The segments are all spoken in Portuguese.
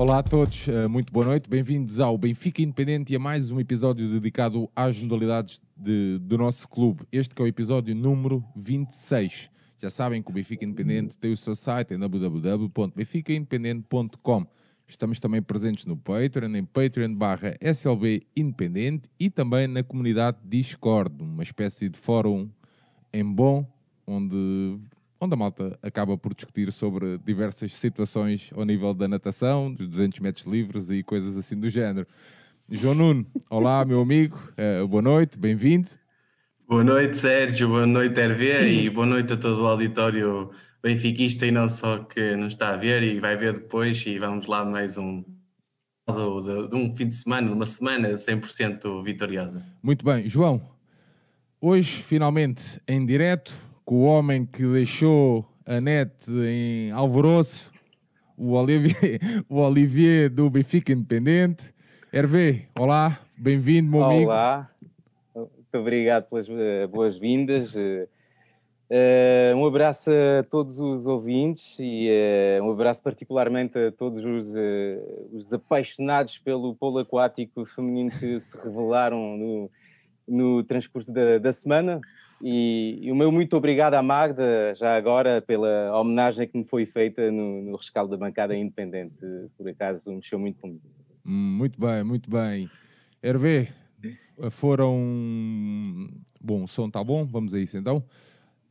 Olá a todos, eh, muito boa noite, bem-vindos ao Benfica Independente e a mais um episódio dedicado às modalidades de, do nosso clube. Este é o episódio número 26. Já sabem que o Benfica Independente tem o seu site em www.benficaindependente.com. Estamos também presentes no Patreon, em patreon barra SLB Independente e também na comunidade Discord, uma espécie de fórum em bom, onde onde a malta acaba por discutir sobre diversas situações ao nível da natação, dos 200 metros livres e coisas assim do género. João Nuno, olá, meu amigo, uh, boa noite, bem-vindo. Boa noite, Sérgio, boa noite, Hervé, e boa noite a todo o auditório benfiquista e não só que nos está a ver e vai ver depois, e vamos lá mais um de, de um fim de semana, de uma semana 100% vitoriosa. Muito bem, João, hoje finalmente em direto, com o homem que deixou a net em alvoroço, o Olivier, o Olivier do Benfica Independente. Hervé, olá, bem-vindo, meu olá. amigo. Olá, muito obrigado pelas uh, boas-vindas. Uh, um abraço a todos os ouvintes e uh, um abraço particularmente a todos os, os apaixonados pelo polo aquático feminino que se revelaram no, no transcurso da, da semana. E, e, o meu muito obrigado à Magda, já agora, pela homenagem que me foi feita no, no rescaldo da bancada independente. Por acaso, mexeu muito comigo. Muito bem, muito bem. Hervé, foram. Bom, o som está bom, vamos a isso então.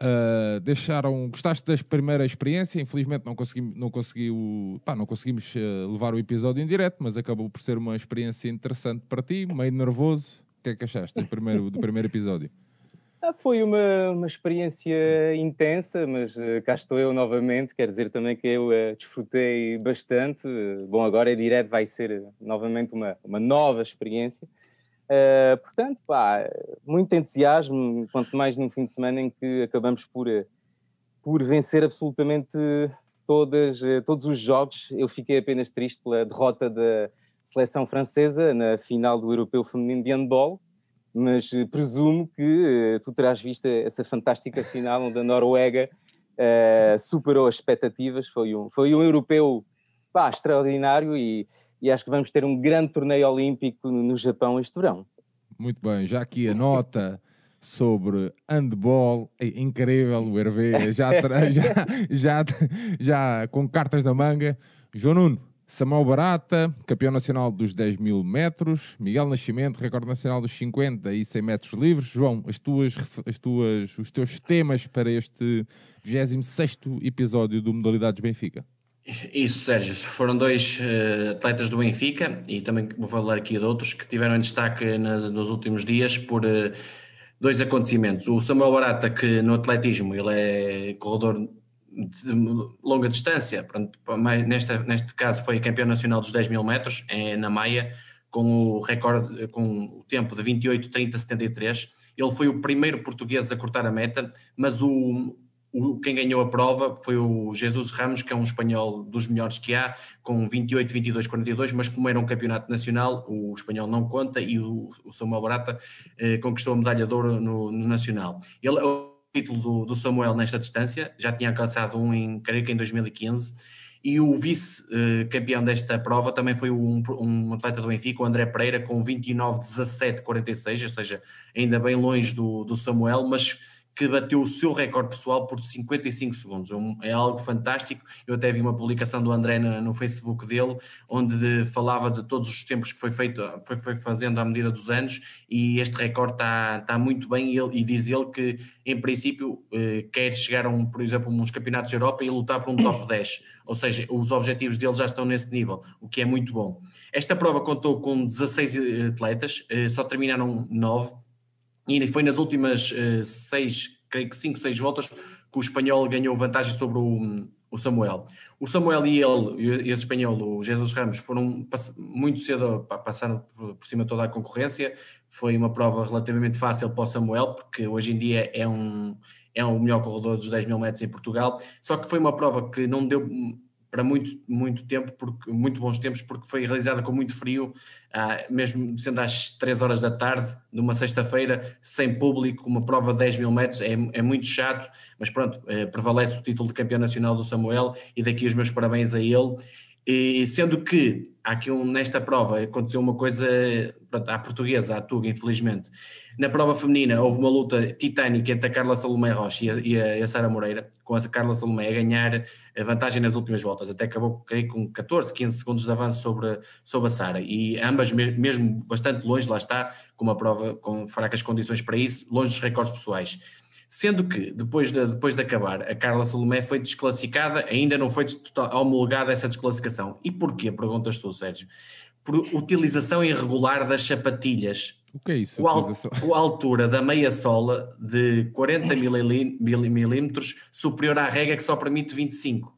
Uh, deixaram. Gostaste da primeira experiência? Infelizmente não, consegui, não, conseguiu, pá, não conseguimos uh, levar o episódio em direto, mas acabou por ser uma experiência interessante para ti, meio nervoso. O que é que achaste do primeiro, do primeiro episódio? Ah, foi uma, uma experiência intensa, mas uh, cá estou eu novamente. Quer dizer também que eu uh, desfrutei bastante. Bom, agora é direto, vai ser uh, novamente uma, uma nova experiência. Uh, portanto, pá, muito entusiasmo, quanto mais num fim de semana em que acabamos por, por vencer absolutamente todas, todos os jogos. Eu fiquei apenas triste pela derrota da seleção francesa na final do Europeu Feminino de Handball mas eh, presumo que uh, tu terás visto essa fantástica final onde a Noruega uh, superou as expectativas. Foi um, foi um europeu pá, extraordinário e, e acho que vamos ter um grande torneio olímpico no Japão este verão. Muito bem, já aqui a nota sobre handball, é incrível, o Hervé já, já, já, já com cartas na manga. João Nuno, Samuel Barata, campeão nacional dos 10 mil metros. Miguel Nascimento, recorde nacional dos 50 e 100 metros livres. João, as tuas, as tuas, os teus temas para este 26 episódio do Modalidades Benfica. Isso, Sérgio. Foram dois uh, atletas do Benfica e também vou falar aqui de outros que tiveram em destaque na, nos últimos dias por uh, dois acontecimentos. O Samuel Barata, que no atletismo ele é corredor de longa distância, pronto, neste caso foi campeão nacional dos 10 mil metros é, na Maia, com o recorde, com o tempo de 28, 30, 73. Ele foi o primeiro português a cortar a meta, mas o, o, quem ganhou a prova foi o Jesus Ramos, que é um espanhol dos melhores que há, com 28, 22, 42, mas como era um campeonato nacional, o espanhol não conta e o, o Samuel Barata eh, conquistou a medalha de ouro no, no nacional. Ele título do, do, Samuel nesta distância, já tinha alcançado um em, creio que em 2015, e o vice-campeão desta prova também foi um, um, atleta do Benfica, o André Pereira, com 29, 17, 46, ou seja, ainda bem longe do, do Samuel, mas que bateu o seu recorde pessoal por 55 segundos. É, é algo fantástico. Eu até vi uma publicação do André no, no Facebook dele, onde de, falava de todos os tempos que foi feito, foi, foi fazendo à medida dos anos, e este recorde está, está muito bem. E, ele, e diz ele que, em princípio, eh, quer chegar a, um, por exemplo, uns campeonatos da Europa e lutar por um top 10. Ou seja, os objetivos dele já estão nesse nível, o que é muito bom. Esta prova contou com 16 eh, atletas, eh, só terminaram 9 e foi nas últimas uh, seis, creio que cinco, seis voltas que o espanhol ganhou vantagem sobre o, o Samuel. O Samuel e ele, esse espanhol, o Jesus Ramos, foram muito cedo, passaram por, por cima toda a concorrência. Foi uma prova relativamente fácil para o Samuel, porque hoje em dia é um, é o melhor corredor dos 10 mil metros em Portugal. Só que foi uma prova que não deu para muito, muito tempo, porque, muito bons tempos, porque foi realizada com muito frio, ah, mesmo sendo às 3 horas da tarde, numa sexta-feira, sem público, uma prova de 10 mil metros, é, é muito chato, mas pronto, é, prevalece o título de campeão nacional do Samuel e daqui os meus parabéns a ele. E sendo que aqui um, nesta prova aconteceu uma coisa pronto, à portuguesa, à Tuga, infelizmente. Na prova feminina houve uma luta titânica entre a Carla Salomé Rocha e a, e a, a Sara Moreira, com a Carla Salomé a ganhar a vantagem nas últimas voltas, até acabou creio, com 14, 15 segundos de avanço sobre, sobre a Sara, e ambas mesmo bastante longe, lá está, com uma prova com fracas condições para isso, longe dos recordes pessoais. Sendo que, depois de, depois de acabar, a Carla Salomé foi desclassificada, ainda não foi homologada essa desclassificação. E porquê? Perguntas tu, Sérgio. Por utilização irregular das sapatilhas. O que é isso? Com a altura da meia sola de 40 milímetros superior à regra que só permite 25.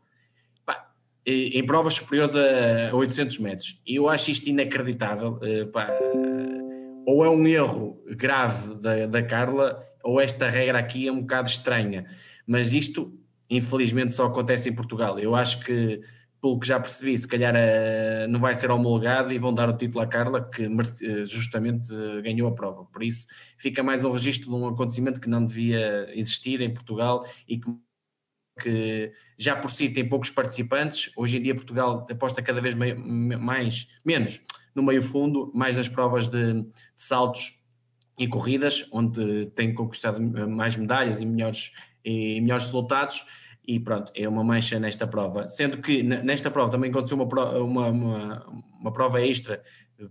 Pá, em provas superiores a 800 metros. E eu acho isto inacreditável. Eh, pá, ou é um erro grave da, da Carla ou esta regra aqui é um bocado estranha. Mas isto, infelizmente, só acontece em Portugal. Eu acho que, pelo que já percebi, se calhar uh, não vai ser homologado e vão dar o título à Carla, que uh, justamente uh, ganhou a prova. Por isso, fica mais um registro de um acontecimento que não devia existir em Portugal e que que já por si tem poucos participantes. Hoje em dia Portugal aposta cada vez mais, menos no meio fundo, mais nas provas de, de saltos e corridas, onde tem conquistado mais medalhas e melhores, e melhores resultados. E pronto, é uma mancha nesta prova. Sendo que nesta prova também aconteceu uma, uma, uma, uma prova extra,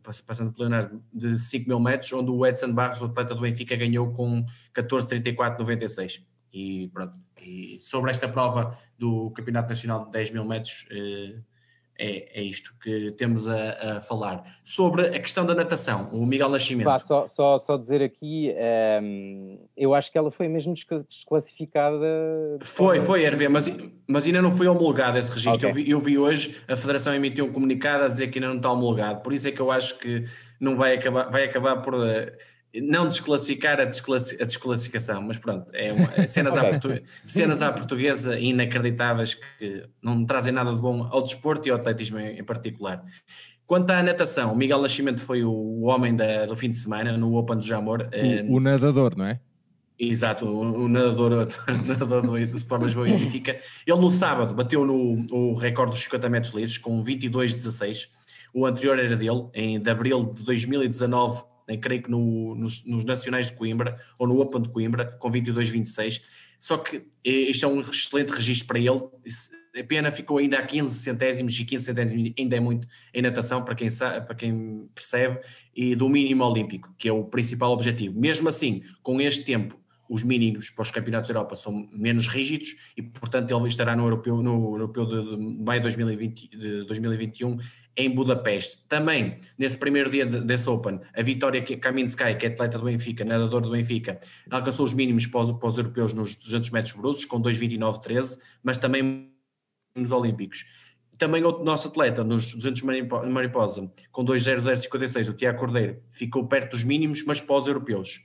passando pelo Leonardo, de 5 mil metros, onde o Edson Barros, o atleta do Benfica, ganhou com 14,34,96. E pronto, e sobre esta prova do Campeonato Nacional de 10 mil metros, eh, é, é isto que temos a, a, falar. Sobre a questão da natação, o Miguel Nascimento. Só, só, só dizer aqui, um, ehm, eu acho que ela foi mesmo desclassificada. Foi, foi, Hervé, mas, mas ainda não foi homologado esse registro. Okay. Eu, vi, eu vi hoje a Federação emitiu um comunicado a dizer que ainda não está homologado, por isso é que eu acho que não vai acabar, vai acabar por eh, não desclassificar a, desclassi a desclassificação, mas pronto, é, uma, é cenas, à cenas à portuguesa inacreditáveis que não trazem nada de bom ao desporto e ao atletismo em, em particular. Quanto à natação, o Miguel Nascimento foi o, o homem da, do fim de semana no Open do Jamor. O, eh, o nadador, não é? Exato, o, o nadador, o nadador do, do Sport Lisboa e Benfica. Ele no sábado bateu no o recorde dos 50 metros livres com 22,16. O anterior era dele, em de abril de 2019 creio que no, nos, nos, Nacionais de Coimbra, ou no Open de Coimbra, com 22-26. Só que este é um excelente registro para ele. A pena ficou ainda a 15 centésimos, e 15 centésimos ainda é muito em natação, para quem, sabe, para quem percebe, e do mínimo olímpico, que é o principal objetivo. Mesmo assim, com este tempo, os mínimos para os campeonatos da Europa são menos rígidos e, portanto, ele estará no europeu, no europeu de, maio de, 2020, de 2021 em Budapeste. Também, nesse primeiro dia desse Open, a Vitória Kaminski, que é atleta do Benfica, nadador do Benfica, alcançou os mínimos para os, para os europeus nos 200 metros bruscos, com 2,29,13, mas também nos Olímpicos. Também outro nosso atleta, nos 200 mariposa, com 2,0056, o Tiago Cordeiro, ficou perto dos mínimos, mas os europeus.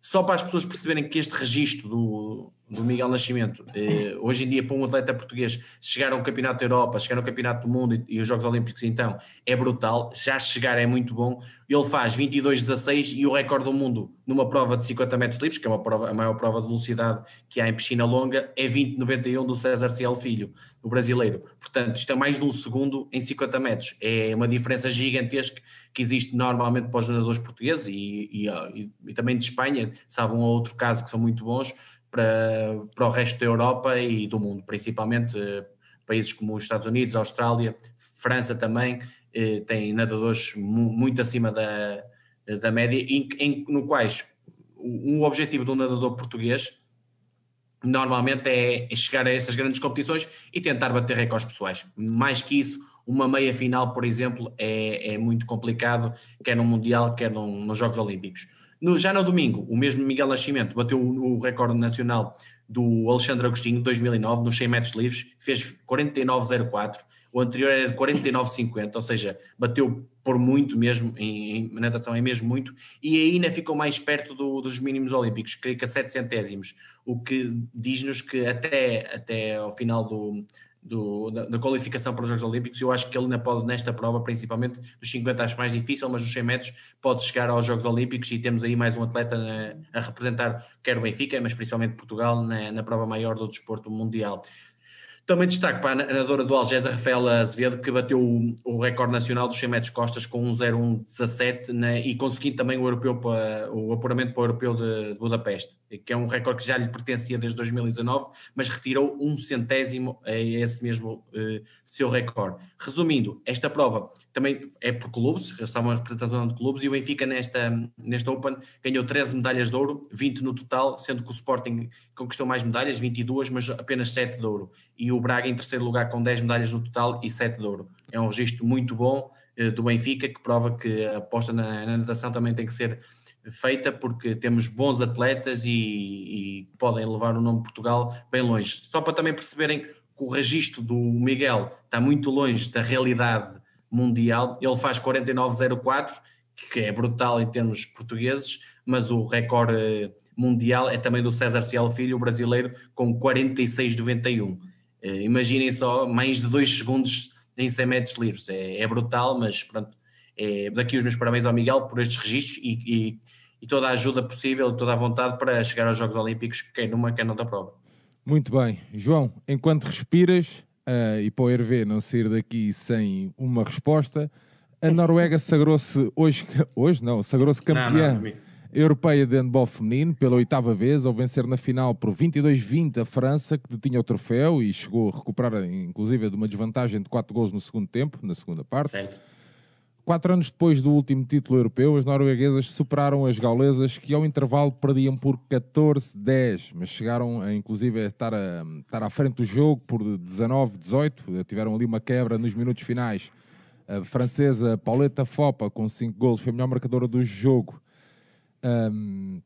Só para as pessoas perceberem que este registro do, do Miguel Nascimento, eh, hoje em dia, para um atleta português, chegar ao Campeonato da Europa, chegar ao Campeonato do Mundo e, e, os Jogos Olímpicos, então, é brutal. Já chegar é muito bom. Ele faz 22,16 e o recorde do mundo numa prova de 50 metros livres, que é uma prova, a maior prova de velocidade que há em piscina longa, é 20,91 do César Ciel Filho, o brasileiro. Portanto, isto é mais de um segundo em 50 metros. É uma diferença gigantesca que existe normalmente para os nadadores portugueses e, e, e, também de Espanha, sabe um outro caso que são muito bons para, para o resto da Europa e do mundo, principalmente eh, países como os Estados Unidos, Austrália, França também, eh, têm nadadores muito acima da, da média, em, em, no quais um objetivo de um nadador português normalmente é chegar a essas grandes competições e tentar bater recordes pessoais. Mais que isso, uma meia final, por exemplo, é, é muito complicado, quer no Mundial, quer no, nos Jogos Olímpicos. No, já no domingo, o mesmo Miguel Nascimento bateu o, o recorde nacional do Alexandre Agostinho, de 2009, nos 100 metros livres, fez 49,04. O anterior era de 49,50, ou seja, bateu por muito mesmo, em, em natação é mesmo muito, e ainda ficou mais perto do, dos mínimos olímpicos, creio que a 7 centésimos, o que diz-nos que até, até ao final do, do, da, da, qualificação para os Jogos Olímpicos. Eu acho que ele ainda pode, nesta prova, principalmente dos 50, acho mais difícil, mas nos 100 metros pode chegar aos Jogos Olímpicos e temos aí mais um atleta na, a representar, quer o Benfica, mas principalmente Portugal, na, na prova maior do desporto mundial. Também destaque para a nadadora do Algés, a Rafaela Azevedo, que bateu o, recorde nacional dos 100 metros costas com um 0,117 né, e conseguindo também o, europeu para, o apuramento para o Europeu de, Budapeste, que é um recorde que já lhe pertencia desde 2019, mas retirou um centésimo a esse mesmo uh, seu recorde. Resumindo, esta prova também é por clubes, está uma representação de clubes, e o Benfica nesta, nesta Open ganhou 13 medalhas de ouro, 20 no total, sendo que o Sporting conquistou mais medalhas, 22, mas apenas 7 de ouro. E o o Braga em terceiro lugar com 10 medalhas no total e 7 de ouro. É um registro muito bom eh, do Benfica, que prova que a aposta na, na natação também tem que ser feita, porque temos bons atletas e, e, podem levar o nome de Portugal bem longe. Só para também perceberem que o registro do Miguel está muito longe da realidade mundial, ele faz 49,04, que é brutal em termos portugueses, mas o recorde eh, mundial é também do César Cielo Filho, o brasileiro, com 46,91. Uh, imaginem só mais de dois segundos em 100 metros livres. É, é brutal, mas pronto. É, daqui os meus parabéns ao Miguel por estes registros e, e, e, toda a ajuda possível, toda a vontade para chegar aos Jogos Olímpicos, quer numa, quer noutra prova. Muito bem. João, enquanto respiras, uh, e para o Hervé não sair daqui sem uma resposta, a Noruega sagrou-se hoje, hoje não, sagrou-se campeã. Não, não, europeia de handball feminino pela oitava vez, ao vencer na final por 22-20 a França, que detinha o troféu e chegou a recuperar, inclusive, de uma desvantagem de 4 gols no segundo tempo, na segunda parte. Certo. Quatro anos depois do último título europeu, as norueguesas superaram as gaulesas, que ao intervalo perdiam por 14-10, mas chegaram, a, inclusive, a estar, a estar à frente do jogo por 19-18. Tiveram ali uma quebra nos minutos finais. A francesa Pauletta Fopa, com 5 gols, foi a melhor marcadora do jogo. Um,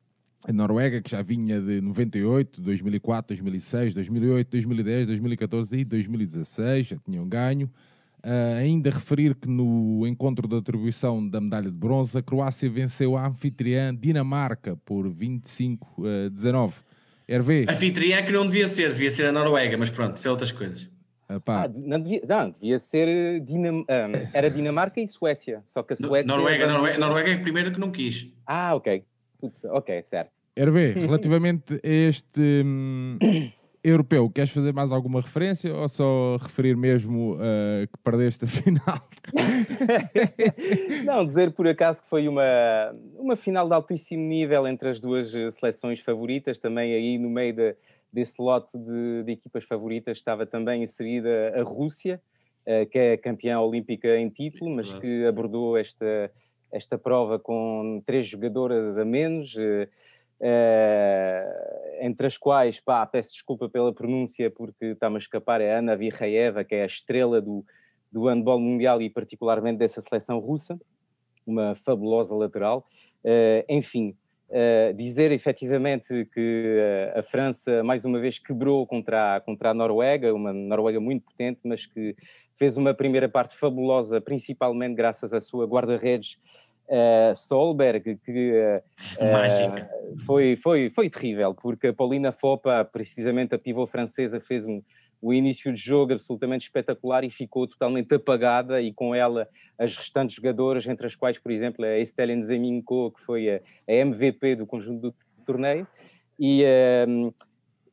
a Noruega, que já vinha de 98, 2004, 2006, 2008, 2010, 2014 e 2016, já tinham ganho. Uh, ainda referir que no encontro da atribuição da medalha de bronze, a Croácia venceu a anfitriã Dinamarca por 25 a 19. Hervé. Anfitriã que não devia ser, devia ser a Noruega, mas pronto, são outras coisas. Ah, não, devia, não, devia ser eh, Dinam, um, era Dinamarca e Suécia, só que a Suécia. Noruega, Noruega, Noruega é a primeira que não quis. Ah, ok. Ok, certo. Hervé, relativamente a este hum, europeu, queres fazer mais alguma referência ou só referir mesmo uh, que perdeste a final? não, dizer por acaso que foi uma, uma final de altíssimo nível entre as duas eh, seleções favoritas, também aí no meio de, desse lote de, de equipas favoritas estava também inserida a Rússia, uh, que é campeã olímpica em título, mas que abordou esta esta prova com três jogadoras a menos, uh, entre as quais, pá, peço desculpa pela pronúncia porque está-me a escapar, é Ana Virraeva, que é a estrela do, do handball mundial e particularmente dessa seleção russa, uma fabulosa lateral. Enfim, Uh, dizer efetivamente que uh, a França mais uma vez quebrou contra a, contra a Noruega, uma Noruega muito potente, mas que fez uma primeira parte fabulosa, principalmente graças à sua guarda-redes uh, Solberg, que foi, foi, foi terrível, porque a Paulina Fopa, precisamente a pivô francesa, fez um, o início de jogo absolutamente espetacular e ficou totalmente apagada e com ela as restantes jogadoras, entre as quais, por exemplo, a Estelle Nzeminko, que foi a, MVP do conjunto do torneio, e, uh,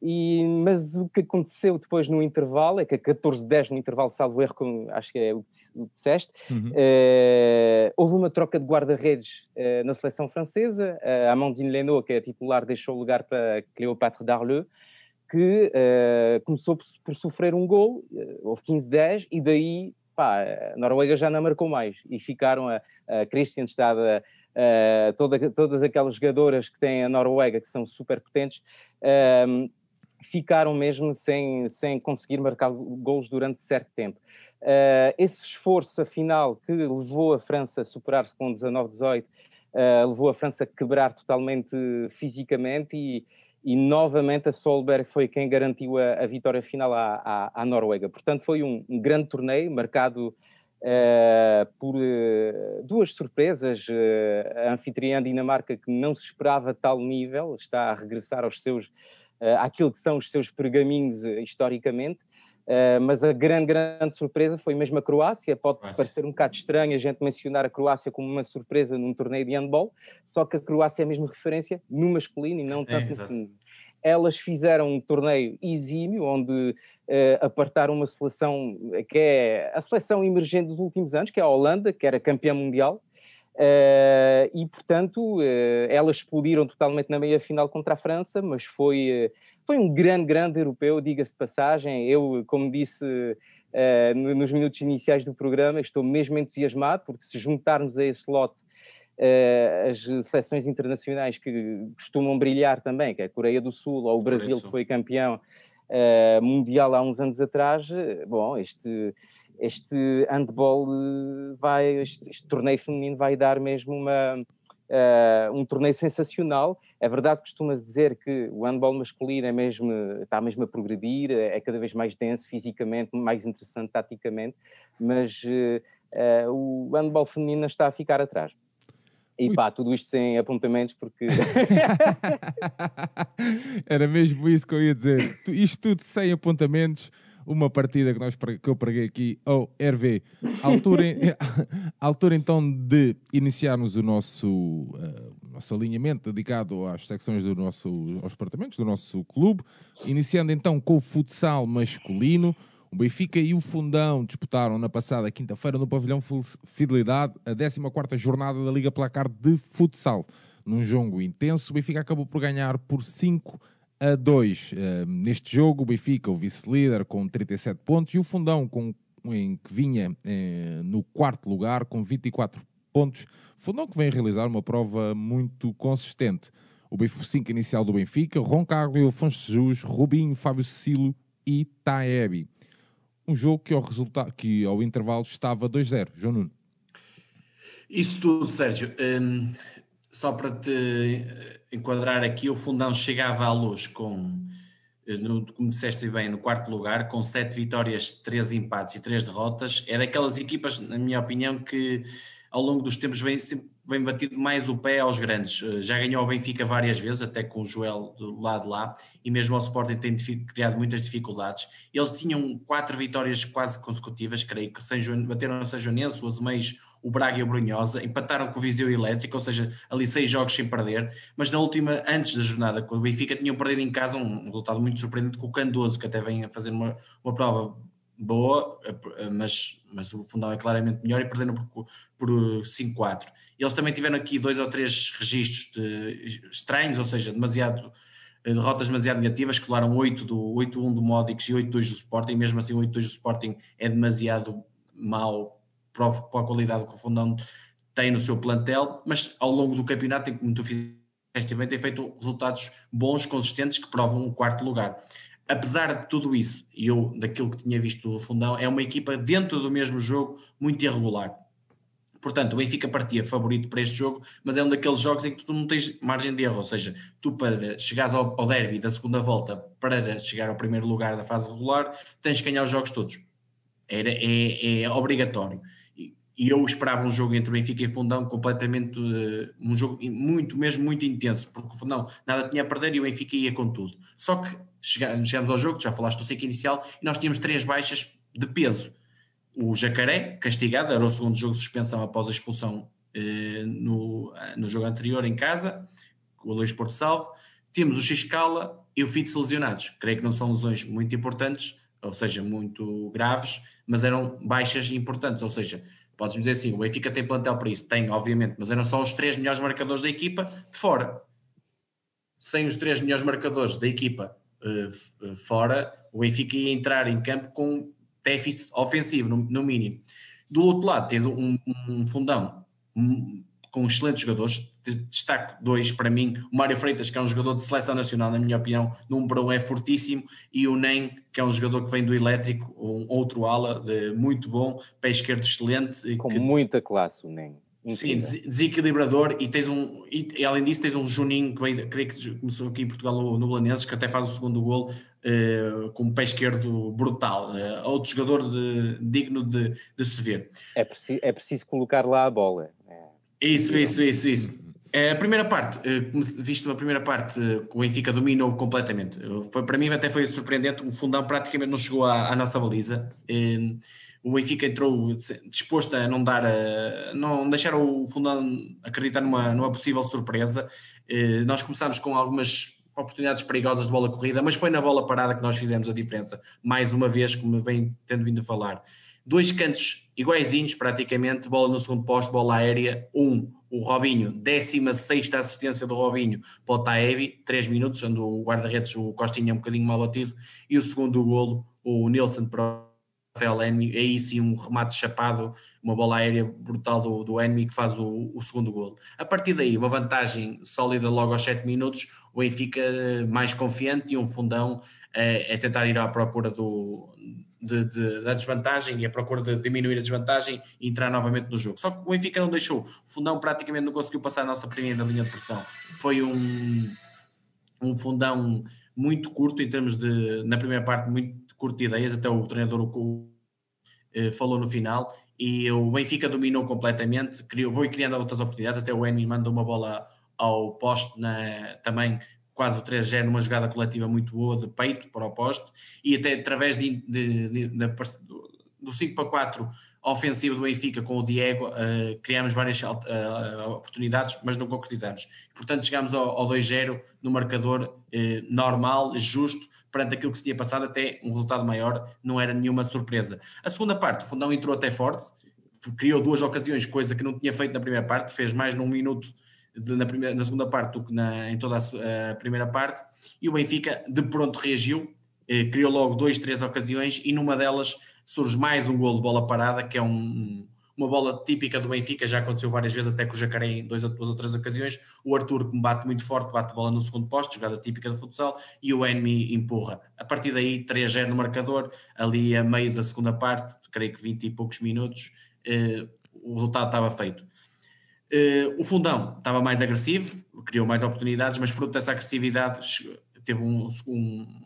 e, mas o que aconteceu depois no intervalo é que a 14-10 no intervalo, salvo erro, com, acho que é o que disseste, uhum. uh, houve uma troca de guarda-redes uh, na seleção francesa. Uh, Amandine Leno, que é a titular, deixou o lugar para Cléopatre Darleux, que começou por, por, sofrer um gol, houve 15-10, e daí pá, a Noruega já não marcou mais. E ficaram a, a Christian Stade, toda, todas aquelas jogadoras que têm a Noruega, que são super potentes, ficaram mesmo sem, sem conseguir marcar gols durante certo tempo. Uh, esse esforço, afinal, que levou a França a superar-se com 19-18, uh, levou a França a quebrar totalmente fisicamente e, e novamente a Solberg foi quem garantiu a, a vitória final à, à, à, Noruega. Portanto, foi um, um grande torneio marcado uh, por uh, duas surpresas. Uh, a anfitriã Dinamarca, que não se esperava tal nível, está a regressar aos seus àquilo que são os seus pergaminhos historicamente. Uh, mas a grande, grande surpresa foi mesmo a Croácia. Pode Croácia. parecer um bocado estranho a gente mencionar a Croácia como uma surpresa num torneio de handball, só que a Croácia é mesmo referência no masculino e não tanto no feminino. elas fizeram um torneio exímio, onde uh, apartaram uma seleção que é a seleção emergente dos últimos anos, que é a Holanda, que era campeã mundial, Uh, e, portanto, uh, elas explodiram totalmente na meia-final contra a França, mas foi, foi um grande, grande europeu, diga-se de passagem. Eu, como disse nos minutos iniciais do programa, estou mesmo entusiasmado, porque se juntarmos a esse lote as seleções internacionais que costumam brilhar também, que é a Coreia do Sul ou o Brasil, que foi campeão mundial há uns anos atrás, bom, este este handball vai, este, este, torneio feminino vai dar mesmo uma, uh, um torneio sensacional. É verdade que costumas dizer que o handball masculino é mesmo, está mesmo a progredir, é cada vez mais denso fisicamente, mais interessante taticamente, mas uh, uh, o handball feminino está a ficar atrás. E pá, tudo isto sem apontamentos, porque. Era mesmo isso que eu ia dizer. Isto tudo sem apontamentos uma partida que, nós, que eu preguei aqui ao RV. À altura, altura então de iniciarmos o nosso, uh, nosso alinhamento dedicado às secções do nosso, aos departamentos do nosso clube, iniciando então com o futsal masculino. O Benfica e o Fundão disputaram na passada quinta-feira no pavilhão Fidelidade a 14ª jornada da Liga Placar de Futsal. Num jogo intenso, o Benfica acabou por ganhar por 5 a 2. Uh, neste jogo, o Benfica, o vice-líder, com 37 pontos, e o Fundão, com, em, que vinha uh, no quarto lugar, com 24 pontos. Fundão que vem realizar uma prova muito consistente. O B5 inicial do Benfica, Roncaglio, Afonso Jesus, Rubinho, Fábio Cecílio e Taebi. Um jogo que ao, resultado, que ao intervalo estava 2-0. João Nuno. Isso tudo, Sérgio. Um, só para te eh, enquadrar aqui, o Fundão chegava à luz com, eh, no, como disseste bem, no quarto lugar, com sete vitórias, três empates e três derrotas. É daquelas equipas, na minha opinião, que ao longo dos tempos vem, vem batido mais o pé aos grandes. Eh, já ganhou o Benfica várias vezes, até com o Joel do lado lá, e mesmo o Sporting tem criado muitas dificuldades. Eles tinham quatro vitórias quase consecutivas, creio que bateram o São Joanense, o Azeméis, o Braga e o Brunhosa, empataram com o Viseu Elétrico, ou seja, ali seis jogos sem perder, mas na última, antes da jornada com o Benfica, tinham perdido em casa um, resultado muito surpreendente com o Candoso, que até vem a fazer uma, uma prova boa, mas, mas o Fundão é claramente melhor e perderam por, por 5-4. Eles também tiveram aqui dois ou três registros de, estranhos, ou seja, demasiado eh, derrotas demasiado negativas, que levaram 8 do 8-1 do Modix e 8-2 do Sporting, mesmo assim o 8-2 do Sporting é demasiado mau para a qualidade que o Fundão tem no seu plantel, mas ao longo do campeonato, como tu fizeste bem, tem feito resultados bons, consistentes, que provam um quarto lugar. Apesar de tudo isso, e eu, daquilo que tinha visto do Fundão, é uma equipa dentro do mesmo jogo muito irregular. Portanto, o Benfica partia favorito para este jogo, mas é um daqueles jogos em que tu não tens margem de erro, ou seja, tu para chegares ao, derby da segunda volta, para chegar ao primeiro lugar da fase regular, tens que ganhar os jogos todos. Era, é, é obrigatório e eu esperava um jogo entre Benfica e Fundão completamente, uh, um jogo muito, mesmo muito intenso, porque o Fundão nada tinha a perder e o Benfica ia com tudo. Só que chegamos ao jogo, já falaste do ciclo inicial, e nós tínhamos três baixas de peso. O Jacaré, castigado, era o segundo jogo de suspensão após a expulsão uh, no, no jogo anterior em casa, com o Luís Porto Salvo. Temos o Xcala e o Fitz lesionados. Creio que não são lesões muito importantes, ou seja, muito graves, mas eram baixas importantes, ou seja, Podes dizer assim, o Benfica tem plantel para isso? Tem, obviamente, mas eram só os três melhores marcadores da equipa de fora. Sem os três melhores marcadores da equipa uh, fora, o Benfica ia entrar em campo com déficit ofensivo, no, no mínimo. Do outro lado, tens um, um fundão um, com excelentes jogadores. Destaco dois para mim: o Mário Freitas, que é um jogador de seleção nacional, na minha opinião, número um é fortíssimo, e o Nem, que é um jogador que vem do elétrico, um outro ala de muito bom, pé esquerdo excelente. Com que, muita classe, o Nem. Sim, desequilibrador e tens um e, além disso tens um Juninho que veio, creio que começou aqui em Portugal no, Belenenses, que até faz o segundo gol uh, com um pé esquerdo brutal, uh, outro jogador de, digno de, de se ver. É preciso, é preciso colocar lá a bola. É isso, isso, isso, isso. É, a primeira parte, eh, visto a primeira parte, eh, o Benfica dominou completamente. Foi, para mim até foi surpreendente, o fundão praticamente não chegou à, à nossa baliza. O Benfica entrou disposto a não dar, a, não deixar o fundão acreditar numa, numa possível surpresa. Nós começámos com algumas oportunidades perigosas de bola corrida, mas foi na bola parada que nós fizemos a diferença. Mais uma vez, como vem tendo vindo a falar. Dois cantos iguaizinhos, praticamente, bola no segundo posto, bola aérea, um, o Robinho, 16 assistência do Robinho para o Taebi, 3 minutos, onde o guarda-redes, o Costinha, é um bocadinho mal batido, e o segundo golo, o Nilson para o Rafael Enmi, aí sim um remate chapado, uma bola aérea brutal do, do Enmi que faz o, o segundo golo. A partir daí, uma vantagem sólida logo aos 7 minutos, o Benfica mais confiante e um fundão é, é tentar ir à procura do, de, de, da desvantagem e a procura de diminuir a desvantagem e entrar novamente no jogo. Só que o Benfica não deixou. O fundão praticamente não conseguiu passar a nossa primeira linha de pressão. Foi um, um fundão muito curto em termos de, na primeira parte, muito curto de ideias, até o treinador o, eh, falou no final, e o Benfica dominou completamente, criou, foi criando outras oportunidades, até o Emi mandou uma bola ao poste na, também quase o 3-0 numa jogada coletiva muito boa de peito para o poste e até através de, de, de, de do 5 para 4 ofensivo do Benfica com o Diego uh, criámos várias uh, oportunidades mas não concretizamos. Portanto chegámos ao, ao 2-0 no marcador uh, normal, justo perante aquilo que se tinha passado até um resultado maior não era nenhuma surpresa. A segunda parte o Fundão entrou até forte criou duas ocasiões, coisa que não tinha feito na primeira parte fez mais num minuto na, primeira, na segunda parte do que na, em toda a, a, primeira parte, e o Benfica de pronto reagiu, eh, criou logo dois, três ocasiões, e numa delas surge mais um gol de bola parada, que é um, uma bola típica do Benfica, já aconteceu várias vezes, até com o Jacaré em duas, duas ou três ocasiões, o Arthur que me bate muito forte, bate bola no segundo posto, jogada típica de futsal, e o Enmi empurra. A partir daí, 3-0 no marcador, ali a meio da segunda parte, creio que 20 e poucos minutos, eh, o resultado estava feito. Uh, o Fundão estava mais agressivo, criou mais oportunidades, mas fruto dessa agressividade teve um, um,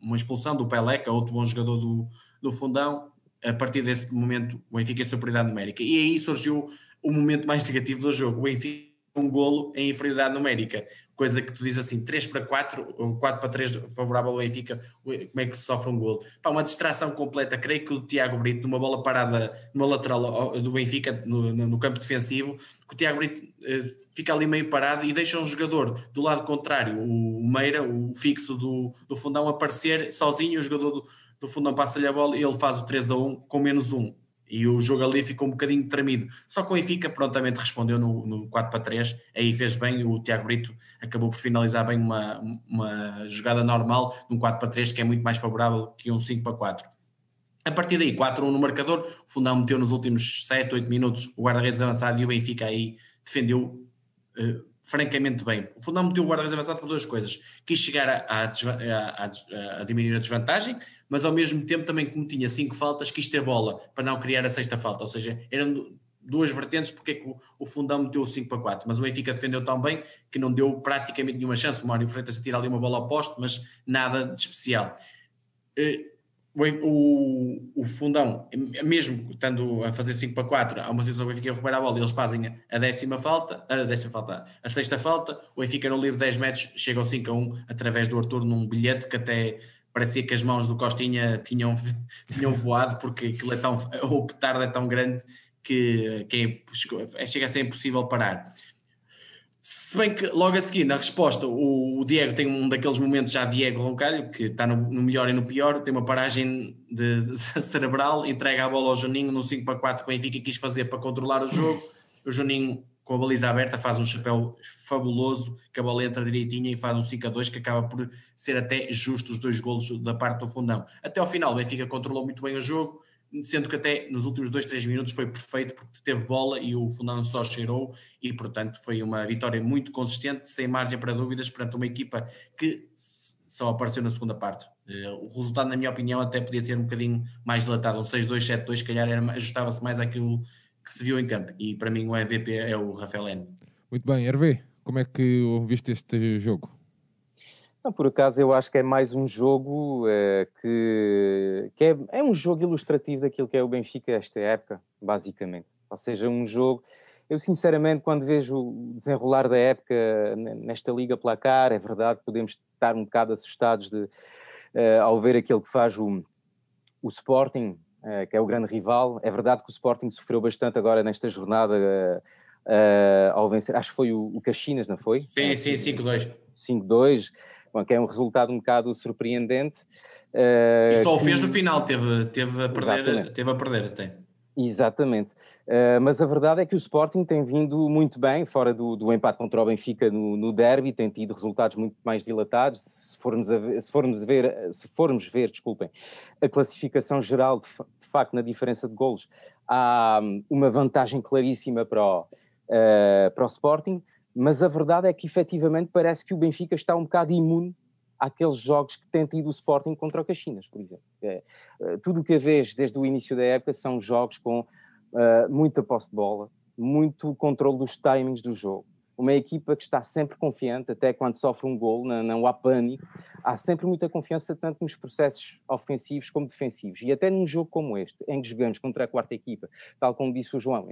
uma expulsão do Peleca, outro bom jogador do, do Fundão. A partir desse momento, o Benfica em superioridade numérica. E aí surgiu o momento mais negativo do jogo. O Benfica um golo em inferioridade numérica, coisa que tu dizes assim, 3 para 4, ou 4 para 3 favorável ao Benfica, como é que se sofre um golo? Pá, uma distração completa, creio que o Tiago Brito, numa bola parada numa lateral do Benfica, no, no campo defensivo, que o Tiago Brito eh, fica ali meio parado e deixa um jogador do lado contrário, o Meira, o fixo do, do fundão, aparecer sozinho, o jogador do, do fundão passa-lhe a bola e ele faz o 3 a 1 com menos 1 e o jogo ali ficou um bocadinho tremido. Só que o Benfica prontamente respondeu no, no 4 para 3, aí fez bem, o Tiago Brito acabou por finalizar bem uma, uma jogada normal num 4 para 3, que é muito mais favorável que um 5 para 4. A partir daí, 4-1 no marcador, o Fundão meteu nos últimos 7, 8 minutos o guarda-redes avançado e o Benfica aí defendeu uh, francamente bem. O Fundão meteu o guarda-redes avançado por duas coisas. Quis chegar a, a, a, a, diminuir a desvantagem, mas ao mesmo tempo também como tinha cinco faltas, quis ter bola para não criar a sexta falta, ou seja, eram duas vertentes porque é que o, Fundão meteu o 5 para 4, mas o Benfica defendeu tão bem que não deu praticamente nenhuma chance, o Mário Freitas a tirar ali uma bola ao poste, mas nada de especial. Eh, o, o, Fundão, mesmo estando a fazer 5 para 4, há uma situação que o Benfica recupera a bola e eles fazem a décima falta, a décima falta, a sexta falta, o Benfica no livre 10 metros chega ao 5 a 1 através do Arthur num bilhete que até parecia que as mãos do Costinha tinham, tinham voado, porque aquilo é tão, o petardo é tão grande que, que é, chega a ser impossível parar. Se bem que logo a seguir, na resposta, o, o Diego tem um daqueles momentos já Diego Roncalho, que está no, no melhor e no pior, tem uma paragem de, de cerebral, entrega a bola ao Juninho no 5 para 4 que o Benfica quis fazer para controlar o jogo. O Juninho com a baliza aberta, faz um chapéu fabuloso, que a bola entra direitinha e faz um 5 a 2, que acaba por ser até justo os dois golos da parte do fundão. Até ao final, o Benfica controlou muito bem o jogo, sendo que até nos últimos 2, 3 minutos foi perfeito, porque teve bola e o fundão só cheirou, e portanto foi uma vitória muito consistente, sem margem para dúvidas, perante uma equipa que só apareceu na segunda parte. Eh, o resultado, na minha opinião, até podia ser um bocadinho mais dilatado, um 6-2, 7-2, se calhar ajustava-se mais àquilo que se viu em campo. E para mim o MVP é o Rafael N. Muito bem, Hervé, como é que viste este jogo? Não, por acaso eu acho que é mais um jogo é, que, que é, é, um jogo ilustrativo daquilo que é o Benfica esta época, basicamente. Ou seja, um jogo. Eu sinceramente, quando vejo o desenrolar da época nesta liga placar, é verdade, podemos estar um bocado assustados de, uh, ao ver aquilo que faz o, o Sporting, uh, que é o grande rival. É verdade que o Sporting sofreu bastante agora nesta jornada uh, ao vencer, acho que foi o, o Caxinas, não foi? Sim, sim, 5-2. 5-2. Bom, que é um resultado um bocado surpreendente. Uh, e só que... o fez no final, teve, teve, a, perder, teve a perder até. Exatamente. Uh, mas a verdade é que o Sporting tem vindo muito bem, fora do, do empate contra o Benfica no, no derby, tem tido resultados muito mais dilatados. Se formos, ver, se formos ver, se formos ver, desculpem, a classificação geral, de, de facto, na diferença de golos, há hum, uma vantagem claríssima para o, uh, para o Sporting, mas a verdade é que efetivamente parece que o Benfica está um bocado imune àqueles jogos que tem tido o Sporting contra o Caxinas, por exemplo. É, uh, tudo o que a vez desde o início da época são jogos com uh, muita posse de bola, muito controle dos timings do jogo. Uma equipa que está sempre confiante, até quando sofre um gol, não, não há pânico, há sempre muita confiança, tanto nos processos ofensivos como defensivos. E até num jogo como este, em que jogamos contra a quarta equipa, tal como disse o João,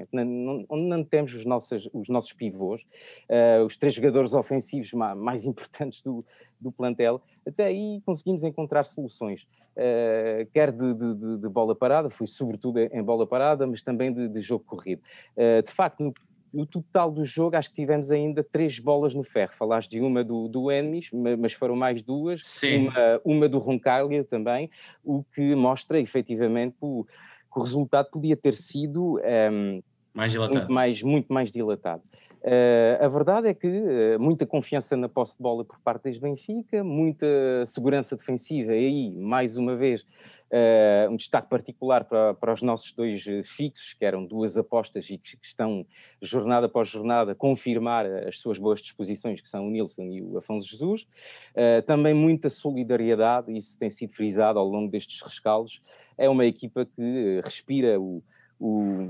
onde não temos os nossos, os nossos pivôs, uh, os três jogadores ofensivos mais importantes do, do plantel, até aí conseguimos encontrar soluções, uh, quer de, de, de, bola parada, foi sobretudo em bola parada, mas também de, de jogo corrido. Uh, de facto, no, no, total do jogo, acho que tivemos ainda três bolas no ferro. Falaste de uma do, do Enemies, mas foram mais duas, Sim. Uma, uma do Roncaglia também, o que mostra efetivamente o, que o resultado podia ter sido um, ehm, mais dilatado. Muito mais, muito mais dilatado. Uh, a verdade é que uh, muita confiança na posse de bola por parte das Benfica, muita segurança defensiva, e aí, mais uma vez, uh, um destaque particular para, para os nossos dois fixos, que eram duas apostas e que, que estão, jornada após jornada, confirmar as suas boas disposições, que são o Nilson e o Afonso Jesus. também muita solidariedade, isso tem sido frisado ao longo destes rescaldos. É uma equipa que respira o, o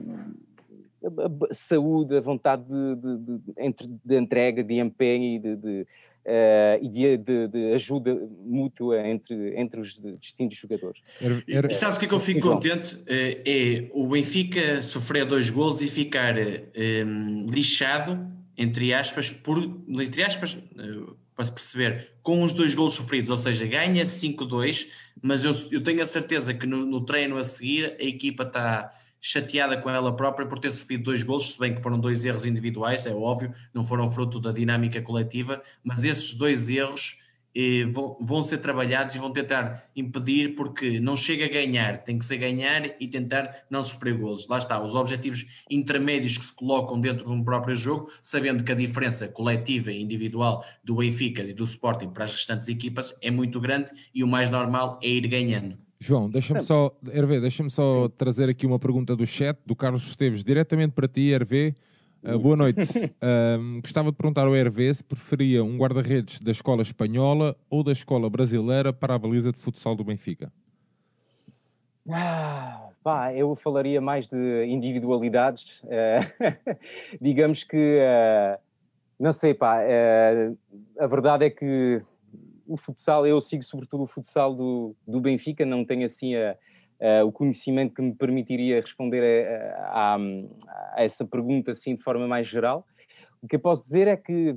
a, saúde, a vontade de, de, de, de entrega, de empenho e de, uh, e de, ajuda mútua entre, entre os distintos jogadores. E, sabes o que é que eu fico contente? Eh, é o Benfica sofrer dois gols e ficar um, ehm, lixado, entre aspas, por, entre aspas, uh, para se perceber, com os dois gols sofridos, ou seja, ganha 5-2, mas eu, eu, tenho a certeza que no, no treino a seguir a equipa está chateada com ela própria por ter sofrido dois golos, se bem que foram dois erros individuais, é óbvio, não foram fruto da dinâmica coletiva, mas esses dois erros eh, vão, vão, ser trabalhados e vão tentar impedir, porque não chega a ganhar, tem que ser ganhar e tentar não sofrer golos. Lá está, os objetivos intermédios que se colocam dentro de um próprio jogo, sabendo que a diferença coletiva e individual do Benfica e do Sporting para as restantes equipas é muito grande e o mais normal é ir ganhando. João, deixa-me só, Hervé, deixa-me só Sim. trazer aqui uma pergunta do chat, do Carlos Esteves, diretamente para ti, Hervé. Uh, boa noite. Um, gostava de perguntar ao Hervé se preferia um guarda-redes da escola espanhola ou da escola brasileira para a baliza de futsal do Benfica. Ah, pá, eu falaria mais de individualidades. Uh, digamos que, uh, não sei, pá, a verdade é que o futsal, eu sigo sobretudo o futsal do, do Benfica, não tenho assim a, a, o conhecimento que me permitiria responder a, a, essa pergunta assim de forma mais geral. O que eu posso dizer é que,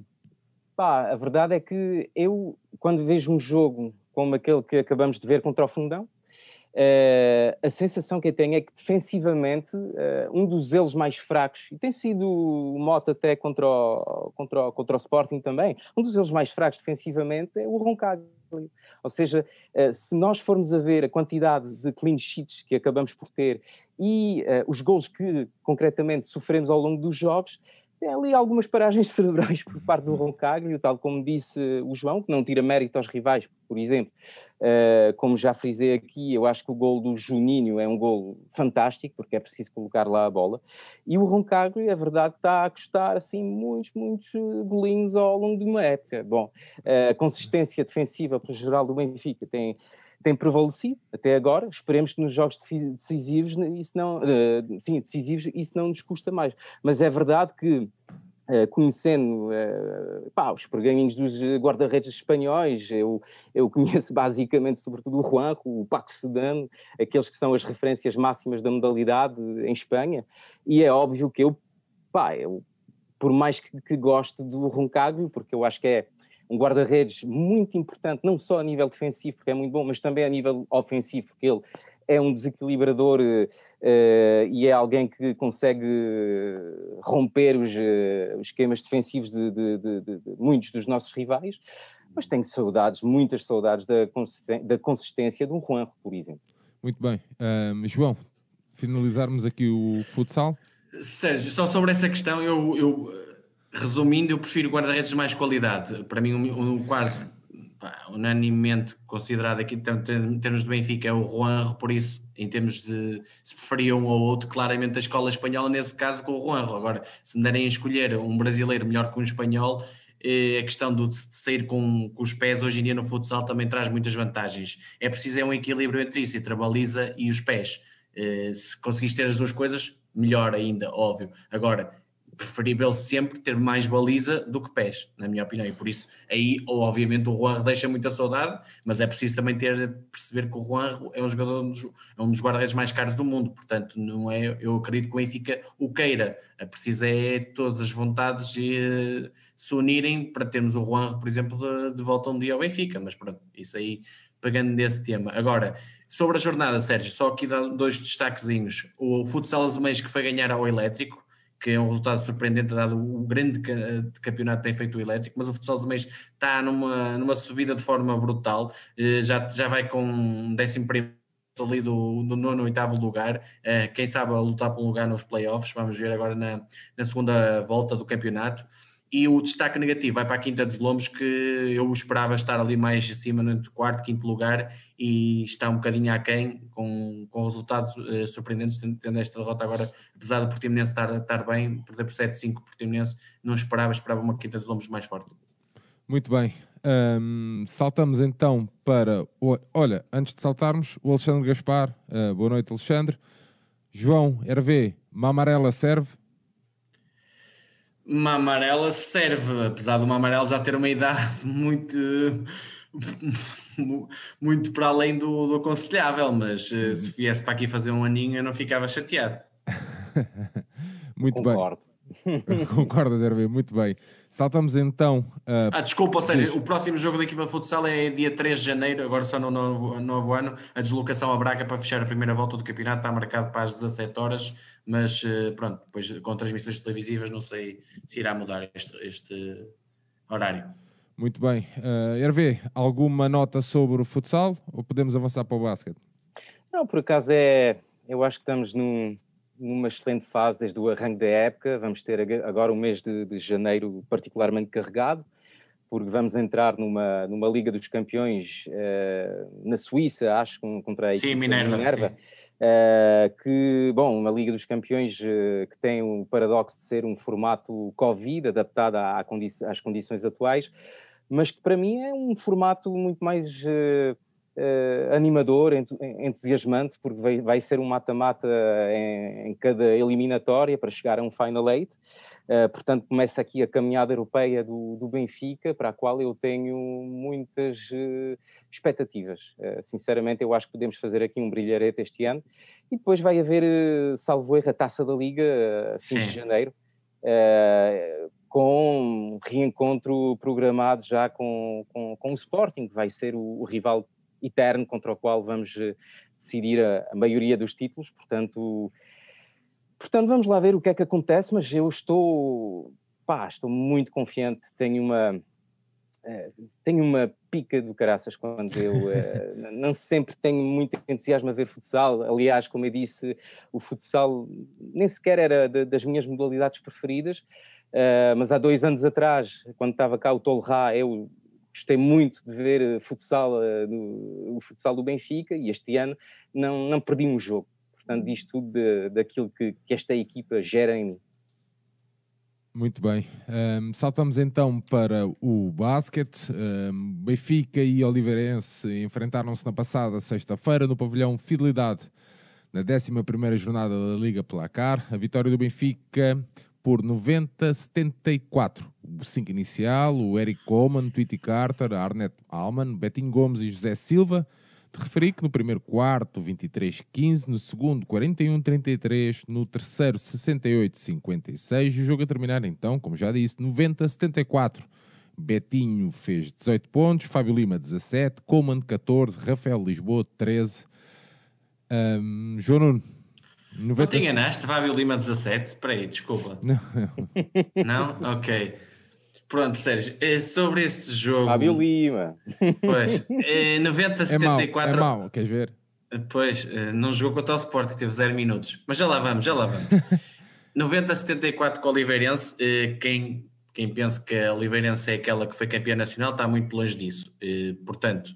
pá, a verdade é que eu, quando vejo um jogo como aquele que acabamos de ver contra o Fundão, Uh, a sensação que eu tenho é que defensivamente uh, um dos elos mais fracos, e tem sido o até contra o, contra, o, contra o Sporting também, um dos elos mais fracos defensivamente é o Roncaglia. Ou seja, uh, se nós formos a ver a quantidade de clean sheets que acabamos por ter e os gols que concretamente sofremos ao longo dos jogos, tem ali algumas paragens cerebrais por parte do Roncaglia, tal como disse o João, que não tira mérito aos rivais, por exemplo. Uh, como já frisei aqui, eu acho que o gol do Juninho é um gol fantástico, porque é preciso colocar lá a bola. E o Roncaglia, a verdade, está a custar assim muitos, muitos golinhos ao longo de uma época. Bom, a consistência defensiva, pelo geral, do Benfica tem tem prevalecido até agora. Esperemos que nos jogos decisivos isso não, uh, sim, decisivos isso não nos custa mais. Mas é verdade que Uh, conhecendo uh, pá, os pergaminhos dos guarda-redes espanhóis, eu, eu conheço basicamente sobretudo o Juanjo, o Paco Sedano, aqueles que são as referências máximas da modalidade em Espanha, e é óbvio que eu, pá, eu por mais que, que goste do Roncaglia, porque eu acho que é um guarda-redes muito importante, não só a nível defensivo, porque é muito bom, mas também a nível ofensivo, porque ele é um desequilibrador uh, e é alguém que consegue romper os, uh, os esquemas defensivos de, de, de, de, muitos dos nossos rivais. mas tenho saudades, muitas saudades da, consistência, da consistência de um Juanjo, por exemplo. Muito bem. Um, João, finalizarmos aqui o futsal? Sérgio, só sobre essa questão, eu, eu resumindo, eu prefiro guarda-redes de mais qualidade. Para mim, um, um quase pá, unanimemente considerado aqui em termos de Benfica é o Juanro, por isso, em termos de se preferia um ou outro, claramente a escola espanhola, nesse caso, com o Juanro. Agora, se me derem a escolher um brasileiro melhor que um espanhol, eh, a questão de sair com, com, os pés hoje em dia no futsal também traz muitas vantagens. É preciso é um equilíbrio entre isso, entre a baliza e os pés. Eh, se conseguires ter as duas coisas, melhor ainda, óbvio. Agora, preferível sempre ter mais baliza do que pés, na minha opinião, e por isso aí, ou obviamente o Juan deixa muita saudade, mas é preciso também ter, perceber que o Juan é um jogador, é um dos guarda-redes mais caros do mundo, portanto não é, eu acredito que o Benfica o queira, precisa é todas as vontades e, se unirem para termos o Juan, por exemplo, de, de volta um dia ao Benfica, mas pronto, isso aí pegando nesse tema. Agora, sobre a jornada, Sérgio, só aqui dois destaquezinhos. O Futsal Azemães que foi ganhar ao Elétrico, que é um resultado surpreendente dado o grande campeonato que tem feito o Elétrico, mas o Futsal Azemães está numa, numa subida de forma brutal, eh, já, já vai com um décimo primeiro ali do, do nono, oitavo lugar, eh, quem sabe a lutar por um lugar nos playoffs, vamos ver agora na, na segunda volta do campeonato, e o destaque negativo vai para a Quinta dos Lombos, que eu esperava estar ali mais acima no quarto, quinto lugar, e está um bocadinho aquém, com, com resultados uh, surpreendentes, tendo esta derrota agora, apesar do Portimonense estar, estar bem, perder por 7-5 o Portimonense, não esperava, esperava uma Quinta dos Lombos mais forte. Muito bem. Um, saltamos então para. O, olha, antes de saltarmos, o Alexandre Gaspar. Uh, boa noite, Alexandre. João Hervé, uma amarela serve? Uma amarela serve, apesar de uma amarela já ter uma idade muito muito para além do, do aconselhável, mas eh, se viesse para aqui fazer um aninho eu não ficava chateado. muito Concordo. bem. Concordo, Zerbe, muito bem. Saltamos então. Uh... Ah, desculpa, ou seja, o próximo jogo da equipa de futsal é dia 3 de janeiro, agora só no novo, novo ano. A deslocação a Braga para fechar a primeira volta do campeonato está marcado para as 17 horas, mas uh, pronto, depois com transmissões televisivas não sei se irá mudar este, este horário. Muito bem. Uh, Hervé, alguma nota sobre o futsal ou podemos avançar para o basquete? Não, por acaso é. Eu acho que estamos num numa excelente fase desde o arranque da época. Vamos ter agora o mês de, de janeiro particularmente carregado, porque vamos entrar numa, numa Liga dos Campeões uh, na Suíça, acho, contra a sim, Minerva. Minerva uh, que, bom, uma Liga dos Campeões uh, que tem o paradoxo de ser um formato Covid, adaptado à, condi às condições atuais, mas que para mim é um formato muito mais uh, animador, entusiasmante, porque vai, vai ser um mata-mata em, em, cada eliminatória para chegar a um Final Eight. Uh, portanto, começa aqui a caminhada europeia do, do, Benfica, para a qual eu tenho muitas uh, expectativas. Uh, sinceramente, eu acho que podemos fazer aqui um brilharete este ano. E depois vai haver, salvo erro, a Taça da Liga, fim Sim. de janeiro, com um reencontro programado já com, com, com o Sporting, que vai ser o, o rival eterno contra o qual vamos eh, decidir a, a maioria dos títulos, portanto, portanto vamos lá ver o que é que acontece, mas eu estou, pá, estou muito confiante, tenho uma, uh, tenho uma pica do caraças quando eu uh, não sempre tenho muito entusiasmo a ver futsal, aliás, como eu disse, o futsal nem sequer era de, das minhas modalidades preferidas, uh, mas há dois anos atrás, quando estava cá o Tolra, eu gostei muito de ver eh, futsal, uh, o futsal do Benfica e este ano não, não perdi um jogo. Portanto, diz tudo de, daquilo que, que, esta equipa gera em mim. Muito bem. Um, saltamos então para o basquete. Um, Benfica e Oliveirense enfrentaram-se na passada sexta-feira no pavilhão Fidelidade, na 11 jornada da Liga Placar. A vitória do Benfica por 90-74. O 5 inicial, o Eric Coleman, Tweety Carter, Arnett Alman, Betinho Gomes e José Silva. De referir que no primeiro quarto, 23-15, no segundo, 41-33, no terceiro, 68-56, e o jogo a terminar então, como já disse, 90-74. Betinho fez 18 pontos, Fábio Lima 17, Coleman 14, Rafael Lisboa 13. Um, João Nuno, 90... Não te enganaste, Fábio Lima 17? Espera aí, desculpa. Não. Não? Ok. Pronto, Sérgio, eh, sobre este jogo. Fábio Lima. Pois, 90 74. É mau, é mau, queres ver? Pois, eh, não jogou contra o Sport, teve 0 minutos. Mas já lá vamos, já lá vamos. 90-74 com o Oliveirense. Eh, quem, quem pensa que a Oliveirense é aquela que foi campeã nacional está muito longe disso. Eh, portanto,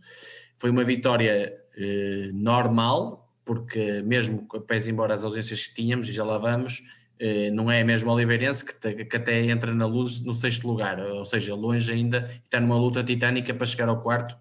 foi uma vitória normal, porque mesmo pese embora as ausências que tínhamos, e já lá vamos, não é mesmo Oliveirense que, que, até entra na luz no sexto lugar, ou seja, longe ainda, está numa luta titânica para chegar ao quarto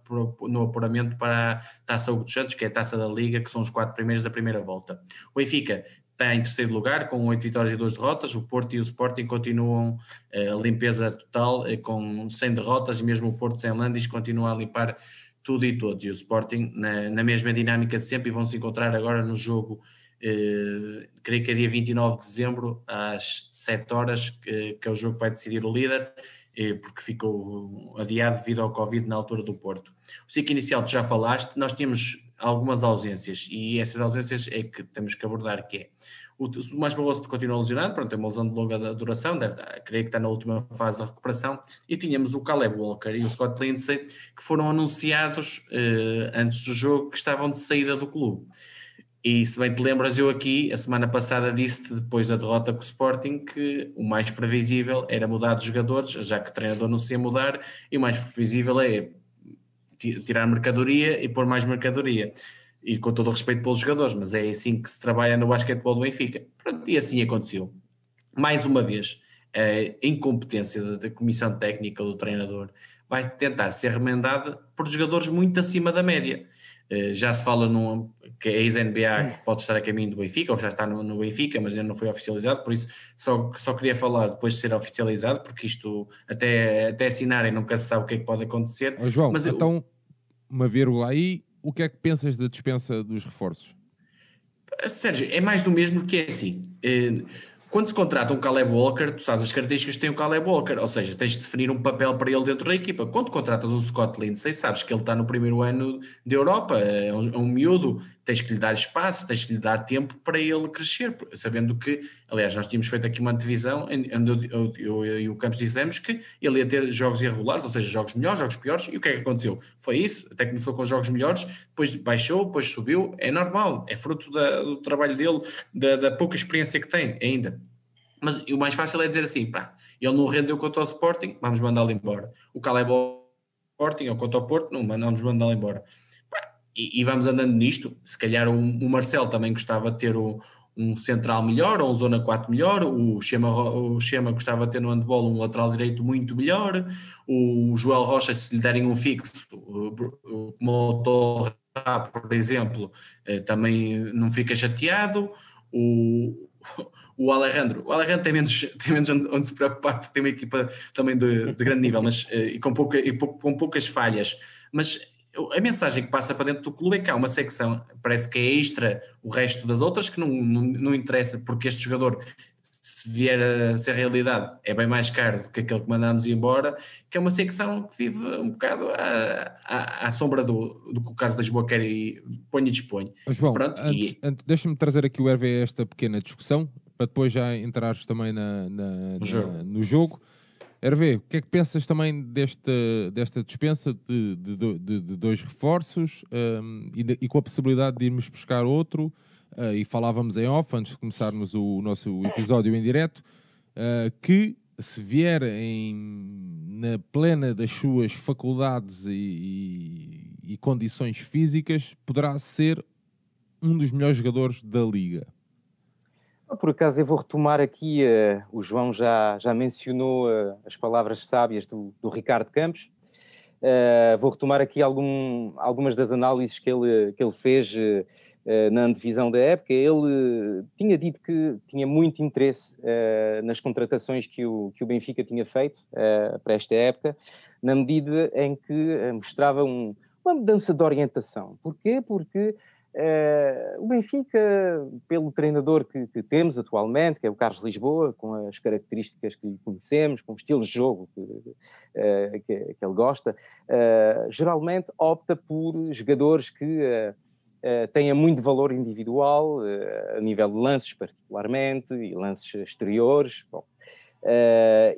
no apuramento para a Taça Hugo dos Santos, que é a Taça da Liga, que são os quatro primeiros da primeira volta. O Benfica está em terceiro lugar, com oito vitórias e duas derrotas. O Porto e o Sporting continuam eh, a limpeza total, eh, com 100 derrotas, e mesmo o Porto sem Landis continua a limpar tudo e todos. E o Sporting na, na mesma dinâmica de sempre e vão se encontrar agora no jogo, eh, creio que é dia 29 de dezembro, às 7 horas, que, que é o jogo que vai decidir o líder. Eh, porque ficou adiado devido ao Covid na altura do Porto. O ciclo inicial tu já falaste, nós temos algumas ausências e essas ausências é que temos que abordar, que é o, o mais Barroso continua lesionado, pronto, tem uma lesão de longa duração, deve, creio que está na última fase da recuperação, e tínhamos o Caleb Walker e o Scott Lindsay, que foram anunciados eh, antes do jogo que estavam de saída do clube. E se bem te lembras, eu aqui, a semana passada, disse depois da derrota com o Sporting, que o mais previsível era mudar de jogadores, já que o treinador não se ia mudar, e o mais previsível é tirar mercadoria e pôr mais mercadoria. E com todo o respeito pelos jogadores, mas é assim que se trabalha no basquetebol do Benfica. Pronto, e assim aconteceu. Mais uma vez, a incompetência da comissão técnica do treinador vai tentar ser remendada por jogadores muito acima da média. Eh, já se fala num, que a ex-NBA pode estar a caminho do Benfica, ou já está no, no, Benfica, mas ainda não foi oficializado, por isso só, só queria falar depois de ser oficializado, porque isto até, até assinarem nunca se sabe o que é que pode acontecer. Oh, João, mas então, eu, uma vírgula aí, o que é que pensas da dispensa dos reforços? Sérgio, é mais do mesmo que é assim. Eh, quando se contrata um Caleb Walker, tu sabes as características que tem o Caleb Walker, ou seja, tens de definir um papel para ele dentro da equipa. Quando contratas um Scott Lindsay, sabes que ele está no primeiro ano de Europa, é um, é um miúdo, tens que lhe dar espaço, tens que lhe dar tempo para ele crescer, sabendo que, aliás, nós tínhamos feito aqui uma divisão onde eu, eu, eu, e o Campos dissemos que ele ia ter jogos irregulares, ou seja, jogos melhores, jogos piores, e o que é que aconteceu? Foi isso, até começou com jogos melhores, depois baixou, depois subiu, é normal, é fruto da, do trabalho dele, da, da pouca experiência que tem ainda. Mas o mais fácil é dizer assim, pá, ele não rendeu contra o Sporting, vamos mandá-lo embora. O Caleb Sporting ou contra o Porto, não, vamos mandá-lo embora. E, vamos andando nisto. Se calhar o, o Marcelo também gostava de ter o, um central melhor ou um zona 4 melhor. O Chema, o Chema gostava de ter no handball um lateral direito muito melhor. O Joel Rocha, se lhe derem um fixo, como o Torre, por exemplo, eh, também não fica chateado. O, o Alejandro, o Alejandro tem menos, tem menos onde, onde se preocupar, porque tem uma equipa também de, de grande nível, mas eh, e com, pouca, e com poucas falhas. Mas a mensagem que passa para dentro do clube é que há uma secção, parece que é extra o resto das outras, que não, não, não interessa, porque este jogador, se vier a ser realidade, é bem mais caro do que aquele que mandamos embora, que é uma secção que vive um bocado à, à, à sombra do, do que o Carlos Lisboa quer e põe e dispõe. João, Pronto, antes, e... deixa-me trazer aqui o Hervé a esta pequena discussão, para depois já entrares também na, na, no, jogo. Na, no jogo. Hervé, o que é que pensas também desta, desta dispensa de, de, de, de dois reforços um, e, e, com a possibilidade de irmos buscar outro? Uh, e falávamos em off, antes de começarmos o, o nosso episódio em direto, uh, que se vier em, na plena das suas faculdades e, e, e condições físicas, poderá ser um dos melhores jogadores da liga. Por acaso eu vou retomar aqui, uh, o João já, já mencionou uh, as palavras sábias do, do Ricardo Campos, uh, vou retomar aqui algum, algumas das análises que ele, que ele fez na divisão da época. Ele tinha dito que tinha muito interesse nas contratações que o, que o Benfica tinha feito para esta época, na medida em que mostrava um, uma mudança de orientação. Porquê? Porque Uh, o Benfica, pelo treinador que, que, temos atualmente, que é o Carlos Lisboa, com as características que conhecemos, com o estilo de jogo que, uh, que, que ele gosta, uh, geralmente opta por jogadores que tenham muito valor individual, a nível de lances particularmente, e lances exteriores. Bom,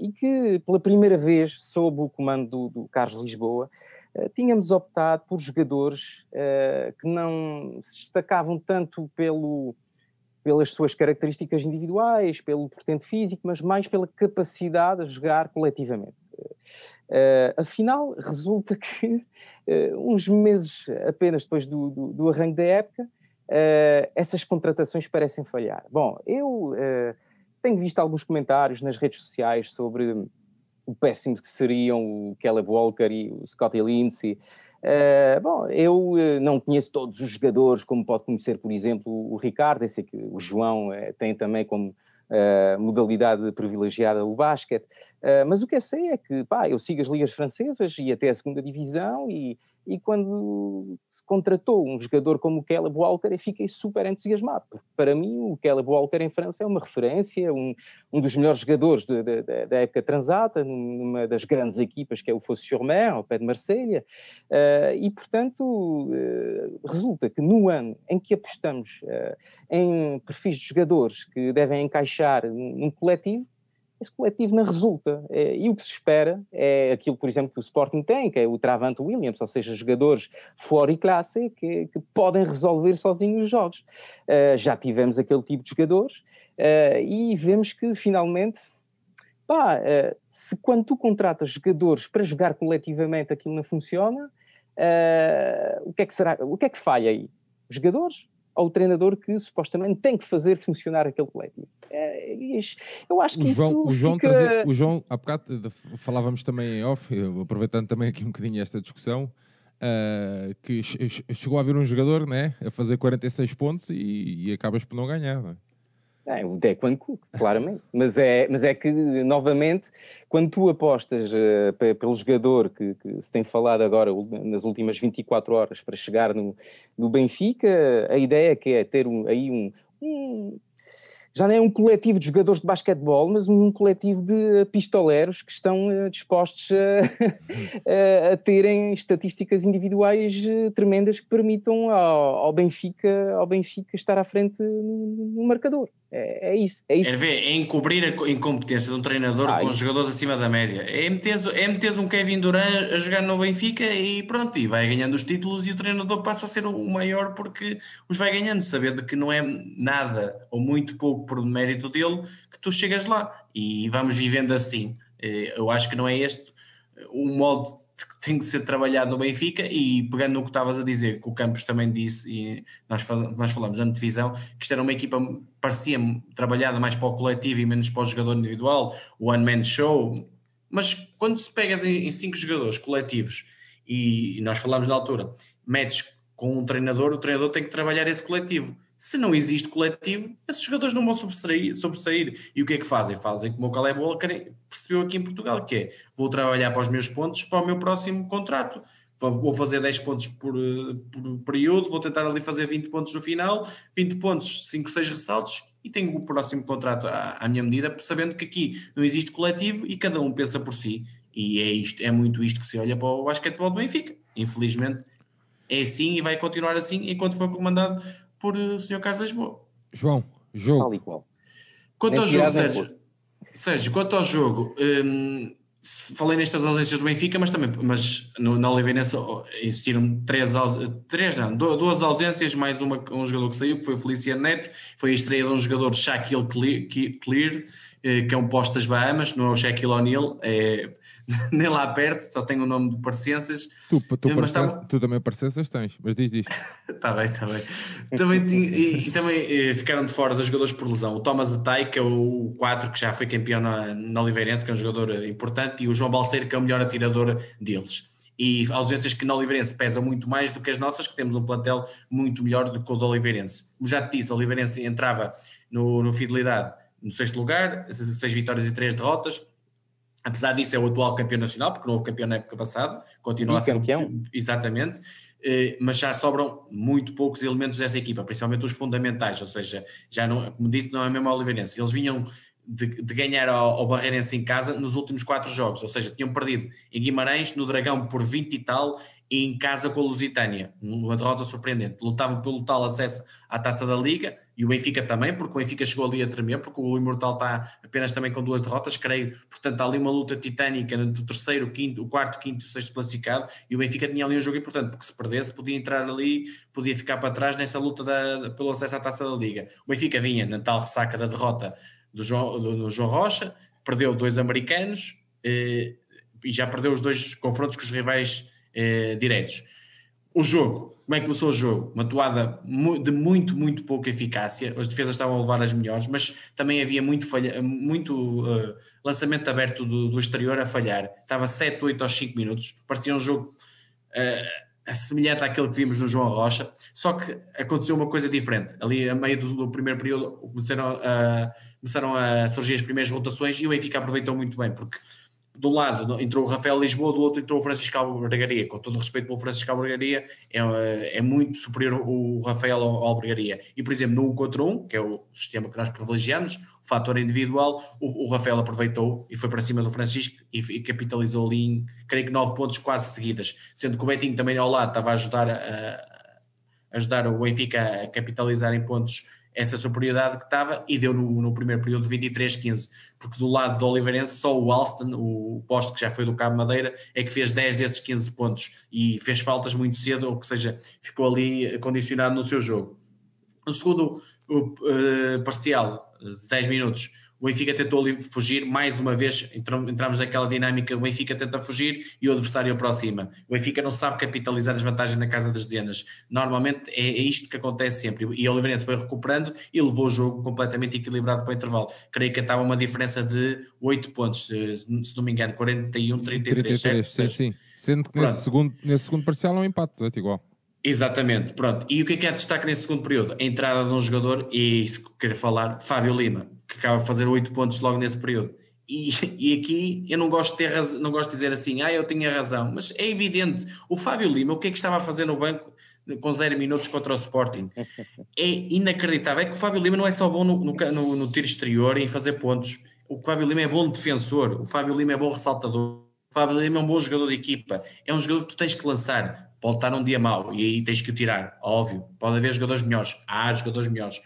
e que pela primeira vez, sob o comando do, do Carlos Lisboa, tínhamos optado por jogadores uh, que não se destacavam tanto pelo, pelas suas características individuais, pelo portento físico, mas mais pela capacidade de jogar coletivamente. afinal, resulta que uns meses apenas depois do, do, do arranque da época, essas contratações parecem falhar. Bom, eu tenho visto alguns comentários nas redes sociais sobre o péssimo que seriam o Caleb Walker e o Scottie Lindsay. Uh, bom, eu uh, não conheço todos os jogadores, como pode conhecer, por exemplo, o Ricardo, eu sei que o João uh, tem também como modalidade privilegiada o basquete, mas o que eu sei é que, pá, eu sigo as ligas francesas e até a segunda divisão e e quando se contratou um jogador como o Caleb Walker, eu fiquei super entusiasmado, para mim o Caleb Walker em França é uma referência, um, um dos melhores jogadores de, de, de, da época transata, numa das grandes equipas que é o Fosse-sur-Mer, ao pé de Marselha, uh, e portanto uh, resulta que no ano em que apostamos uh, em perfis de jogadores que devem encaixar num coletivo, esse coletivo não resulta. É, e o que se espera é aquilo, por exemplo, que o Sporting tem, que é o Travante Williams, ou seja, jogadores fora e classe que, que podem resolver sozinhos os jogos. Uh, já tivemos aquele tipo de jogadores uh, e vemos que finalmente, pá, uh, se quando tu contratas jogadores para jogar coletivamente aquilo não funciona, o que é que será? O que é que falha aí? Os jogadores? Ao treinador que supostamente tem que fazer funcionar aquele coletivo. É, eu acho que o João, isso o João, fica... trazia, o João, há bocado falávamos também em off, aproveitando também aqui um bocadinho esta discussão, uh, que chegou a haver um jogador né, a fazer 46 pontos e, e acabas por não ganhar. Não é? É, o Declan Cook, claramente. mas, é, mas é que, novamente, quando tu apostas uh, pelo jogador que, que, se tem falado agora nas últimas 24 horas para chegar no, no Benfica, a ideia é que é ter um, aí um, um já não é um coletivo de jogadores de basquetebol, mas um coletivo de pistoleiros que estão uh, dispostos a, a, terem estatísticas individuais uh, tremendas que permitam ao, ao, Benfica, ao Benfica estar à frente no marcador. É, é, isso. É, isso. é, ver, é encobrir a incompetência de um treinador ah, com isso. jogadores acima da média. É meter, é meter um Kevin Durant a jogar no Benfica e pronto, e vai ganhando os títulos e o treinador passa a ser o maior porque os vai ganhando, sabendo que não é nada ou muito pouco por mérito dele que tu chegas lá e vamos vivendo assim. Eh, eu acho que não é este o modo tem que ser trabalhado no Benfica e pegando no que estavas a dizer, que o Campos também disse e nós, nós falamos na divisão, que isto era uma equipa parecia trabalhada mais para o coletivo e menos para o jogador individual, o one man show, mas quando se pegas em, em cinco jogadores coletivos e, e nós falamos na altura, metes com um treinador, o treinador tem que trabalhar esse coletivo se não existe coletivo, esses jogadores não vão sobressair, sobressair. E o que é que fazem? Fazem como o Caleb Walker percebeu aqui em Portugal, que é, vou trabalhar para os meus pontos para o meu próximo contrato. Vou fazer 10 pontos por, por período, vou tentar ali fazer 20 pontos no final, 20 pontos, 5, 6 ressaltos e tenho o próximo contrato à, à minha medida, sabendo que aqui não existe coletivo e cada um pensa por si. E é, isto, é muito isto que se olha para o basquetebol do Benfica. Infelizmente é assim e vai continuar assim enquanto for comandado por uh, Sr. Carlos Lisboa. João, jogo. Tal e qual. Quanto ao jogo, Sérgio, Sérgio, quanto ao jogo, um, falei nestas ausências do Benfica, mas também mas no, na Oliveirense existiram três, três não, duas ausências, mais uma, um jogador que saiu, que foi o Feliciano Neto, foi a estreia de um jogador Shaquille Clear, Clear eh, que é um posto das Bahamas, não é o Shaquille O'Neal, é nem lá perto, só tem o nome de Parecenças. Tu, tu, mas tá... tu também Parecenças tens, mas diz, diz. Está bem, está bem. Também tinha, e, e, também eh, ficaram de fora dos jogadores por lesão. O Thomas Atai, que é o 4, que já foi campeão na, na Oliveirense, que é um jogador eh, importante, e o João Balseiro, que é o melhor atirador deles. E ausências que na Oliveirense pesam muito mais do que as nossas, que temos um plantel muito melhor do que o da Oliveirense. Como já te disse, a Oliveirense entrava no, no Fidelidade no sexto lugar, seis vitórias e três derrotas Apesar disso, é o atual campeão nacional, porque não houve campeão na época passada, continua a ser campeão. Exatamente, eh, mas já sobram muito poucos elementos dessa equipa, principalmente os fundamentais, ou seja, já não, como disse, não é mesmo a Oliveirense. Eles vinham de, de ganhar ao, ao, Barreirense em casa nos últimos quatro jogos, ou seja, tinham perdido em Guimarães, no Dragão por 20 e tal, e em casa com a Lusitânia, uma derrota surpreendente. Lutavam pelo tal acesso à taça da Liga e o Benfica também, porque o Benfica chegou ali a tremer, porque o Imortal está apenas também com duas derrotas, creio. Portanto, há ali uma luta titânica do terceiro, quinto, o quarto, quinto e o sexto classificado e o Benfica tinha ali um jogo importante, porque se perdesse podia entrar ali, podia ficar para trás nessa luta da, pelo acesso à taça da Liga. O Benfica vinha na tal ressaca da derrota do João, do, do João Rocha, perdeu dois americanos eh, e já perdeu os dois confrontos com os rivais eh, diretos. O jogo, como é que começou o jogo? Uma toada de muito, muito pouca eficácia. As defesas estavam a levar as melhores, mas também havia muito, falha, muito uh, lançamento aberto do, do, exterior a falhar. Estava 7, 8 aos 5 minutos. Parecia um jogo uh, semelhante àquele que vimos no João Rocha. Só que aconteceu uma coisa diferente. Ali, a meio do, do primeiro período, começaram a, começaram a surgir as primeiras rotações e o Benfica aproveitou muito bem, porque um lado entrou o Rafael Lisboa, do outro entrou o Francisco Albergaria. Com todo o respeito pelo Francisco Albergaria, é, é muito superior o Rafael Albergaria. E, por exemplo, no 1 contra 1, que é o sistema que nós privilegiamos, o fator individual, o, o Rafael aproveitou e foi para cima do Francisco e, e, capitalizou ali, em, creio que, nove pontos quase seguidas. Sendo que o Betinho também ao lado estava a ajudar, a, a ajudar o Benfica a capitalizar em pontos essa superioridade que estava e deu no, no primeiro período 23-15, porque do lado do Oliveirense só o Alston, o posto que já foi do Cabo Madeira, é que fez 10 desses 15 pontos e fez faltas muito cedo, ou seja, ficou ali condicionado no seu jogo. No segundo o, uh, parcial, 10 minutos, o Benfica tentou fugir, mais uma vez entramos naquela dinâmica, o Benfica tenta fugir e o adversário aproxima. O Benfica não sabe capitalizar as vantagens na casa das denas. Normalmente é, é isto que acontece sempre. E o Oliveirense foi recuperando e levou o jogo completamente equilibrado para o intervalo. Creio que estava uma diferença de 8 pontos, se não me engano, 41, 33. 33 sim, sim. Sendo que nesse segundo, nesse segundo parcial é um empate, é igual. Exatamente, pronto. E o que é que é destaque nesse segundo período? A entrada de um jogador, e isso que quero falar, Fábio Lima, que acaba de fazer 8 pontos logo nesse período. E, e aqui eu não gosto, de ter não gosto de dizer assim, ah, eu tinha razão, mas é evidente, o Fábio Lima, o que é que estava a fazer no banco com 0 minutos contra o Sporting? É inacreditável. É que o Fábio Lima não é só bom no, no, no tiro exterior e em fazer pontos. O Fábio Lima é bom defensor, o Fábio Lima é bom ressaltador, o Fábio Lima é um bom jogador de equipa, é um jogador que tu tens que lançar pode estar um dia mau e aí tens que o tirar, óbvio. Pode haver jogadores melhores, há jogadores melhores.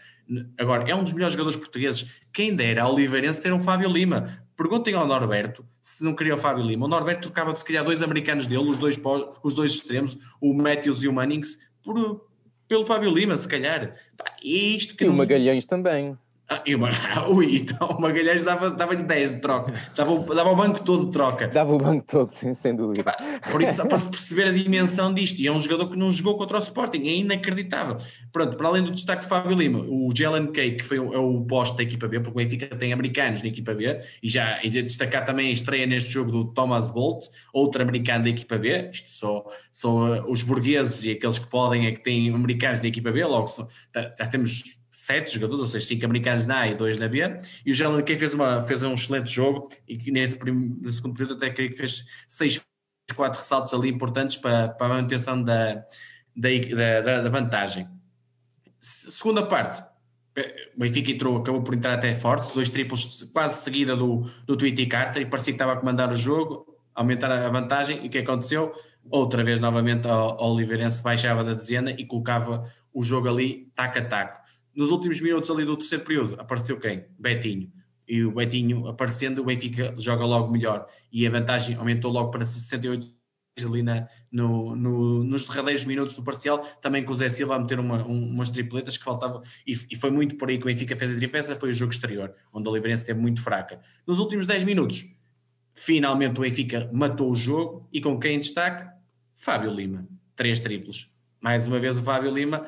Agora, é um dos melhores jogadores portugueses. Quem dera ao Oliveirense ter um Fábio Lima. Perguntem ao Norberto se não queria o Fábio Lima. O Norberto trocava se calhar dois americanos dele, os dois, os dois extremos, o Matthews e o Mannings, por, pelo Fábio Lima, se calhar. E, é isto que e o Magalhães também. Ah, e uma, ui, então o Magalhães dava-lhe dava 10 de troca, dava, dava o banco todo de troca. Dava o banco todo, sem, sem dúvida. Por isso, para se perceber a dimensão disto, e é um jogador que não jogou contra o Sporting, é inacreditável. Pronto, para além do destaque de Fábio Lima, o Jalen Kay, que foi o, é o posto da equipa B, porque o Benfica tem americanos na equipa B, e já e destacar também a estreia neste jogo do Thomas Bolt, outro americano da equipa B, isto só, só os burgueses e aqueles que podem é que têm americanos na equipa B, logo só, já, já temos sete jogadores, ou seja, cinco americanos na A e dois na B, e o Jalen Kay fez, fez um excelente jogo e que nesse, primeiro, nesse segundo período até creio que fez seis, quatro ressaltos ali importantes para, para a manutenção da, da, da, da vantagem. Segunda parte, o Benfica entrou, acabou por entrar até forte, dois triplos quase seguida do, do Tweety Carter e parecia que estava a comandar o jogo, aumentar a vantagem, e o que aconteceu? Outra vez novamente o, Oliveirense baixava da dezena e colocava o jogo ali taco a taco nos últimos minutos ali do terceiro período, apareceu quem? Betinho. E o Betinho aparecendo, o Benfica joga logo melhor. E a vantagem aumentou logo para 68 ali na, no, no, nos derradeiros minutos do parcial, também com o Zé Silva a meter uma, um, umas tripletas que faltavam, e, e, foi muito por aí que o Benfica fez a diferença, foi o jogo exterior, onde a Oliveirense esteve muito fraca. Nos últimos 10 minutos, finalmente o Benfica matou o jogo, e com quem em destaque? Fábio Lima, três triplos mais uma vez o Fábio Lima,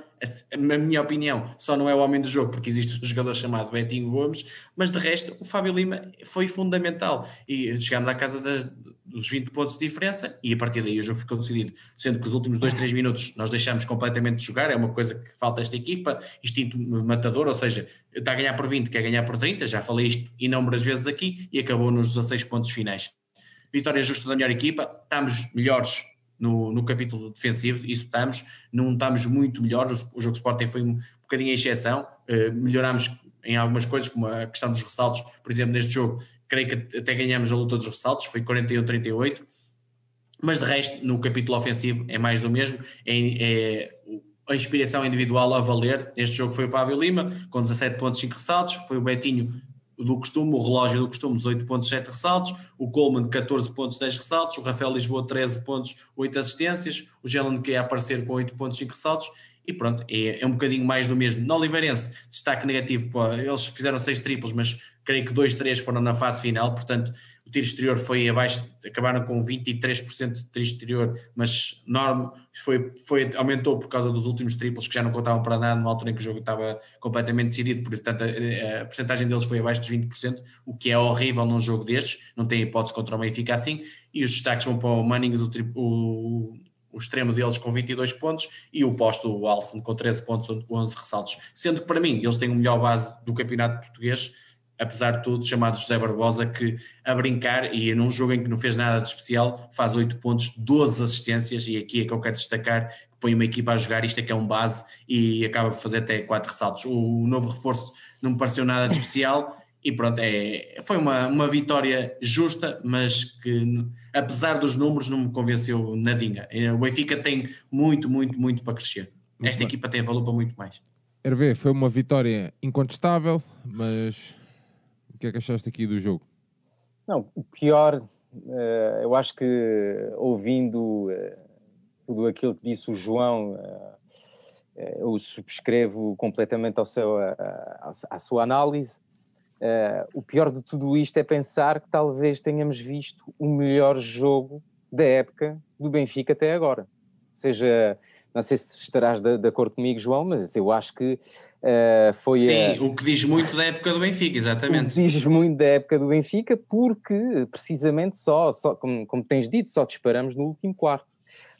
na minha opinião, só não é o homem do jogo porque existe um jogador chamado Betinho Gomes, mas de resto o Fábio Lima foi fundamental e chegámos à casa das, dos 20 pontos de diferença e a partir daí o jogo ficou decidido, sendo que os últimos 2, 3 minutos nós deixámos completamente de jogar, é uma coisa que falta esta equipa, instinto matador, ou seja, está a ganhar por 20, quer ganhar por 30, já falei isto inúmeras vezes aqui e acabou nos 16 pontos finais. Vitória justa da melhor equipa, estamos melhores no, no capítulo defensivo, isso estamos, não estamos muito melhores, o, o jogo Sporting foi um bocadinho a exceção, uh, melhorámos em algumas coisas, como a questão dos ressaltos, por exemplo, neste jogo, creio que até ganhamos a luta dos ressaltos, foi 41-38, mas de resto, no capítulo ofensivo, é mais do mesmo, é, é a inspiração individual a valer. Neste jogo foi o Fábio Lima, com 17 pontos, 5 ressaltos, foi o Betinho do costume, o relógio do costume, 18 pontos, 7 ressaltos, o Coleman, 14 pontos, 10 ressaltos, o Rafael Lisboa, 13 pontos, 8 assistências, o Jelen que aparecer com 8 pontos, 5 ressaltos, e pronto, é, é, um bocadinho mais do mesmo. No Oliveirense, destaque negativo, eles fizeram 6 triplos, mas creio que 2, 3 foram na fase final, portanto, tiro exterior foi abaixo, acabaram com 23% de tiro exterior, mas norme, foi, foi, aumentou por causa dos últimos triplos que já não contavam para nada, numa altura em que o jogo estava completamente decidido, portanto a, a porcentagem deles foi abaixo dos 20%, o que é horrível num jogo destes, não tem hipótese contra o Benfica assim, e os destaques vão para o Mannings, o, o, o extremo deles com 22 pontos e o posto, o Alson, com 13 pontos, 11 ressaltos, sendo que para mim eles têm o melhor base do campeonato português, apesar de tudo, chamado José Barbosa, que a brincar e num jogo em que não fez nada de especial, faz 8 pontos, 12 assistências, e aqui é que eu quero destacar que põe uma equipa a jogar, isto é que é um base, e acaba por fazer até 4 ressaltos. O novo reforço não me pareceu nada de especial, e pronto, é, foi uma, uma vitória justa, mas que apesar dos números não me convenceu nadinha. O Benfica tem muito, muito, muito para crescer. Esta equipa tem valor para muito mais. Hervé, foi uma vitória incontestável, mas que é que achaste aqui do jogo? Não, o pior, uh, eu acho que ouvindo uh, tudo aquilo que disse o João, uh, eu subscrevo completamente ao seu, à sua análise. o pior de tudo isto é pensar que talvez tenhamos visto o melhor jogo da época do Benfica até agora. Ou seja, não sei se estarás de, de acordo comigo, João, mas eu acho que Uh, foi Sim, a... o que diz muito da época do Benfica, exatamente. Diz muito da época do Benfica, porque precisamente só, só como, como tens dito, só disparamos no último quarto.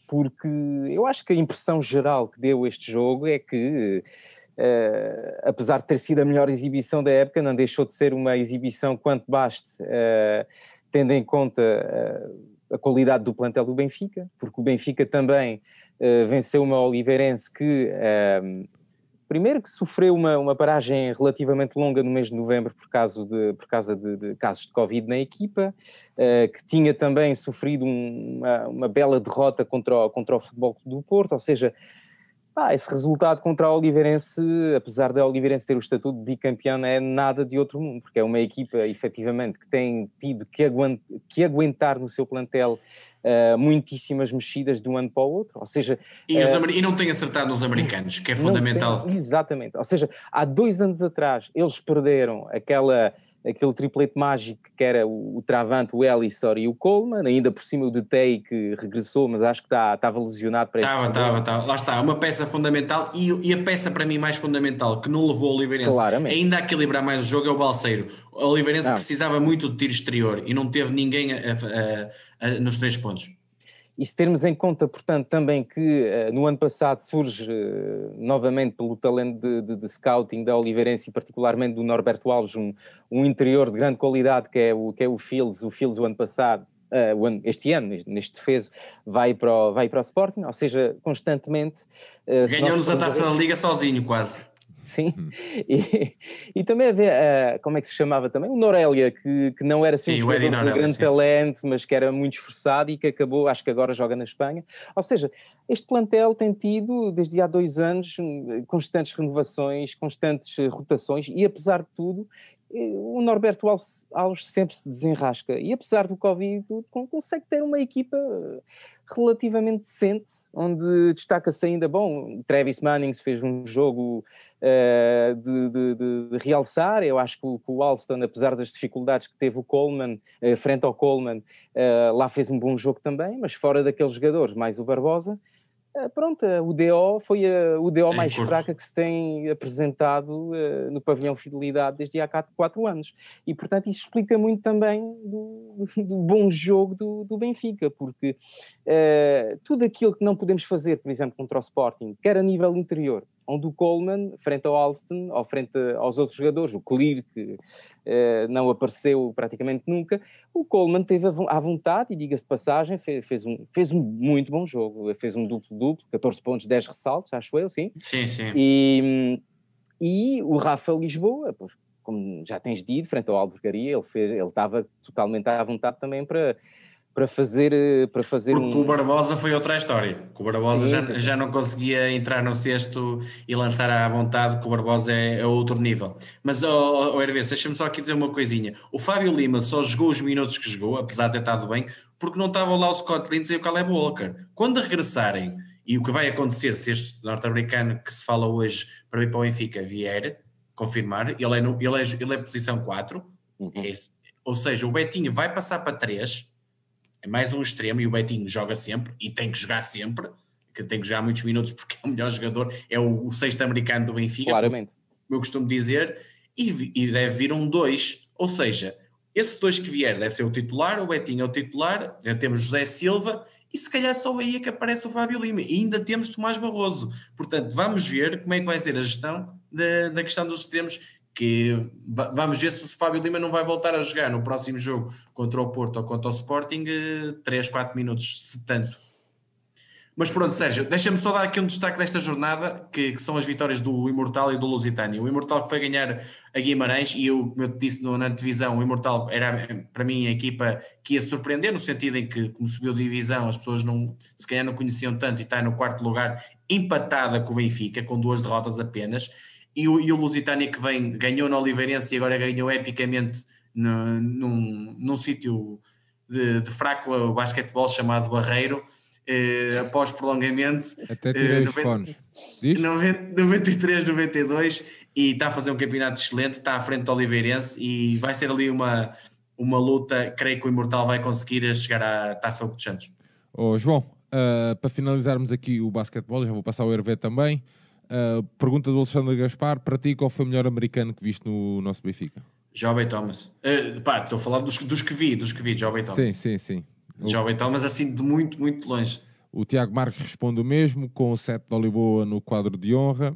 Porque eu acho que a impressão geral que deu este jogo é que, uh, apesar de ter sido a melhor exibição da época, não deixou de ser uma exibição quanto baste, uh, tendo em conta a qualidade do plantel do Benfica, porque o Benfica também venceu uma Oliveirense que primeiro que sofreu uma, uma paragem relativamente longa no mês de novembro por causa de, por causa de, de casos de Covid na equipa, uh, que tinha também sofrido um, uma, uma, bela derrota contra o, contra o Futebol do Porto, ou seja, esse resultado contra a Oliveirense, apesar da Oliveirense ter o estatuto de bicampeão, é nada de outro mundo, porque é uma equipa, efetivamente, que tem tido que, que aguentar no seu plantel uh, muitíssimas mexidas de um ano para o outro, ou seja... E, uh, e não tem acertado nos americanos, que é fundamental. Tem, exatamente, ou seja, há dois anos atrás eles perderam aquela aquele triplete mágico que era o, o Travante, o Ellison e o Coleman, ainda por cima o Detei que regressou, mas acho que está, estava lesionado para Estava, estava, estava. Lá está, uma peça fundamental e, e, a peça para mim mais fundamental que não levou o Oliveirense Claramente. ainda a equilibrar mais o jogo é o Balseiro. O Oliveirense não. precisava muito de tiro exterior e não teve ninguém a, a, a, nos três pontos. E se termos em conta, portanto, também que uh, no ano passado surge uh, novamente pelo talento de, de, de, scouting da Oliveirense e particularmente do Norberto Alves, um, um, interior de grande qualidade que é o, que é o Fields, o Fields o ano passado, uh, o ano, este ano, neste, neste defeso, vai para, o, vai para o Sporting, ou seja, constantemente... Ganhou-nos a taça da Liga sozinho, quase. Sim, hum. e, e, também havia, uh, como é que se chamava também? O Norélia, que, que não era assim, sim, um jogador de grande sim. talento, mas que era muito esforçado e que acabou, acho que agora joga na Espanha. Ou seja, este plantel tem tido, desde há dois anos, constantes renovações, constantes rotações e, apesar de tudo, o Norberto Alves sempre se desenrasca e apesar do Covid consegue ter uma equipa relativamente decente, onde destaca-se ainda, bom, Travis Mannings fez um jogo uh, de, de, de, realçar, eu acho que o, que o, Alston, apesar das dificuldades que teve o Coleman, uh, frente ao Coleman, uh, lá fez um bom jogo também, mas fora daqueles jogadores, mais o Barbosa, pronto, o DO foi a, o DO é mais curso. fraca que se tem apresentado no pavilhão Fidelidade desde há quatro anos. E, portanto, isso explica muito também do, do bom jogo do, do Benfica, porque tudo aquilo que não podemos fazer, por exemplo, contra o Sporting, quer a nível interior, onde o Coleman, frente ao Alston, ou frente aos outros jogadores, o Clear, que uh, não apareceu praticamente nunca, o Coleman teve à vontade, e diga-se de passagem, fez, fez, um, fez um muito bom jogo, fez um duplo-duplo, 14 pontos, 10 ressaltos, acho eu, sim. Sim, sim. E, e o Rafa Lisboa, pois, como já tens dito, frente ao Albergaria, ele, fez, ele estava totalmente à vontade também para, para fazer, eh, para fazer Porque um... o Barbosa foi outra história. O Barbosa sim, já, já não conseguia entrar no cesto e lançar à vontade, que o Barbosa é, é outro nível. Mas, oh, oh Hervé, deixa-me só aqui dizer uma coisinha. O Fábio Lima só jogou os minutos que jogou, apesar de ter estado bem, porque não estavam lá o Scott Lindsay e o Caleb Walker. Quando regressarem, e o que vai acontecer se este norte-americano que se fala hoje para ir para o Benfica vier, confirmar, ele é, no, ele é, ele é posição 4, uhum. é, ou seja, o Betinho vai passar para 3 é mais um extremo e o Betinho joga sempre e tem que jogar sempre, que tem que jogar muitos minutos porque é o melhor jogador, é o, o sexto americano do Benfica, Claramente. como eu costumo dizer, e, e deve vir um 2, ou seja, esse dois que vier deve ser o titular, o Betinho é o titular, já temos José Silva e se calhar só aí é que aparece o Fábio Lima e ainda temos Tomás Barroso. Portanto, vamos ver como é que vai ser a gestão da, da questão dos extremos que vamos ver se o Fábio Lima não vai voltar a jogar no próximo jogo contra o Porto ou contra o Sporting 3, eh, 4 minutos, se tanto. Mas pronto, Sérgio, deixa-me só dar aqui um destaque desta jornada, que, que, são as vitórias do Imortal e do Lusitânia. O Imortal que foi ganhar a Guimarães, e eu, como eu te disse na divisão, o Imortal era para mim a equipa que ia surpreender, no sentido em que, como subiu de divisão, as pessoas não, se calhar não conheciam tanto e está no quarto lugar, empatada com o Benfica, com duas derrotas apenas e o, e o Lusitânia que vem, ganhou na Oliveirense e agora ganhou epicamente no, num, num sítio de, de, fraco basquetebol chamado Barreiro, eh, após prolongamento. Até tirei eh, fones. 93, 92 e está a fazer um campeonato excelente, está à frente do Oliveirense e vai ser ali uma, uma luta, creio que o Imortal vai conseguir chegar à Taça dos Santos. Oh, João, uh, para finalizarmos aqui o basquetebol, já vou passar o Hervé também, Uh, pergunta do Alexandre Gaspar: para ti, qual foi o melhor americano que viste no nosso Benfica? Jovem Thomas. Uh, pá, estou a falar dos, dos que vi, dos que vi, Jovem Thomas. Sim, sim, sim. Jovem Thomas, assim, de muito, muito longe. O Tiago Marques responde o mesmo, com o 7 de Oliboa no quadro de honra.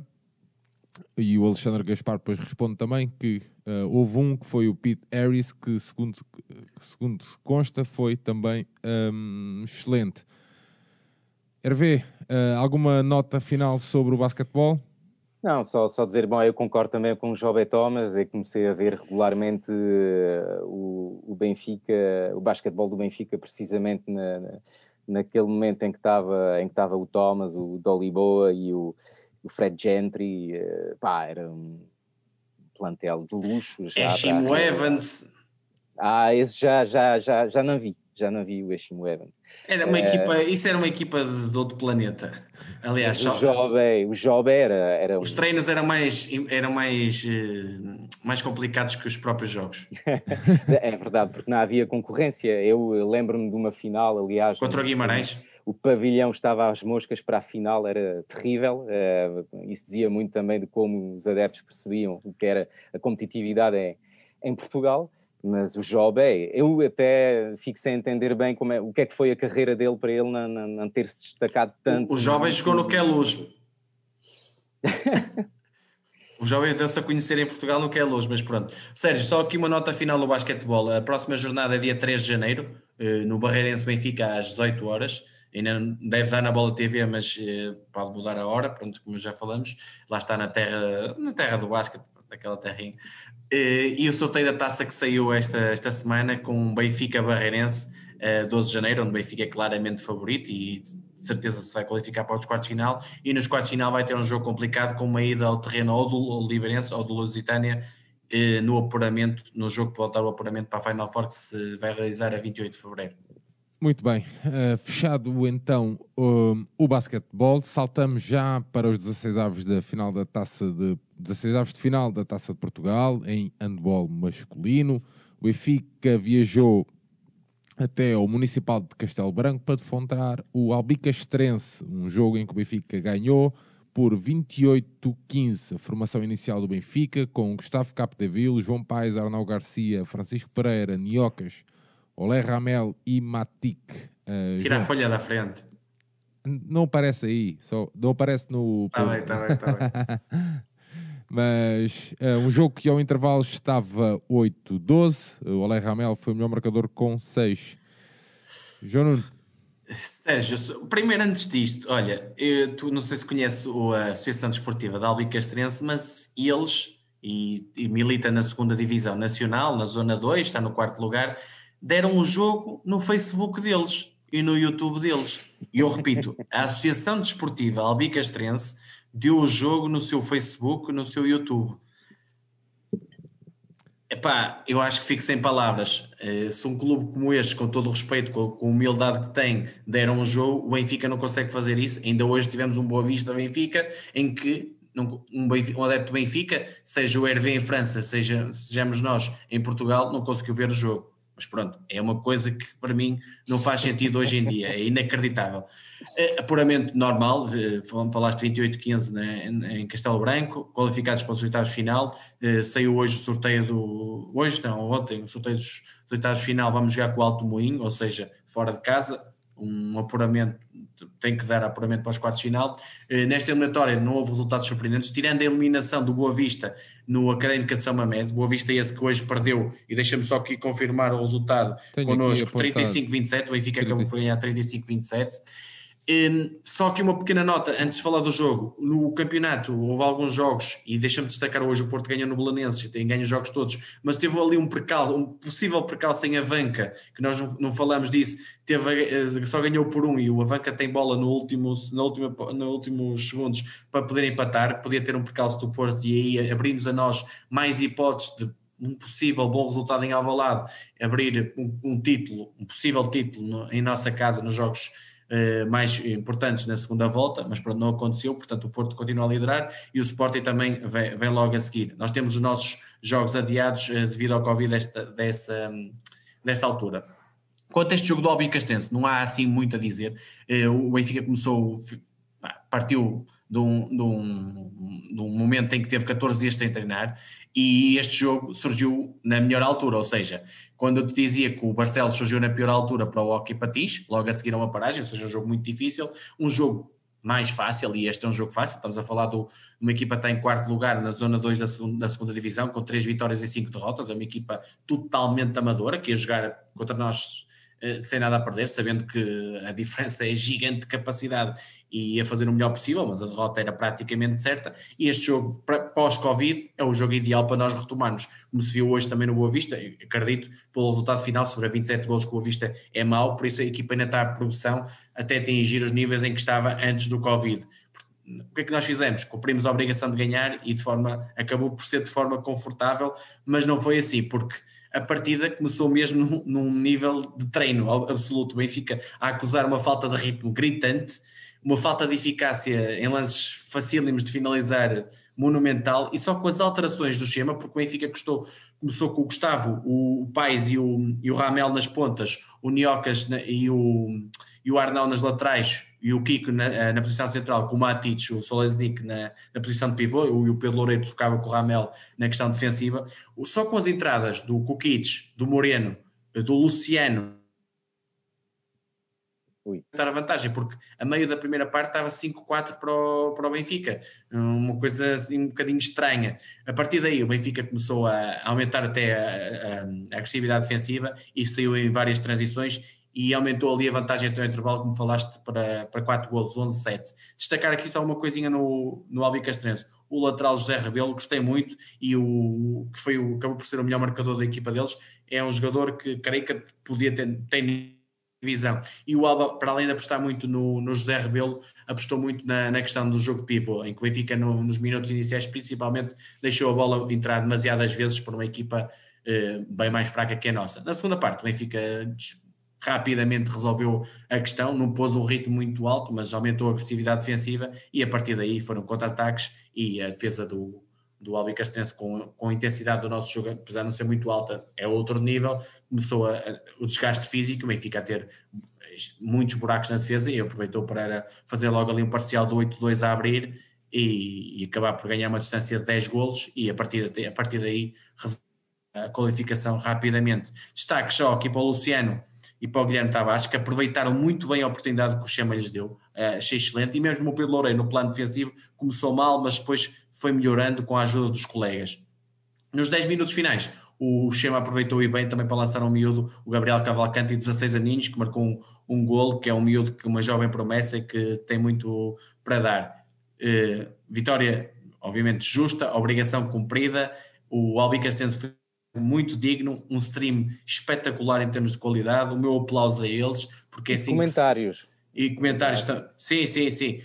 E o Alexandre Gaspar depois responde também que uh, houve um que foi o Pete Harris, que segundo, segundo consta foi também um, excelente. Hervé, uh, alguma nota final sobre o basquetebol? Não, só, só dizer, bom, eu concordo também com o Jovem Thomas, eu comecei a ver regularmente uh, o, o, Benfica, o basquetebol do Benfica, precisamente na, na, naquele momento em que estava em que estava o Thomas, o Dolly Boa e o, o Fred Gentry, uh, pá, era um plantel de luxo. Já Eshimo Evans. Ah, esse já, já, já, já não vi, já não vi o Eshimo Evans. Era uma equipa, isso era uma equipa de outro planeta. Aliás, o Job, o Job era, era Os treinos eram mais, eram mais, eh, mais complicados que os próprios jogos. é verdade, porque não havia concorrência. Eu lembro-me de uma final, aliás. Contra o Guimarães? O pavilhão estava às moscas para a final, era terrível. Eh, isso dizia muito também de como os adeptos percebiam o que era a competitividade em, em Portugal. Mas o Job é, eu até fico sem entender bem como é, o que é que foi a carreira dele para ele não, não, não ter se destacado tanto. O, o jovem jogou no que é luz. o jovem deu-se a conhecer em Portugal no que é luz, mas pronto. Sérgio, só aqui uma nota final no basquetebol. A próxima jornada é dia 3 de janeiro, eh, no Barreirense Benfica, às 18 horas. Ainda deve dar na bola TV, mas eh, pode mudar a hora, pronto, como já falamos. Lá está na terra, na terra do basquete, daquela terrinha. Eh, e o sorteio da taça que saiu esta, esta semana com Benfica Barreirense, 12 de janeiro, onde o Benfica é claramente favorito e de certeza se vai qualificar para os quartos de final. E nos quartos de final vai ter um jogo complicado com uma ida ao terreno ou do Liberense ou do Lusitânia eh, no apuramento, no jogo que voltar o apuramento para a Final Four que se vai realizar a 28 de fevereiro. Muito bem, uh, fechado então um, o basquetebol, saltamos já para os 16 aves da final da taça de 16 aves de final da Taça de Portugal em handball masculino. O Benfica viajou até ao Municipal de Castelo Branco para defrontar o Albicastrense, um jogo em que o Benfica ganhou por 28-15 a formação inicial do Benfica, com Gustavo Capdeville, João Paes, Arnau Garcia, Francisco Pereira, Niocas, Olé Ramel e Matic. Uh, Tira João. a folha da frente. Não aparece aí, só não aparece no. Está bem, está bem, está bem. Mas uh, um jogo que ao intervalo estava 8-12. O Olé Ramel foi o melhor marcador com 6. João Nuno. Sérgio, primeiro antes disto, olha, eu, tu não sei se conheces a Associação Desportiva da Albicastrense, mas eles, e, e, milita na segunda Divisão Nacional, na Zona 2, está no quarto lugar, deram o jogo no Facebook deles e no YouTube deles. E eu repito, a Associação Desportiva Albicastrense deu o jogo no seu Facebook, no seu YouTube. Epá, eu acho que fico sem palavras. Uh, se um clube como este, com todo o respeito, com, a humildade que tem, deram um jogo, o Benfica não consegue fazer isso. Ainda hoje tivemos um Boa Vista Benfica, em que um, Benfica, um adepto do Benfica, seja o Hervé em França, seja, sejamos nós em Portugal, não conseguiu ver o jogo. Mas pronto, é uma coisa que para mim não faz sentido hoje em dia, é inacreditável. É puramente normal, falaste 28-15 né, em Castelo Branco, qualificados para os oitavos final, eh, saiu hoje o sorteio do. Hoje não, ontem, o sorteio dos oitavos final, vamos jogar com o Alto Moinho, ou seja, fora de casa, um apuramento, tem que dar apuramento para os quartos de final. Eh, nesta eliminatória não houve resultados surpreendentes, tirando a eliminação do Boa Vista no Académica de São Mamed. Boa Vista esse que hoje perdeu, e deixa-me só aqui confirmar o resultado Tenho connosco, 35-27, o Benfica acabou por ganhar 35-27. Só que uma pequena nota antes de falar do jogo. No campeonato houve alguns jogos, e deixa-me destacar hoje: o Porto ganhou no Belenenses, tem ganho os jogos todos, mas teve ali um percalço, um possível percalço em Avanca, que nós não, não falamos disso, teve, eh, só ganhou por um e o Avanca tem bola no último, na última, nos últimos segundos para poder empatar. Podia ter um percalço do Porto e aí abrir-nos a nós mais hipóteses de um possível bom resultado em Alvalade, abrir um, um título, um possível título no, em nossa casa nos jogos mais importantes na segunda volta, mas pronto, não aconteceu, portanto o Porto continua a liderar e o Sporting também vem, vem logo a seguir. Nós temos os nossos jogos adiados uh, devido ao Covid desta, dessa, dessa altura. Quanto a este jogo do Albi Castense, não há assim muito a dizer. Uh, o Benfica começou, partiu de um, de, um, de um, momento em que teve 14 dias sem treinar e este jogo surgiu na melhor altura, ou seja, quando eu te dizia que o Barcelos surgiu na pior altura para o Hockey Patins, logo a seguir a uma paragem, ou seja, um jogo muito difícil, um jogo mais fácil, e este é um jogo fácil, estamos a falar de uma equipa que está em quarto lugar na zona 2 da segunda, da segunda divisão, com 3 vitórias e 5 derrotas, é uma equipa totalmente amadora, que ia jogar contra nós eh, sem nada a perder, sabendo que a diferença é gigante de capacidade e ia fazer o melhor possível, mas a derrota era praticamente certa. E este jogo pós-Covid é o jogo ideal para nós retomarmos, como se viu hoje também no Boa Vista. acredito, pelo resultado final, sobre 27 gols que o Boa Vista é mau, por isso a equipa ainda está a produção até atingir os níveis em que estava antes do Covid. O que é que nós fizemos? Cumprimos a obrigação de ganhar e de forma acabou por ser de forma confortável, mas não foi assim, porque a partida começou mesmo num, nível de treino absoluto. O Benfica a acusar uma falta de ritmo gritante, uma falta de eficácia em lances facílimos de finalizar monumental e só com as alterações do esquema, porque o Benfica custou, começou com o Gustavo, o Pais e o, e o Ramel nas pontas, o Niocas e o, e o Arnau nas laterais e o Kiko na, eh, na posição central, com o Matic, o Solesnik na, na posição de pivô, e o Pedro Loureiro tocava com o Ramel na questão defensiva, só com as entradas do Kukic, do Moreno, do Luciano, dar a vantagem, porque a meio da primeira parte estava 5-4 para o, para o Benfica, uma coisa assim um bocadinho estranha. A partir daí o Benfica começou a aumentar até a, a, a agressividade defensiva e saiu em várias transições e aumentou ali a vantagem até o intervalo, como falaste, para, para 4 golos, 11-7. Destacar aqui só uma coisinha no, no Albi Castrense. O lateral José Rebelo, gostei muito, e o que foi o, acabou por ser o melhor marcador da equipa deles, é um jogador que creio que podia ter, visão. E o Alba, para além de apostar muito no, no José Rebelo, apostou muito na, na questão do jogo pivô, em que o Benfica no, nos minutos iniciais principalmente deixou a bola entrar demasiadas vezes por uma equipa eh, bem mais fraca que a nossa. Na segunda parte o Benfica rapidamente resolveu a questão, não pôs um ritmo muito alto, mas aumentou a agressividade defensiva e a partir daí foram contra-ataques e a defesa do, do Albicastrense com, com a intensidade do nosso jogo, apesar de não ser muito alta, é outro nível, começou a, a, o desgaste físico, o Benfica a ter muitos buracos na defesa e aproveitou para fazer logo ali um parcial do 8-2 a abrir e, e, acabar por ganhar uma distância de 10 golos e a partir, a partir daí a qualificação rapidamente. Destaque só aqui para o Luciano, e para o Guilherme Tavares, que aproveitaram muito bem a oportunidade que o Chama lhes deu, uh, achei excelente, e mesmo o Pedro Loureiro no plano defensivo começou mal, mas depois foi melhorando com a ajuda dos colegas. Nos 10 minutos finais, o Chema aproveitou e bem também para lançar um miúdo, o Gabriel Cavalcante, de 16 aninhos, que marcou um, um gol, que é um miúdo, que uma jovem promessa e que tem muito para dar. Uh, vitória, obviamente, justa, obrigação cumprida. O Albicastense foi muito digno, um stream espetacular em termos de qualidade. O meu aplauso a eles, porque é assim. Comentários. Se... E comentários. Sim, sim, sim.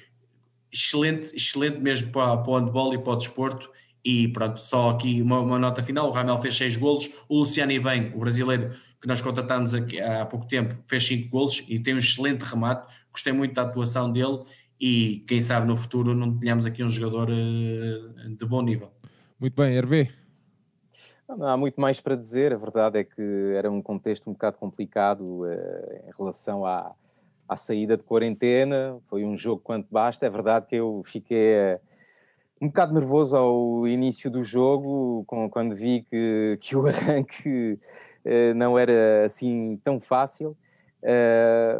Excelente, excelente mesmo para, para o handball e para o desporto. E pronto, só aqui uma, uma nota final: o Ramel fez seis golos, o Luciano Ibem, o brasileiro que nós contratámos aqui há pouco tempo, fez cinco golos e tem um excelente remate. Gostei muito da atuação dele e quem sabe no futuro não tenhamos aqui um jogador uh, de bom nível. Muito bem, Hervé. Não há muito mais para dizer, a verdade é que era um contexto um bocado complicado uh, em relação à, à saída de quarentena, foi um jogo quanto basta, é verdade que eu fiquei uh, um bocado nervoso ao início do jogo, com, quando vi que, que o arranque uh, não era assim tão fácil,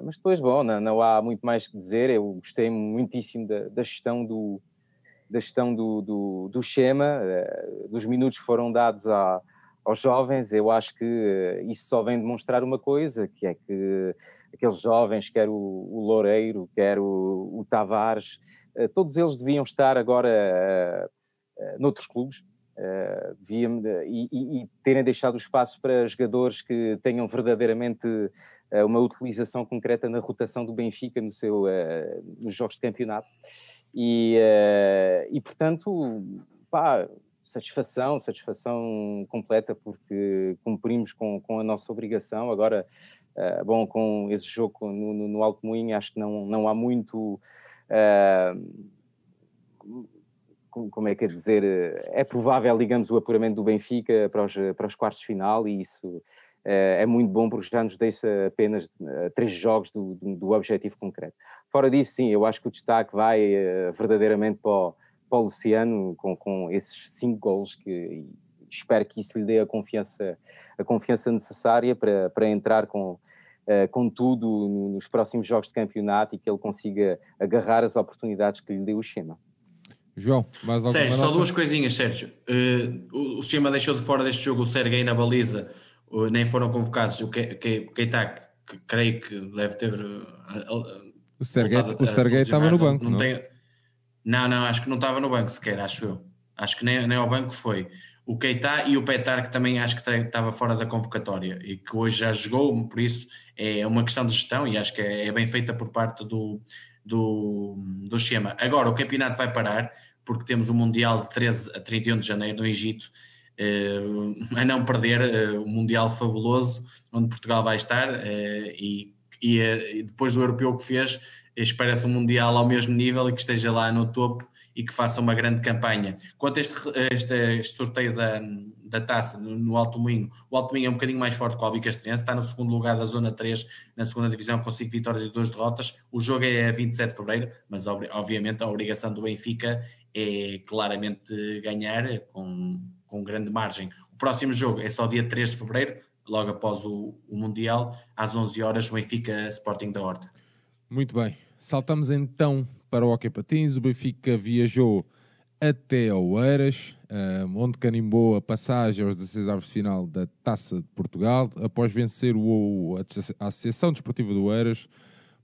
mas depois, bom, não, não, há muito mais que dizer, eu gostei muitíssimo da, da gestão do, da gestão do, do, do Schema, uh, dos minutos que foram dados a, aos jovens, eu acho que uh, isso só vem demonstrar uma coisa, que é que aqueles jovens, quer o, o Loureiro, quer o, o Tavares, uh, todos eles deviam estar agora noutros clubes, deviam, e, e, terem deixado espaço para jogadores que tenham verdadeiramente uma utilização concreta na rotação do Benfica no seu, nos jogos de campeonato. E, uh, e portanto, pá, satisfação, satisfação completa, porque cumprimos com, com a nossa obrigação. Agora, uh, bom, com esse jogo no, no, no, Alto Moinho, acho que não, não há muito. Uh, como é que é dizer? É provável, digamos, o apuramento do Benfica para os, para os quartos de final, e isso é muito bom porque já nos deixa apenas três jogos do, do, objetivo concreto. Fora disso, sim, eu acho que o destaque vai verdadeiramente para o, para o Luciano com, com esses cinco gols que espero que isso lhe dê a confiança, a confiança necessária para, para entrar com, com tudo nos próximos jogos de campeonato e que ele consiga agarrar as oportunidades que lhe deu o Schema. João, mais alguma Sérgio, nota? só duas coisinhas, Sérgio. Uh, o Schema deixou de fora deste jogo o Serguei na baliza nem foram convocados. O Keita, que, creio que deve ter. Uh, o Sergei, o Sergei estava no banco. Não, não, tem, não, não, acho que não estava no banco sequer, acho eu. Acho que nem, nem ao banco foi. O Keita e o Petar, que também acho que estava fora da convocatória e que hoje já jogou, por isso é uma questão de gestão e acho que é, é bem feita por parte do, do, do Schema. Agora, o campeonato vai parar porque temos o Mundial de 13 a 31 de janeiro no Egito uh, a não perder uh, o Mundial fabuloso onde Portugal vai estar uh, e, e depois do europeu que fez, espera-se um Mundial ao mesmo nível e que esteja lá no topo e que faça uma grande campanha. Quanto a este, este, este sorteio da, da taça no, Alto Moinho, o Alto Moinho é um bocadinho mais forte que o Albicastrense, está no segundo lugar da Zona 3, na segunda divisão, com 5 vitórias e 2 derrotas. O jogo é a 27 de fevereiro, mas obviamente a obrigação do Benfica é claramente ganhar com com grande margem. O próximo jogo é só dia 3 de fevereiro, logo após o, o Mundial, às 11 horas, o Benfica Sporting da Horta. Muito bem. Saltamos então para o Hockey Patins. O Benfica viajou até Oeiras, onde carimbou a passagem aos 16 avos de final da Taça de Portugal, após vencer o, a Associação Desportiva do Oeiras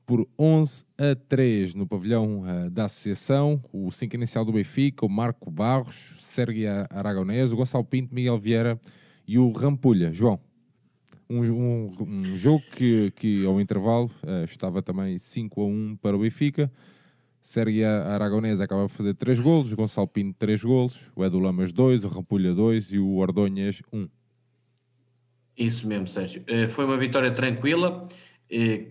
por 11 a 3 no pavilhão uh, da Associação. O 5 inicial do Benfica, o Marco Barros, Sérgio Aragonés, o Gonçalo Pinto, Miguel Vieira e o Rampulha. João, um, um, um jogo que, que ao intervalo uh, estava também 5 a 1 para o Benfica. Sérgio Aragonés acaba de fazer 3 golos, Gonçalo Pinto 3 golos, o Edu Lamas 2, o Rampulha 2 e o Ordonhas 1. Isso mesmo, Sérgio. Uh, foi uma vitória tranquila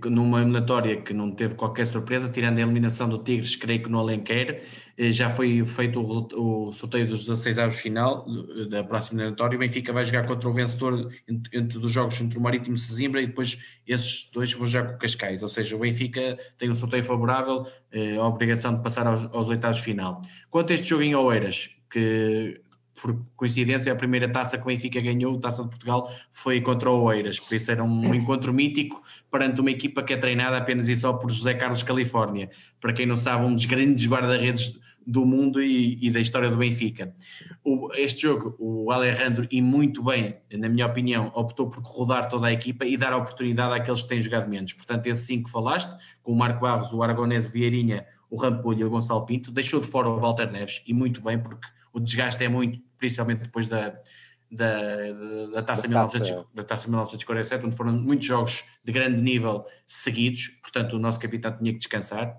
numa eliminatória que não teve qualquer surpresa, tirando a eliminação do Tigres, creio que no Alenquer, já foi feito o, sorteio dos 16 avos final da próxima eliminatória. O Benfica vai jogar contra o vencedor entre, entre dos jogos entre o Marítimo e Sesimbra e depois esses dois vão jogar com o Cascais. Ou seja, o Benfica tem um sorteio favorável, eh, a obrigação de passar aos, aos oitavos final. Quanto a este jogo em Oeiras, que por coincidência, a primeira taça que o Benfica ganhou, Taça de Portugal, foi contra o Oeiras, por isso era um encontro mítico perante uma equipa que é treinada apenas e só por José Carlos Califórnia. Para quem não sabe, um dos grandes guarda-redes do mundo e, e da história do Benfica. O, este jogo, o Alejandro, e muito bem, na minha opinião, optou por rodar toda a equipa e dar a oportunidade àqueles que têm jogado menos. Portanto, esses cinco que falaste, com o Marco Barros, o Aragonés, o Vieirinha, o Rampolho e o Gonçalo Pinto, deixou de fora o Walter Neves, e muito bem, porque o desgaste é muito, principalmente depois da, da, da, taça, da, 1900, taça. da taça 1947, onde foram muitos jogos de grande nível seguidos, portanto o nosso capitão tinha que descansar.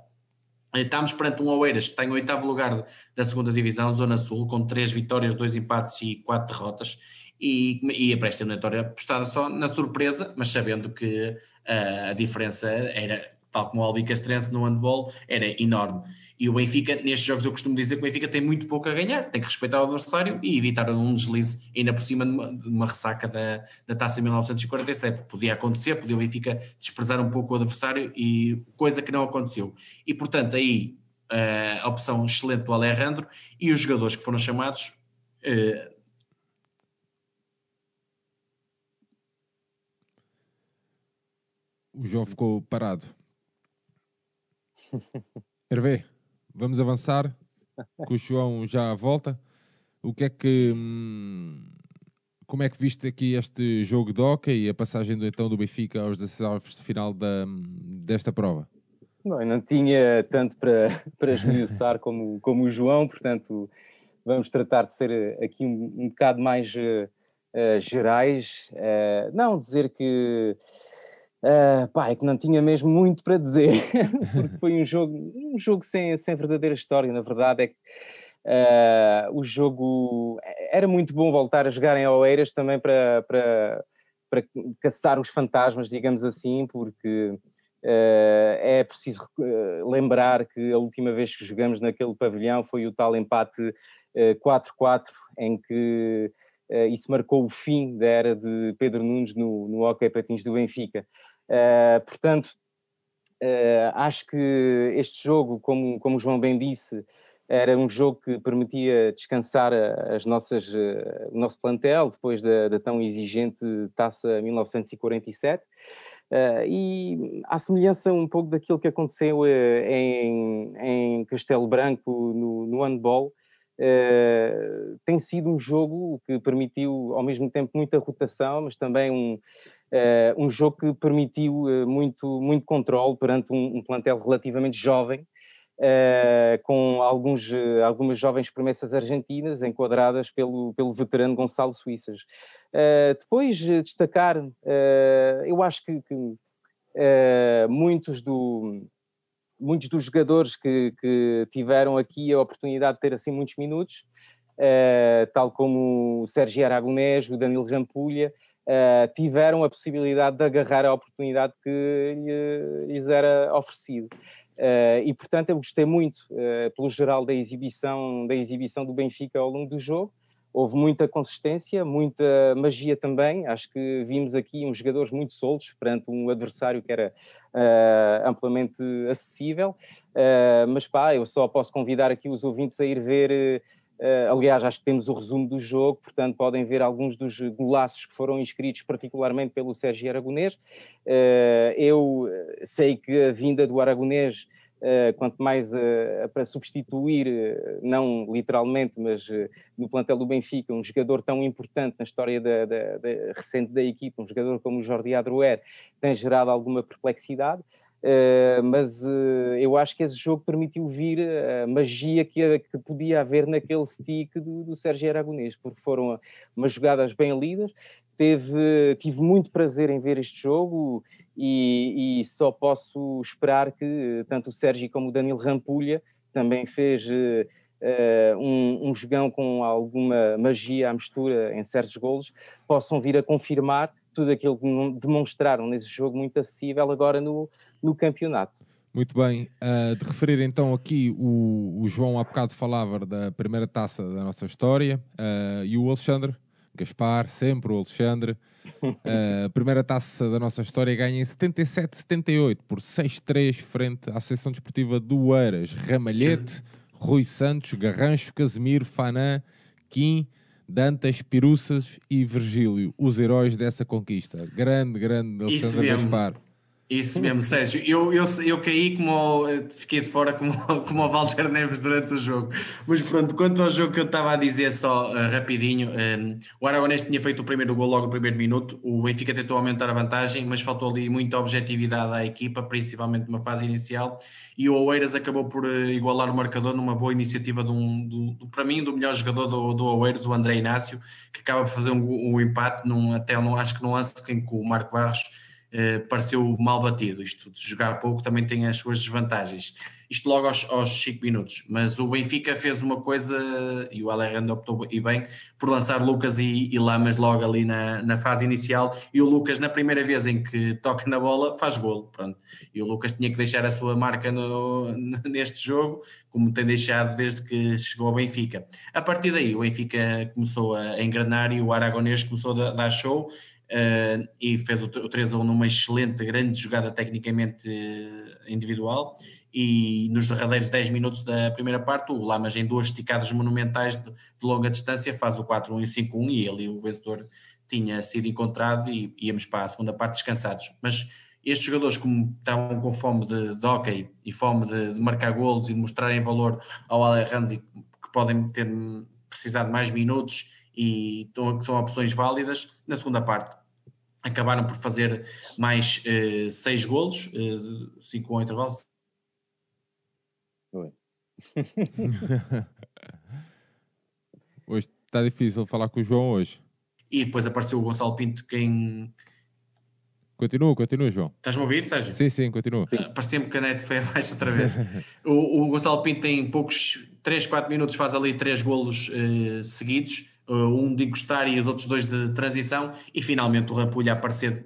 Estamos perante um Oeiras que está em oitavo lugar da segunda divisão, Zona Sul, com três vitórias, dois empates e quatro derrotas, e, e a pré-eliminatória apostada só na surpresa, mas sabendo que uh, a diferença era, tal como o Albi Castrense no handball, era enorme. E o Benfica, nestes jogos, eu costumo dizer que o Benfica tem muito pouco a ganhar, tem que respeitar o adversário e evitar um deslize ainda por cima de uma, de uma ressaca da, da taça 1947. Podia acontecer, podia o Benfica desprezar um pouco o adversário, e coisa que não aconteceu. E portanto, aí uh, a opção excelente do Alejandro e os jogadores que foram chamados. Uh, o João ficou parado. Hervé. Vamos avançar, que o João já volta. O que é que. Hum, como é que viste aqui este jogo de hockey e a passagem do, então do Benfica aos 16 de final da, desta prova? Bom, não tinha tanto para, para esmiuçar como, como o João, portanto, vamos tratar de ser aqui um, um bocado mais uh, gerais. Uh, não dizer que Uh, pá, é que não tinha mesmo muito para dizer, porque foi um jogo, um jogo sem, sem verdadeira história. Na verdade, é que uh, o jogo era muito bom voltar a jogar em Oeiras também para, para, para caçar os fantasmas, digamos assim, porque uh, é preciso lembrar que a última vez que jogamos naquele pavilhão foi o tal empate 4-4, em que isso marcou o fim da era de Pedro Nunes no, no Hockey Patins do Benfica. Uh, portanto, uh, acho que este jogo, como, como o João bem disse, era um jogo que permitia descansar as nossas, uh, o nosso plantel depois da, da, tão exigente taça 1947. e à semelhança um pouco daquilo que aconteceu em, em Castelo Branco no, no handball, tem sido um jogo que permitiu ao mesmo tempo muita rotação, mas também um, um jogo que permitiu uh, muito, muito controle perante um, um plantel relativamente jovem, uh, com alguns, algumas jovens promessas argentinas enquadradas pelo, pelo veterano Gonçalo Suíças. depois, destacar, eu acho que, que muitos, do, muitos dos jogadores que, que, tiveram aqui a oportunidade de ter assim muitos minutos, tal como o Sérgio Aragonés, o Danilo Rampulha, uh, tiveram a possibilidade de agarrar a oportunidade que lhe, lhes era oferecido. Uh, e portanto eu gostei muito, uh, pelo geral, da exibição, da exibição do Benfica ao longo do jogo. Houve muita consistência, muita magia também. Acho que vimos aqui uns jogadores muito soltos perante um adversário que era uh, amplamente acessível. mas pá, eu só posso convidar aqui os ouvintes a ir ver Uh, aliás, acho que temos o resumo do jogo, portanto, podem ver alguns dos golaços que foram inscritos, particularmente pelo Sérgio Aragonês. Uh, eu sei que a vinda do Aragonês, uh, quanto mais para substituir, não literalmente, mas no plantel do Benfica, um jogador tão importante na história da, da, da recente da equipa, um jogador como o Jordi Adroer, tem gerado alguma perplexidade. Uh, mas uh, eu acho que esse jogo permitiu vir a magia que, que podia haver naquele stick do, do Sérgio Aragonês, porque foram umas jogadas bem lidas. Teve, tive muito prazer em ver este jogo e, e só posso esperar que tanto o Sérgio como o Danilo Rampulha também fez uh, um, um jogão com alguma magia à mistura em certos golos, possam vir a confirmar tudo aquilo que demonstraram nesse jogo muito acessível agora no, no campeonato. Muito bem, uh, de referir então aqui, o, o, João há bocado falava da primeira taça da nossa história uh, e o Alexandre, Gaspar, sempre o Alexandre, uh, a primeira taça da nossa história ganha em 77-78 por 6-3 frente à Associação Desportiva do Eiras, Ramalhete, Rui Santos, Garrancho, Casemiro, Fanã, Kim, Dantas, Piruças e Virgílio, os heróis dessa conquista. Grande, grande Alexandre Gaspar. Isso mesmo, Sérgio. Eu, eu, eu caí como fiquei de fora como, como o Walter Neves durante o jogo. Mas pronto, quanto ao jogo que eu estava a dizer só uh, rapidinho, um, eh, o Aragonés tinha feito o primeiro gol logo no primeiro minuto, o Benfica tentou aumentar a vantagem, mas faltou ali muita objetividade à equipa, principalmente numa fase inicial, e o Oeiras acabou por uh, igualar o marcador numa boa iniciativa de um, do, do, para mim, do melhor jogador do, do Oeiras, o André Inácio, que acaba por fazer um, um empate, num, até um, acho que no lance que o Marco Barros eh, pareceu mal batido. Isto de jogar pouco também tem as suas desvantagens. Isto logo aos, aos 5 minutos. Mas o Benfica fez uma coisa, e o Alejandro optou e bem, por lançar Lucas e, e Lamas logo ali na, na fase inicial. E o Lucas, na primeira vez em que toca na bola, faz golo. Pronto. E o Lucas tinha que deixar a sua marca no, neste jogo, como tem deixado desde que chegou ao Benfica. A partir daí, o Benfica começou a engrenar e o Aragonês começou a dar show Uh, e fez o, o 3 a 1 numa excelente, grande jogada tecnicamente uh, individual. E nos derradeiros 10 minutos da primeira parte, o Lamas, em duas esticadas monumentais de, de longa distância, faz o 4-1 e o 5-1. E ali o vencedor tinha sido encontrado e íamos para a segunda parte descansados. Mas estes jogadores, como estavam com fome de, de hockey e fome de, de marcar golos e de mostrarem valor ao Alejandro, que podem ter precisado mais minutos e são opções válidas. Na segunda parte, acabaram por fazer mais uh, seis golos, uh, cinco ao intervalo. hoje está difícil falar com o João hoje. E depois apareceu o Gonçalo Pinto, quem. Continua, continua, João. Estás-me a ouvir, Sérgio? Sim, sim, continua. Uh, Parecia-me que a net foi abaixo outra vez. o, o, Gonçalo Pinto tem poucos, 3, 4 minutos, faz ali três golos uh, seguidos um de encostar e os outros dois de transição, e finalmente o Rampulha aparecer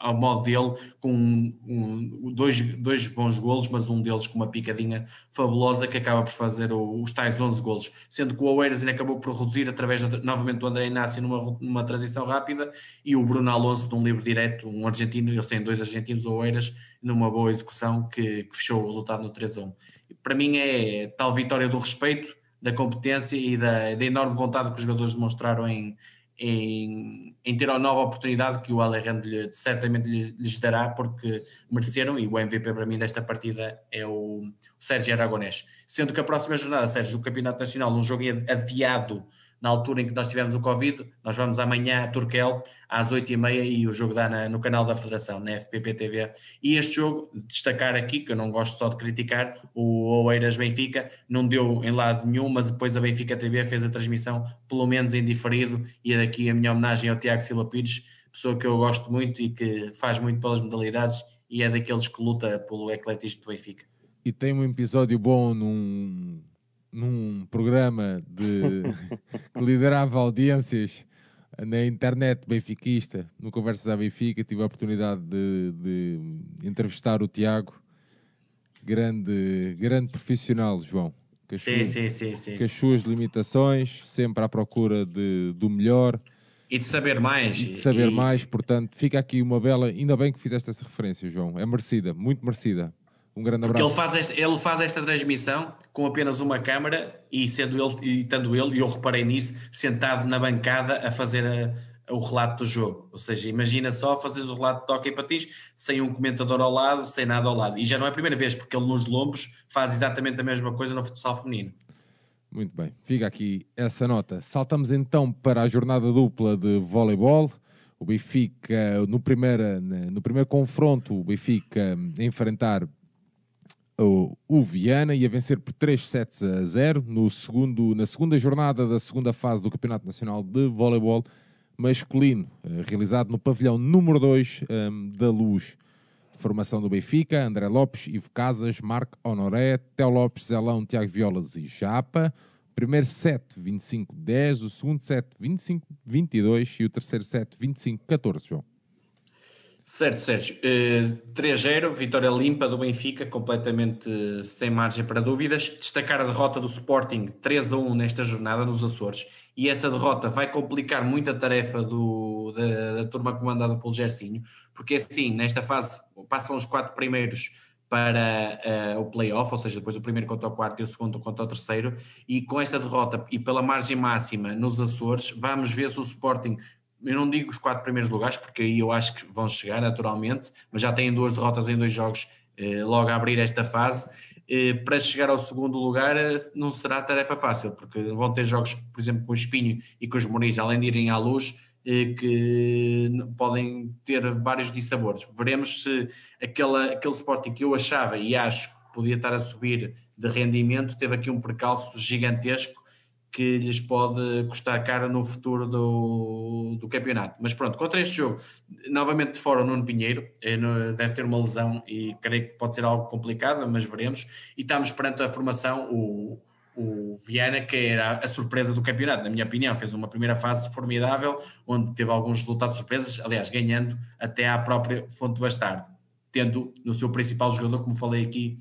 ao modo dele, com um, um, dois, dois bons golos, mas um deles com uma picadinha fabulosa que acaba por fazer os tais 11 golos, sendo que o Oeiras ainda acabou por reduzir através de, novamente do André Inácio numa, numa transição rápida e o Bruno Alonso num livre direto, um argentino, eles têm dois argentinos, o Oeiras, numa boa execução que, que fechou o resultado no 3 a 1. Para mim é tal vitória do respeito, da competência e da, da, enorme vontade que os jogadores demonstraram em, em, em ter a nova oportunidade que o Alejandro certamente lhes dará, porque mereceram, e o MVP para mim desta partida é o, o Sérgio Aragonés. Sendo que a próxima jornada, Sérgio, do Campeonato Nacional, um jogo adiado na altura em que nós tivemos o Covid. Nós vamos amanhã a Turquel às 8h30 e o jogo dá na, no canal da Federação, na FPP TV. E este jogo, destacar aqui, que eu não gosto só de criticar, o Oeiras Benfica não deu em lado nenhum, mas depois a Benfica TV fez a transmissão, pelo menos em diferido, e daqui a minha homenagem ao Tiago Silva Pires, pessoa que eu gosto muito e que faz muito pelas modalidades e é daqueles que luta pelo ecletismo do Benfica. E tem um episódio bom num num programa de que liderava audiências na internet benfiquista, no Conversas à Benfica, tive a oportunidade de, de entrevistar o Tiago, grande, grande profissional, João. Com as, sim, suas, sim, sim, sim, com as suas limitações, sempre à procura de, do melhor. E de saber mais. E de saber e... mais, portanto, fica aqui uma bela. Ainda bem que fizeste essa referência, João. É merecida, muito merecida. Um grande abraço. Ele faz, esta, ele faz esta transmissão com apenas uma câmara e sendo ele, e estando ele, e eu reparei nisso, sentado na bancada a fazer a, o relato do jogo. Ou seja, imagina só fazer o relato de toque e patins sem um comentador ao lado, sem nada ao lado. E já não é a primeira vez, porque ele nos lombos faz exatamente a mesma coisa no futsal feminino. Muito bem, fica aqui essa nota. Saltamos então para a jornada dupla de voleibol. O Benfica, no primeiro, no primeiro confronto, o Benfica enfrentar o, Viana ia vencer por 3 sets a 0 no segundo, na segunda jornada da segunda fase do Campeonato Nacional de Voleibol masculino, eh, realizado no pavilhão número 2 um, ehm, da Luz. Formação do Benfica, André Lopes, Ivo Casas, Marco Honoré, Teo Lopes, Zelão, Tiago Violas e Japa. Primeiro set 25-10, o segundo set 25-22 e o terceiro set 25-14, João. Certo, Sérgio. Uh, eh, 3-0, vitória limpa do Benfica, completamente uh, sem margem para dúvidas. Destacar a derrota do Sporting 3-1 nesta jornada nos Açores. E essa derrota vai complicar muito a tarefa do, da, da turma comandada pelo Gersinho, porque assim, nesta fase passam os quatro primeiros para uh, o playoff, ou seja, depois o primeiro contra o quarto e o segundo contra o terceiro, e com esta derrota e pela margem máxima nos Açores, vamos ver se o Sporting eu não digo os quatro primeiros lugares, porque aí eu acho que vão chegar naturalmente, mas já têm duas derrotas em dois jogos eh, logo a abrir esta fase. Eh, para chegar ao segundo lugar eh, não será tarefa fácil, porque vão ter jogos, por exemplo, com o Espinho e com os Moniz, além de irem à luz, que podem ter vários dissabores. Veremos se aquela, aquele Sporting que eu achava e acho que podia estar a subir de rendimento teve aqui um percalço gigantesco que lhes pode custar caro no futuro do, do campeonato. Mas pronto, contra este jogo, novamente de fora o Nuno Pinheiro, eh, deve ter uma lesão e creio que pode ser algo complicado, mas veremos. E estamos perante a formação, o, o Viana, que era a surpresa do campeonato, na minha opinião, fez uma primeira fase formidável, onde teve alguns resultados surpresas, aliás, ganhando até à própria Fonte Bastardo, tendo no seu principal jogador, como falei aqui,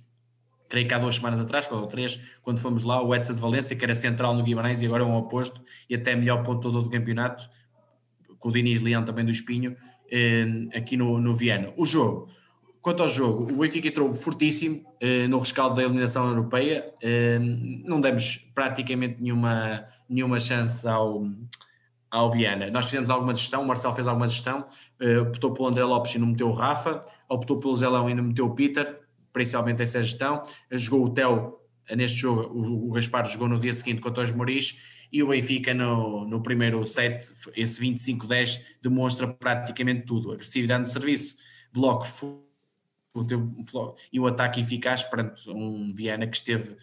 creio que há duas semanas atrás, ou três, quando fomos lá, o Edson de Valência, que era central no Guimarães e agora é um oposto, e até melhor ponto do campeonato, com o Diniz Leão também do Espinho, eh, aqui no, no Viana. O jogo, quanto ao jogo, o Benfica entrou fortíssimo eh, no rescaldo da eliminação europeia, eh, não demos praticamente nenhuma, nenhuma chance ao, ao Viana. Nós fizemos alguma gestão, o Marcelo fez alguma gestão, optou pelo André Lopes e não meteu o Rafa, optou pelo Zelão e não meteu o Peter, principalmente essa gestão. Jogou o Theo neste jogo, o, Gaspar jogou no dia seguinte contra os Moris e o Benfica no, no primeiro set, esse 25-10, demonstra praticamente tudo: agressividade no serviço, bloco e o ataque eficaz perante um Viana que esteve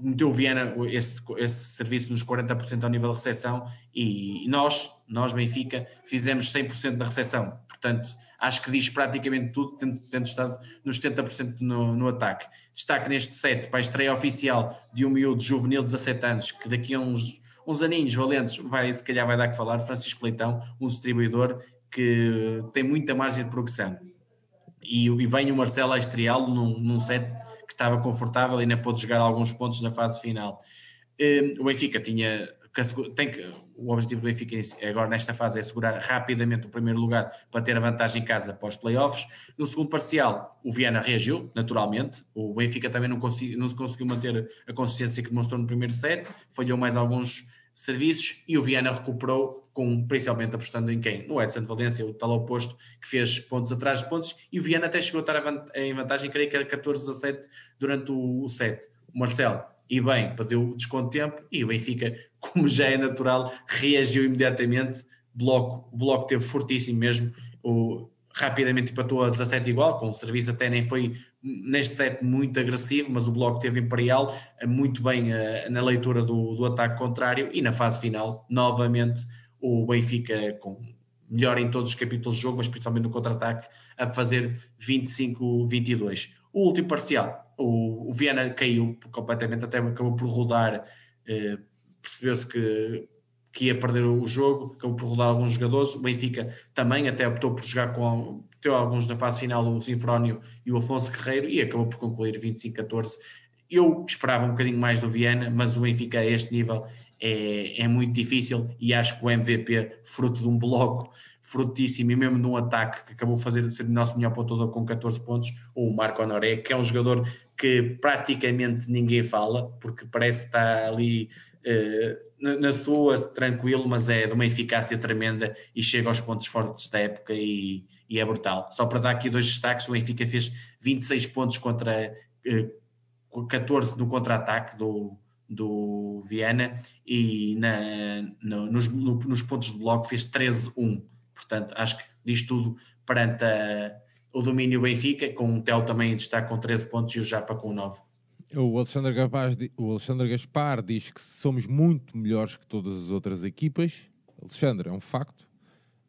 meteu o esse, esse serviço nos 40% ao nível de recepção e nós, nós Benfica, fizemos 100% da recepção. Portanto, acho que diz praticamente tudo, tendo, tendo estado nos 70% no, no ataque. Destaque neste set para a estreia oficial de um miúdo juvenil de 17 anos, que daqui a uns, uns aninhos valentes, vai, se calhar vai dar que falar, Francisco Leitão, um distribuidor que tem muita margem de progressão. E, e vem o Marcelo a estreá-lo num, num set que estava confortável e ainda pôde jogar alguns pontos na fase final. Hum, o Benfica tinha tem que, o objetivo do Benfica agora nesta fase é assegurar rapidamente o primeiro lugar para ter a vantagem em casa para os playoffs. No segundo parcial, o Viana reagiu, naturalmente. O Benfica também não, consegui, não se conseguiu manter a consistência que demonstrou no primeiro set, falhou mais alguns serviços e o Viana recuperou, com, principalmente apostando em quem? No Edson Valência, o tal oposto, que fez pontos atrás de pontos, e o Viana até chegou a estar em vantagem, creio que era 14 a 7 durante o, o set. O Marcelo, e bem, perdeu desconto de tempo, e o Benfica, como já é natural, reagiu imediatamente, bloco, o bloco teve fortíssimo mesmo, o, rapidamente empatou a 17 igual, com o serviço até nem foi neste set muito agressivo, mas o bloco teve imperial eh, muito bem uh, na leitura do, do ataque contrário e na fase final, novamente, o Benfica com melhor em todos os capítulos do jogo, mas principalmente no contra-ataque, a fazer 25-22. O último parcial, o, o Viana caiu completamente, até acabou por rodar, uh, percebeu-se que que ia perder o jogo, acabou por rodar alguns jogadores. O Benfica também até optou por jogar com teve alguns na fase final, o Sinfrónio e o Afonso Guerreiro, e acabou por concluir 25-14. Eu esperava um bocadinho mais do Viana, mas o Benfica a este nível é, é muito difícil e acho que o MVP, fruto de um bloco frutíssimo e mesmo num ataque que acabou de fazer ser o nosso melhor pontuador com 14 pontos, o Marco Honoré, que é um jogador que praticamente ninguém fala, porque parece estar ali eh, na sua tranquilo, mas é de uma eficácia tremenda e chega aos pontos fortes da época e, e é brutal. Só para dar aqui dois destaques, o Benfica fez 26 pontos contra 14 eh, no contra-ataque do, do Viana e na, no, nos, no, nos pontos de bloco fez 13-1. Portanto, acho que diz tudo perante a, o domínio Benfica, com o Tel também destaque com 13 pontos e o Japa com 9. O Alexandre, Gavaz, o Alexandre Gaspar diz que somos muito melhores que todas as outras equipas. Alexandre, é um facto.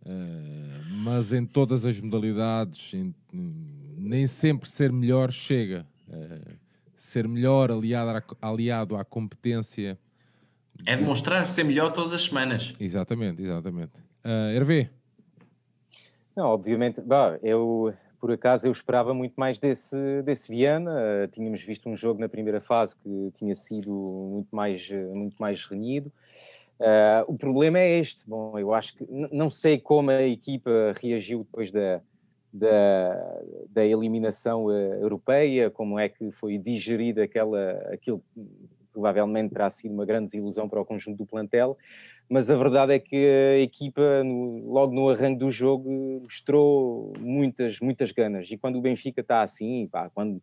Uh, mas em todas as modalidades, em, nem sempre ser melhor chega. Uh, ser melhor aliado à, aliado à competência. É demonstrar ser melhor todas as semanas. Exatamente, exatamente. Uh, Hervé? Não, obviamente, bah, eu por acaso eu esperava muito mais desse, desse Viana. Uh, tínhamos visto um jogo na primeira fase que tinha sido muito mais, uh, muito mais renhido. Uh, o problema é este. Bom, eu acho que não sei como a equipa reagiu depois da, da, da eliminação europeia, como é que foi digerida aquela, aquilo provavelmente terá sido uma grande desilusão para o conjunto do plantel, mas a verdade é que a equipa, no, logo no arranque do jogo, mostrou muitas, muitas ganas. E quando o Benfica está assim, pá, quando,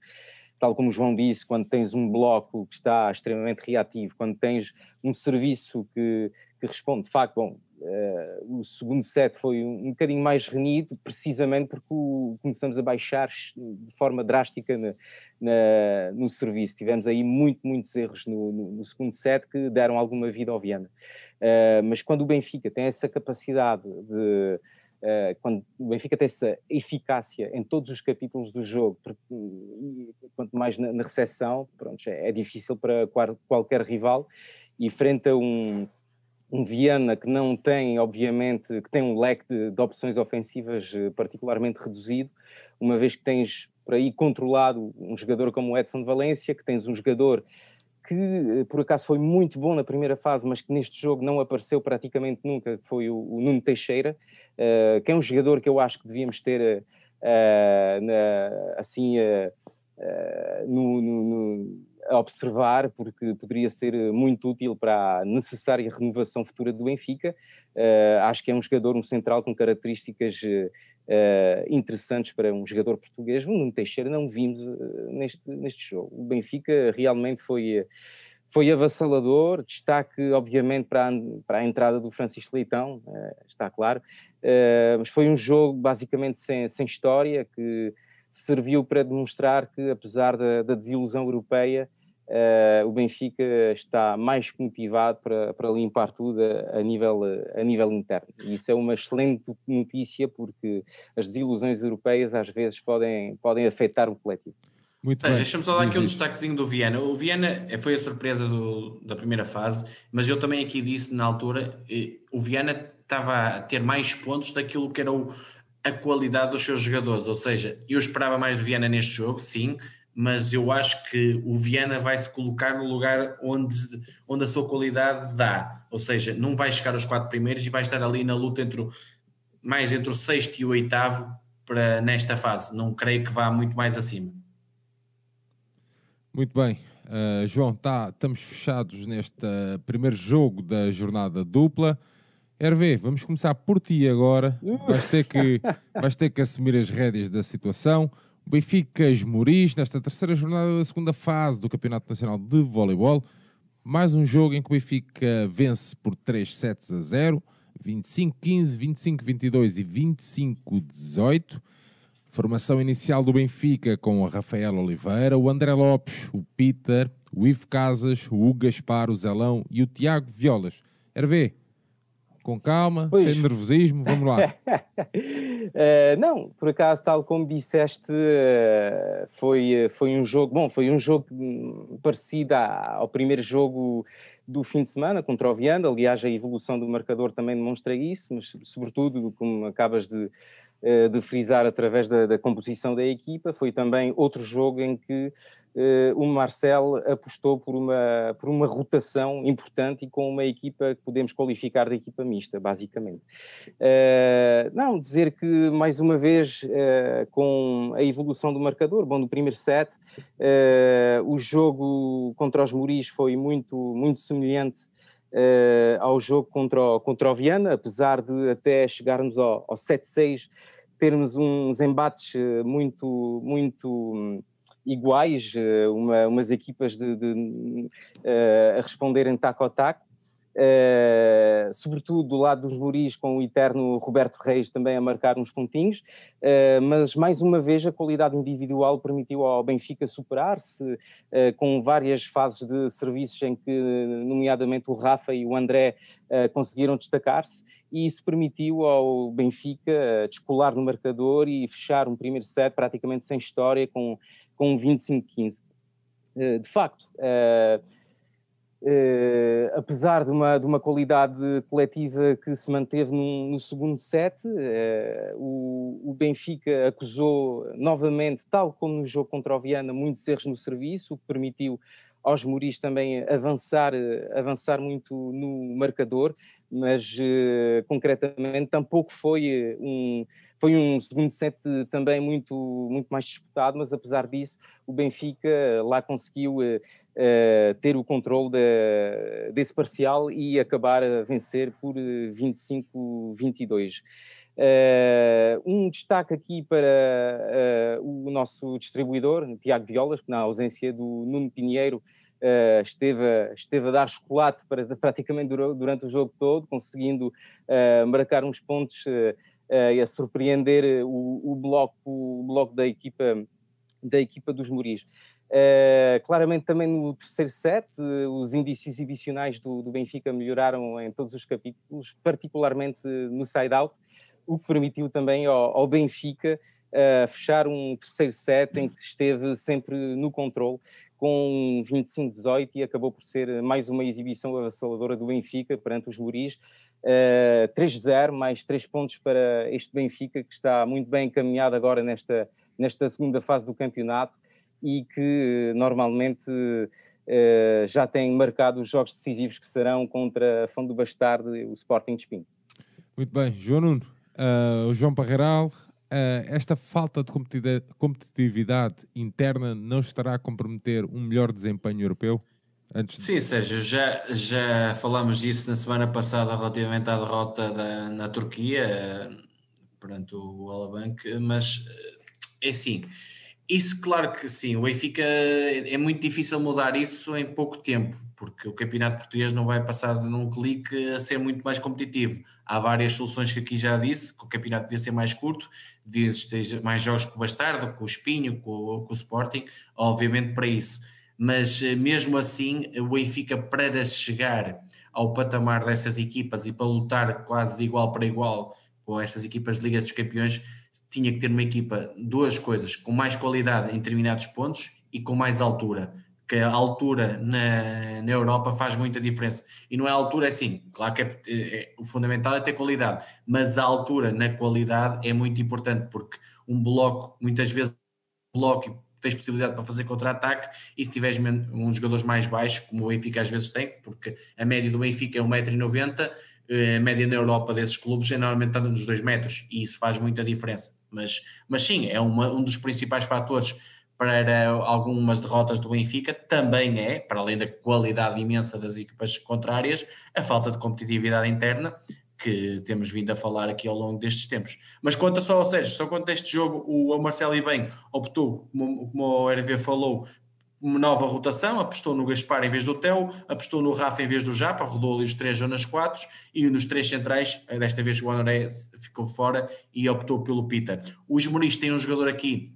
tal como o João disse, quando tens um bloco que está extremamente reativo, quando tens um serviço que, que responde, de facto, bom, uh, o segundo set foi um, um bocadinho mais renido, precisamente porque o, começamos a baixar de forma drástica na, na, no serviço. Tivemos aí muito, muitos erros no, no, no segundo set que deram alguma vida ao Viana. Uh, mas quando o Benfica tem essa capacidade de. Uh, quando o Benfica tem essa eficácia em todos os capítulos do jogo, quanto mais na, na recepção, pronto, é, difícil para qual, qualquer rival. E frente a um, um Viana que não tem, obviamente, que tem um leque de, de opções ofensivas eh, particularmente reduzido, uma vez que tens por aí controlado um jogador como o Edson de Valência, que tens um jogador que eh, por acaso foi muito bom na primeira fase, mas que neste jogo não apareceu praticamente nunca, foi o, o Nuno Teixeira, uh, que é um jogador que eu acho que devíamos ter uh, na, assim uh, no, no, no, a observar, porque poderia ser muito útil para a necessária renovação futura do Benfica. acho que é um jogador, um central com características uh, interessantes para um jogador português. O Nuno Teixeira não vimos uh, neste, neste jogo. O Benfica realmente foi, foi avassalador. Destaque, obviamente, para a, para a entrada do Francisco Leitão, uh, está claro. mas foi um jogo basicamente sem, sem história que serviu para demonstrar que, apesar da, da desilusão europeia, Uh, o Benfica está mais motivado para, para limpar tudo a, a, nível, a nível interno. E isso é uma excelente notícia porque as desilusões europeias às vezes podem, podem afetar o coletivo. Muito bem. Deixa-me só dar aqui um destaquezinho do Viana. O Viana foi a surpresa do, da primeira fase, mas eu também aqui disse na altura, eh, o Viana estava a ter mais pontos daquilo que era o, a qualidade dos seus jogadores, ou seja, eu esperava mais do Viana neste jogo, sim, mas eu acho que o Viana vai se colocar no lugar onde, onde a sua qualidade dá, ou seja, não vai chegar aos quatro primeiros e vai estar ali na luta entre o, mais entre o sexto e o oitavo para nesta fase. Não creio que vá muito mais acima. Muito bem, uh, João, tá, estamos fechados neste primeiro jogo da jornada dupla. Hervé, vamos começar por ti agora. Vais ter que, vais ter que assumir as rédeas da situação. Benfica Esmoriz, nesta terceira jornada da segunda fase do Campeonato Nacional de Voleibol. Mais um jogo em que o Benfica vence por 3 sets a 0, 25-15, 25-22 e 25-18. Formação inicial do Benfica com o Rafael Oliveira, o André Lopes, o Peter, o Ivo Casas, o Hugo Gaspar, o Zelão e o Tiago Violas. Hervé, com calma, pois. sem nervosismo, vamos lá. uh, não, por acaso, tal como disseste, uh, foi, foi um jogo, bom, foi um jogo parecido ao primeiro jogo do fim de semana contra o Vianda, aliás a evolução do marcador também demonstra isso, mas sobretudo, como acabas de, uh, de frisar através da, da composição da equipa, foi também outro jogo em que o Marcel apostou por uma, por uma rotação importante e com uma equipa que podemos qualificar de equipa mista, basicamente. Uh, não, dizer que, mais uma vez, uh, com a evolução do marcador, bom, no primeiro set, o jogo contra os Muris foi muito, muito semelhante ao jogo contra o, contra o Viana, apesar de até chegarmos ao, ao 7-6 termos uns embates muito, muito iguais, eh, uma, umas equipas de, de, uh, a responderem taco a taco. Uh, sobretudo do lado dos Muris, com o eterno Roberto Reis também a marcar uns pontinhos, uh, mas mais uma vez a qualidade individual permitiu ao Benfica superar-se, uh, com várias fases de serviços em que, nomeadamente, o Rafa e o André conseguiram destacar-se, e isso permitiu ao Benfica descolar no marcador e fechar um primeiro set praticamente sem história, com com 25-15. Eh, de facto, uh, apesar de uma, de uma qualidade coletiva que se manteve no, segundo set, o, o, Benfica acusou novamente, tal como no jogo contra o Viana, muitos erros no serviço, o que permitiu aos Muris também avançar, avançar muito no marcador, mas concretamente tampouco foi um Foi um segundo set também muito, muito mais disputado, mas apesar disso, o Benfica lá conseguiu uh, ter o controle de, desse parcial e acabar a vencer por 25-22. Uh, um destaque aqui para uh, o nosso distribuidor, Tiago Violas, que na ausência do Nuno Pinheiro uh, esteve, esteve a dar chocolate para, praticamente durante o jogo todo, conseguindo marcar uns pontos e a surpreender o, o, bloco, o bloco da equipa, da equipa dos Muris. claramente também no terceiro set, os índices exibicionais do, do Benfica melhoraram em todos os capítulos, particularmente no side-out, o que permitiu também ao, ao Benfica uh, fechar um terceiro set em que esteve sempre no controle com 25-18 e acabou por ser mais uma exibição avassaladora do Benfica perante os Muris. Uh, 3-0, mais 3 pontos para este Benfica que está muito bem encaminhado agora nesta, nesta segunda fase do campeonato e que normalmente uh, já tem marcado os jogos decisivos que serão contra a Fundo do Bastardo e o Sporting de Espinho. Muito bem, João Nuno, Uh, o João Parreiral, uh, esta falta de competitividade interna não estará a comprometer um melhor desempenho europeu? Antes Sim, Sérgio, já, já falámos disso na semana passada relativamente à derrota da, na Turquia, perante o Alabanque, mas é assim, isso claro que sim, o Benfica é muito difícil mudar isso em pouco tempo, porque o campeonato português não vai passar num clique a ser muito mais competitivo. Há várias soluções que aqui já disse, que o campeonato devia ser mais curto, devia ter mais jogos com o Bastardo, com o Espinho, com, com o Sporting, obviamente para isso. Mas eh, mesmo assim, o Benfica para chegar ao patamar dessas equipas e para lutar quase de igual para igual com essas equipas de Liga dos Campeões, tinha que ter uma equipa, duas coisas, com mais qualidade em determinados pontos e com mais altura que a altura na, na Europa faz muita diferença. E não é a altura, é assim, claro que é, é, o fundamental é ter qualidade, mas a altura na qualidade é muito importante, porque um bloco, muitas vezes, um bloco tens possibilidade para fazer contra-ataque e se tiveres uns jogadores mais baixos, como o Benfica às vezes tem, porque a média do Benfica é 1,90m, eh, a média na Europa desses clubes é normalmente está nos 2 metros e isso faz muita diferença. Mas, mas sim, é uma, um dos principais fatores para algumas derrotas do Benfica também é, para além da qualidade imensa das equipas contrárias, a falta de competitividade interna que temos vindo a falar aqui ao longo destes tempos. Mas conta só, ou seja, só conta este jogo, o Marcelo e bem optou, como, como o RV falou, nova rotação, apostou no Gaspar em vez do Theo, apostou no Rafa em vez do Japa, rodou ali os três zonas quatro e nos três centrais, desta vez o Honoré ficou fora e optou pelo Peter. Os Moris têm um jogador aqui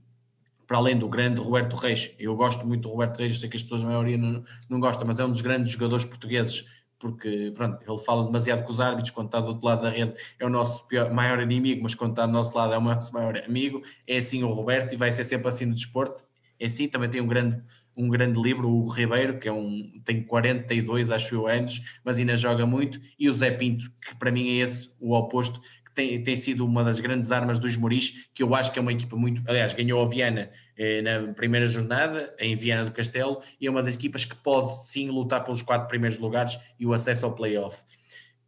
para além do grande Roberto Reis, eu gosto muito do Roberto Reis, eu sei que as pessoas, a maioria não, não gosta, mas é um dos grandes jogadores portugueses, porque pronto, ele fala demasiado com os árbitros, quando está do outro lado da rede é o nosso pior, maior inimigo, mas quando está do nosso lado é o nosso maior amigo, é assim o Roberto e vai ser sempre assim no desporto, é assim, também tem um grande, um grande livro, o Ribeiro, que é um, tem 42, acho eu, anos, mas ainda joga muito, e o Zé Pinto, que para mim é esse o oposto, tem, tem sido uma das grandes armas dos Moris, que eu acho que é uma equipa muito. Aliás, ganhou a Viana eh, na primeira jornada, em Viana do Castelo, e é uma das equipas que pode sim lutar pelos quatro primeiros lugares e o acesso ao playoff.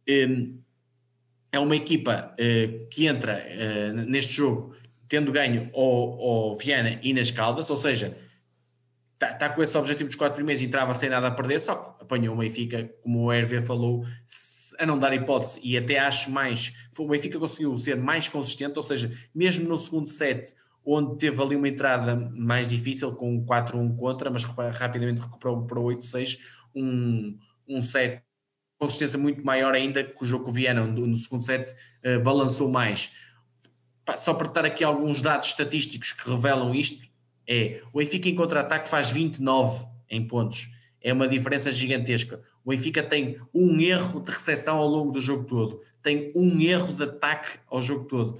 Eh, é uma equipa eh, que entra eh, neste jogo tendo ganho ao, ao Viana e nas Caldas, ou seja, está tá com esse objetivo dos quatro primeiros e entrava sem nada a perder, só que apanhou o Benfica, como o Hervé falou, a não dar hipótese e até acho mais, o Benfica conseguiu ser mais consistente, ou seja, mesmo no segundo set, onde teve ali uma entrada mais difícil com 4-1 contra, mas rapidamente recuperou para 8-6, um, um set consistência muito maior ainda que o jogo que o no, segundo set uh, balançou mais. Só para dar aqui alguns dados estatísticos que revelam isto, é o Benfica em contra-ataque faz 29 em pontos, é uma diferença gigantesca. O Benfica tem um erro de recepção ao longo do jogo todo, tem um erro de ataque ao jogo todo.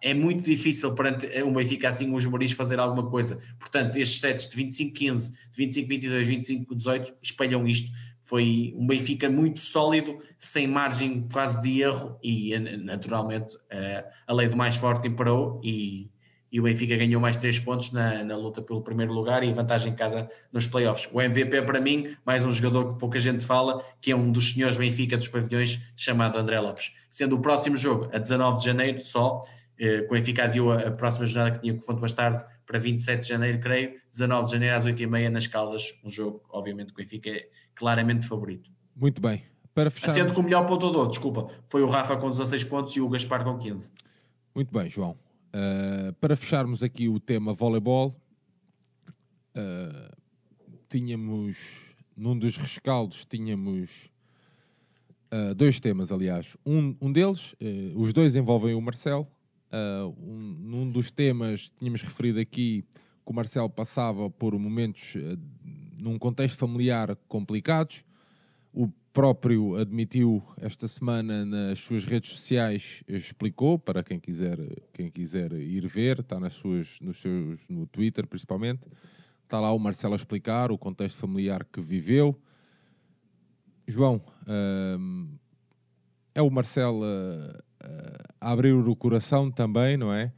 é muito difícil perante o Benfica assim os Moris fazer alguma coisa. Portanto, estes sets de 25-15, de 25-22, 25-18 espelham isto. Foi um Benfica muito sólido, sem margem quase de erro e naturalmente a lei do mais forte imperou e e o Benfica ganhou mais 3 pontos na, na, luta pelo primeiro lugar e vantagem em casa nos playoffs. O MVP para mim, mais um jogador que pouca gente fala, que é um dos senhores Benfica dos pavilhões, chamado André Lopes. Sendo o próximo jogo a 19 de janeiro só, eh, que o Benfica adiou a, próxima jornada que tinha com o Fonte Bastardo para 27 de janeiro, creio, 19 de janeiro às 8h30 nas Caldas, um jogo, obviamente, que o Benfica é claramente favorito. Muito bem. Para fechar... Sendo que o melhor pontuador, desculpa, foi o Rafa com 16 pontos e o Gaspar com 15. Muito bem, João. Uh, para fecharmos aqui o tema voleibol, uh, tínhamos, num dos rescaldos, tínhamos uh, dois temas, aliás. Um, um deles, os dois envolvem o Marcelo, Uh, um, num dos temas tínhamos referido aqui que o Marcelo passava por momentos num contexto familiar complicados. O próprio admitiu esta semana nas suas redes sociais, explicou para quem quiser, quem quiser ir ver, está nas suas, nos seus, no Twitter principalmente. Está lá o Marcelo a explicar o contexto familiar que viveu. João, uh, é o Marcelo a abrir o coração também, não é?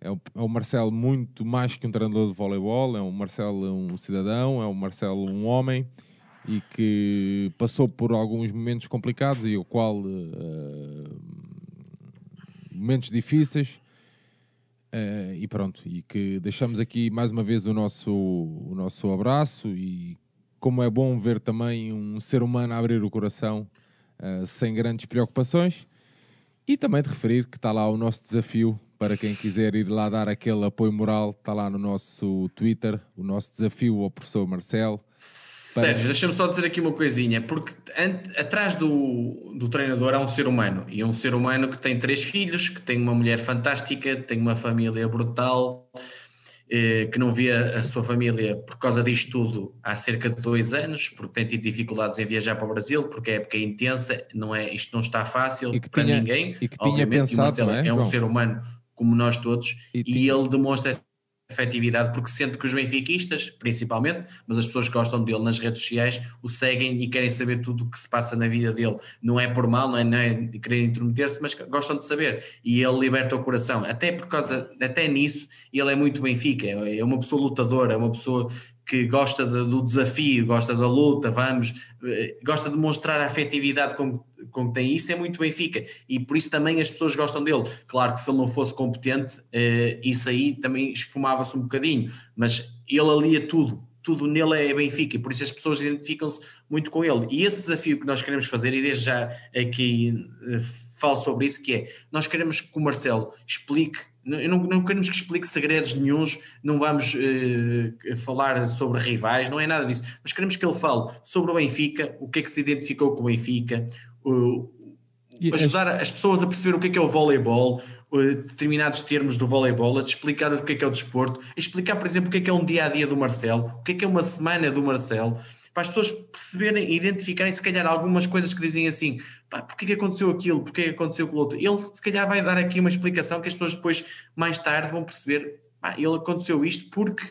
É é o Marcelo muito mais que um treinador de voleibol, é o Marcelo um cidadão, é o Marcelo um homem e que passou por alguns momentos complicados e o qual uh, momentos difíceis uh, e pronto. E que deixamos aqui mais uma vez o nosso o nosso abraço e como é bom ver também um ser humano abrir o coração uh, sem grandes preocupações e também de referir que está lá o nosso desafio para quem quiser ir lá dar aquele apoio moral, está lá no nosso Twitter, o nosso desafio ao professor Marcelo. Para... Sérgio, deixa-me só dizer aqui uma coisinha, porque atrás do, do treinador há um ser humano, e é um ser humano que tem três filhos, que tem uma mulher fantástica, tem uma família brutal, eh, que não via a sua família por causa disto tudo há cerca de dois anos, porque tem tido dificuldades em viajar para o Brasil, porque a época é intensa, não é, isto não está fácil para tinha, ninguém. E que tinha pensado, e o Marcelo é, é um ser humano como nós todos, e, e tinha... ele demonstra efetividade, porque sente que os benfiquistas, principalmente, mas as pessoas que gostam dele nas redes sociais, o seguem e querem saber tudo o que se passa na vida dele. Não é por mal, não é, não é querer intrometer-se, mas gostam de saber. E ele liberta o coração. Até por causa, até nisso, ele é muito Benfica. É uma pessoa lutadora, é uma pessoa que gosta de, do desafio, gosta da luta, vamos, eh, gosta de mostrar a afetividade com, com que tem isso, é muito Benfica. E por isso também as pessoas gostam dele. Claro que se ele não fosse competente, eh, isso aí também esfumava-se um bocadinho, mas ele alia tudo, tudo nele é Benfica, e por isso as pessoas identificam-se muito com ele. E esse desafio que nós queremos fazer, e desde já aqui eh, falo sobre isso, que é, nós queremos que o Marcelo explique não, não, queremos que explique segredos nenhums, não vamos uh, falar sobre rivais, não é nada disso, mas queremos que ele fale sobre o Benfica, o que é que se identificou com o Benfica, uh, ajudar as pessoas a perceber o que é que é o voleibol, determinados termos do voleibol, a te explicar o que é que é o desporto, a explicar, por exemplo, o que é que é um dia a dia do Marcelo, o que é que é uma semana do Marcelo para as pessoas perceberem e identificarem se calhar algumas coisas que dizem assim, pá, porque que aconteceu aquilo, porque que aconteceu aquilo outro. Ele se calhar vai dar aqui uma explicação que as pessoas depois, mais tarde, vão perceber, pá, ele aconteceu isto porque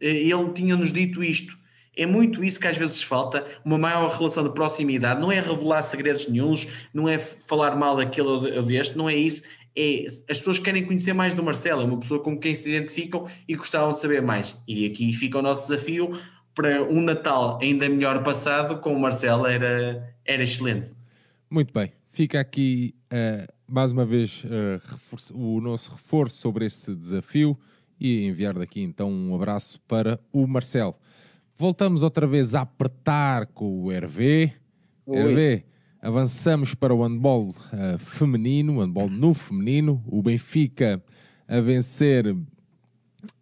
eh, ele tinha-nos dito isto. É muito isso que às vezes falta, uma maior relação de proximidade, não é revelar segredos nenhums, não é falar mal daquele ou deste, não é isso, é, as pessoas querem conhecer mais do Marcelo, é uma pessoa com quem se identificam e gostavam de saber mais. E aqui fica o nosso desafio, para um Natal ainda melhor passado com o Marcelo era, era excelente. Muito bem, fica aqui uh, mais uma vez uh, o nosso reforço sobre este desafio e enviar daqui então um abraço para o Marcelo. Voltamos outra vez a apertar com o Hervé. Hervé, avançamos para o handball uh, feminino, o handball no feminino, o Benfica a vencer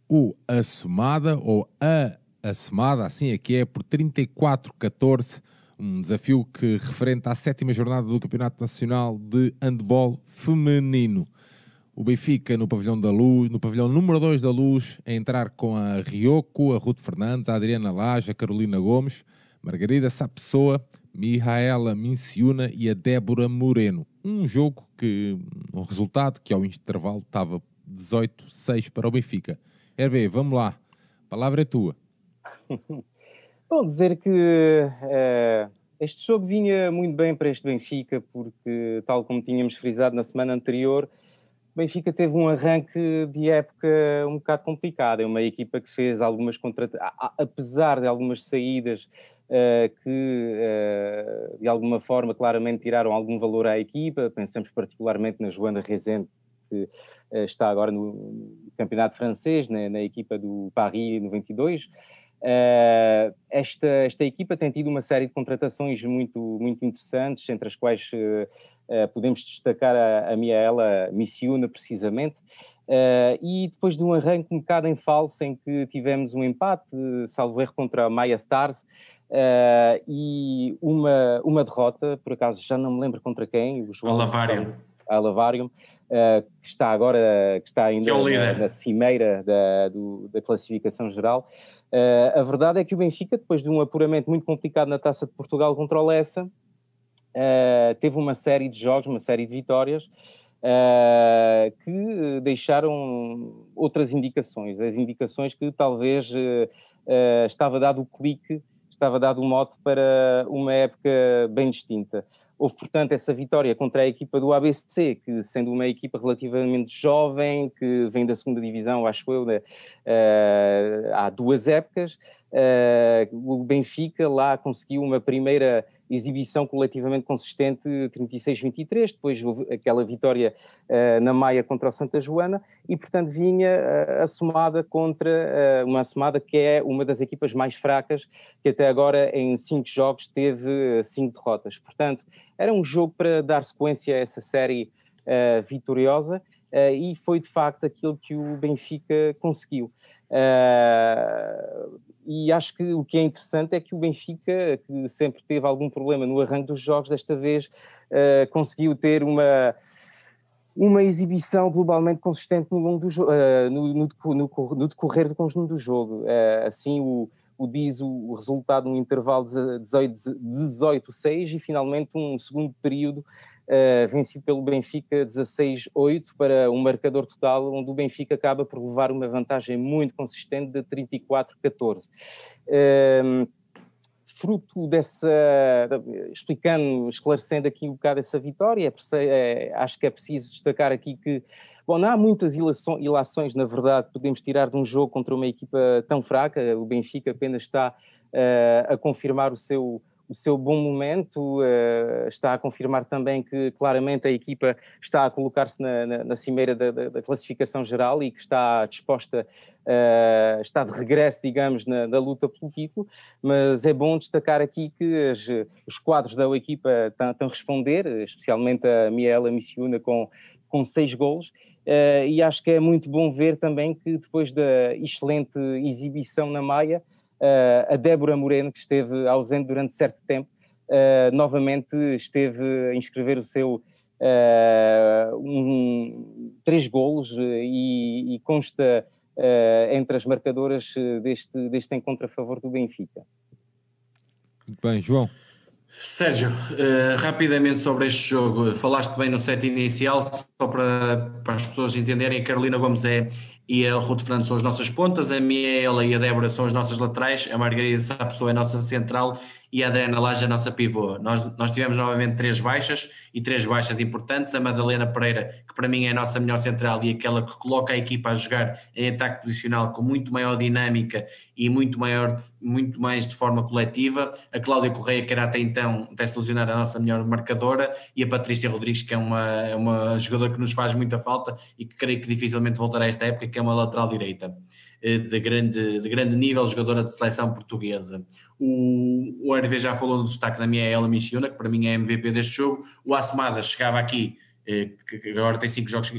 o Assomada ou a a assim é que é, por 34-14, um desafio que referente à sétima jornada do Campeonato Nacional de Handball Feminino. O Benfica no pavilhão da Luz, no pavilhão número 2 da Luz, a entrar com a Rioco, a Ruth Fernandes, a Adriana Laje, a Carolina Gomes, Margarida Sapessoa, Mihaela Minciuna e a Débora Moreno. Um jogo que, um resultado que ao intervalo estava 18-6 para o Benfica. Hervé, vamos lá, a palavra é tua. Bom, dizer que uh, este jogo vinha muito bem para este Benfica, porque, tal como tínhamos frisado na semana anterior, Benfica teve um arranque de época um bocado complicado. É uma equipa que fez algumas contratações, apesar de algumas saídas uh, que, uh, de alguma forma, claramente tiraram algum valor à equipa. Pensamos particularmente na Joana Rezende, que está agora no campeonato francês, na, na equipa do Paris 92. Uh, esta, esta equipa tem tido uma série de contratações muito, muito interessantes, entre as quais uh, uh, podemos destacar a, a Miaela Missiuna, precisamente, e depois de um arranque um bocado em falso, em que tivemos um empate, salvo erro, contra a Maya Stars, e uma, uma derrota, por acaso já não me lembro contra quem, o João. Alavarium. Alavarium. que está agora, que está ainda que é na, na, cimeira da, do, da classificação geral, Uh, a verdade é que o Benfica, depois de um apuramento muito complicado na Taça de Portugal contra o Lessa, uh, teve uma série de jogos, uma série de vitórias, uh, que deixaram outras indicações. As indicações que talvez estava dado o clique, estava dado o mote para uma época bem distinta. Houve, portanto, essa vitória contra a equipa do ABC, que sendo uma equipa relativamente jovem, que vem da segunda divisão, acho eu, uh, há duas épocas, uh, o Benfica lá conseguiu uma primeira exibição coletivamente consistente 36-23, depois aquela vitória uh, na Maia contra o Santa Joana e, portanto, vinha uh, assomada contra uh, uma assomada que é uma das equipas mais fracas, que até agora em cinco jogos teve cinco derrotas. Portanto, era um jogo para dar sequência a essa série vitoriosa e foi de facto aquilo que o Benfica conseguiu. Uh, e acho que o que é interessante é que o Benfica, que sempre teve algum problema no arranque dos jogos, desta vez uh, conseguiu ter uma, uma exibição globalmente consistente no, longo do uh, no, no, no, no, decorrer do conjunto do jogo. assim o, o diz o, resultado no intervalo 18-6 e finalmente um segundo período uh, vencido pelo Benfica 16-8 para um marcador total, onde o Benfica acaba por levar uma vantagem muito consistente de 34-14. Uh, fruto dessa, explicando, esclarecendo aqui um bocado essa vitória, é, é, acho que é preciso destacar aqui que Bom, não há muitas ilações, na verdade, podemos tirar de um jogo contra uma equipa tão fraca. O Benfica apenas está uh, a confirmar o seu, o seu bom momento, uh, está a confirmar também que claramente a equipa está a colocar-se na, na, na, cimeira da, da, da, classificação geral e que está disposta, uh, está de regresso, digamos, na, na, luta pelo título, mas é bom destacar aqui que as, os quadros da equipa estão, estão a responder, especialmente a Miela Missiuna com, com seis golos, uh, e acho que é muito bom ver também que depois da excelente exibição na Maia, Uh, a Débora Moreno, que esteve ausente durante certo tempo, uh, novamente esteve a inscrever o seu um, três golos e, e consta entre as marcadoras deste, deste encontro a favor do Benfica. Muito bem, João. Sérgio, uh, rapidamente sobre este jogo, falaste bem no set inicial, só para, para as pessoas entenderem, a Carolina Gomes é e a Ruth Fernandes são as nossas pontas, a Miela e a Débora são as nossas laterais, a Margarida Sapessoa é a nossa central e a Adriana Laje a nossa pivô. Nós, nós tivemos novamente três baixas e três baixas importantes. A Madalena Pereira, que para mim é a nossa melhor central e aquela que coloca a equipa a jogar em ataque posicional com muito maior dinâmica e muito, maior, muito mais de forma coletiva. A Cláudia Correia, que era até então, até se lesionar, a nossa melhor marcadora. E a Patrícia Rodrigues, que é uma, é uma jogadora que nos faz muita falta e que creio que dificilmente voltará a esta época, que é uma lateral direita. Eh, de grande, de grande nível, jogadora de seleção portuguesa. O, o RV já falou no destaque da minha Ela Michiuna, que para mim é MVP deste jogo. O Assomada chegava aqui, eh, que agora tem 5 jogos,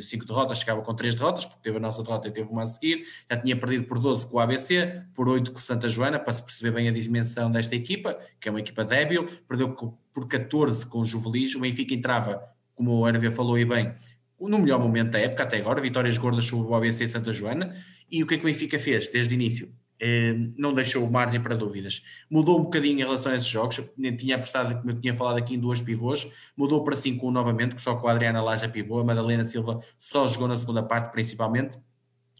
5 derrotas, chegava com 3 derrotas, porque teve a nossa derrota e teve uma a seguir. Já tinha perdido por 12 com o ABC, por 8 com o Santa Joana, para se perceber bem a dimensão desta equipa, que é uma equipa débil. Perdeu por 14 com o Juvelis. O Benfica entrava, como o RV falou e bem, no melhor momento da época até agora, vitórias gordas sobre o ABC e Santa Joana. E o que é que o Benfica fez desde o início? Eh, não deixou margem para dúvidas. Mudou um bocadinho em relação a esses jogos. Eu tinha apostado, como eu tinha falado aqui, em duas pivôs. Mudou para 5 novamente, só com a Adriana Laja pivô. A Madalena Silva só jogou na segunda parte, principalmente.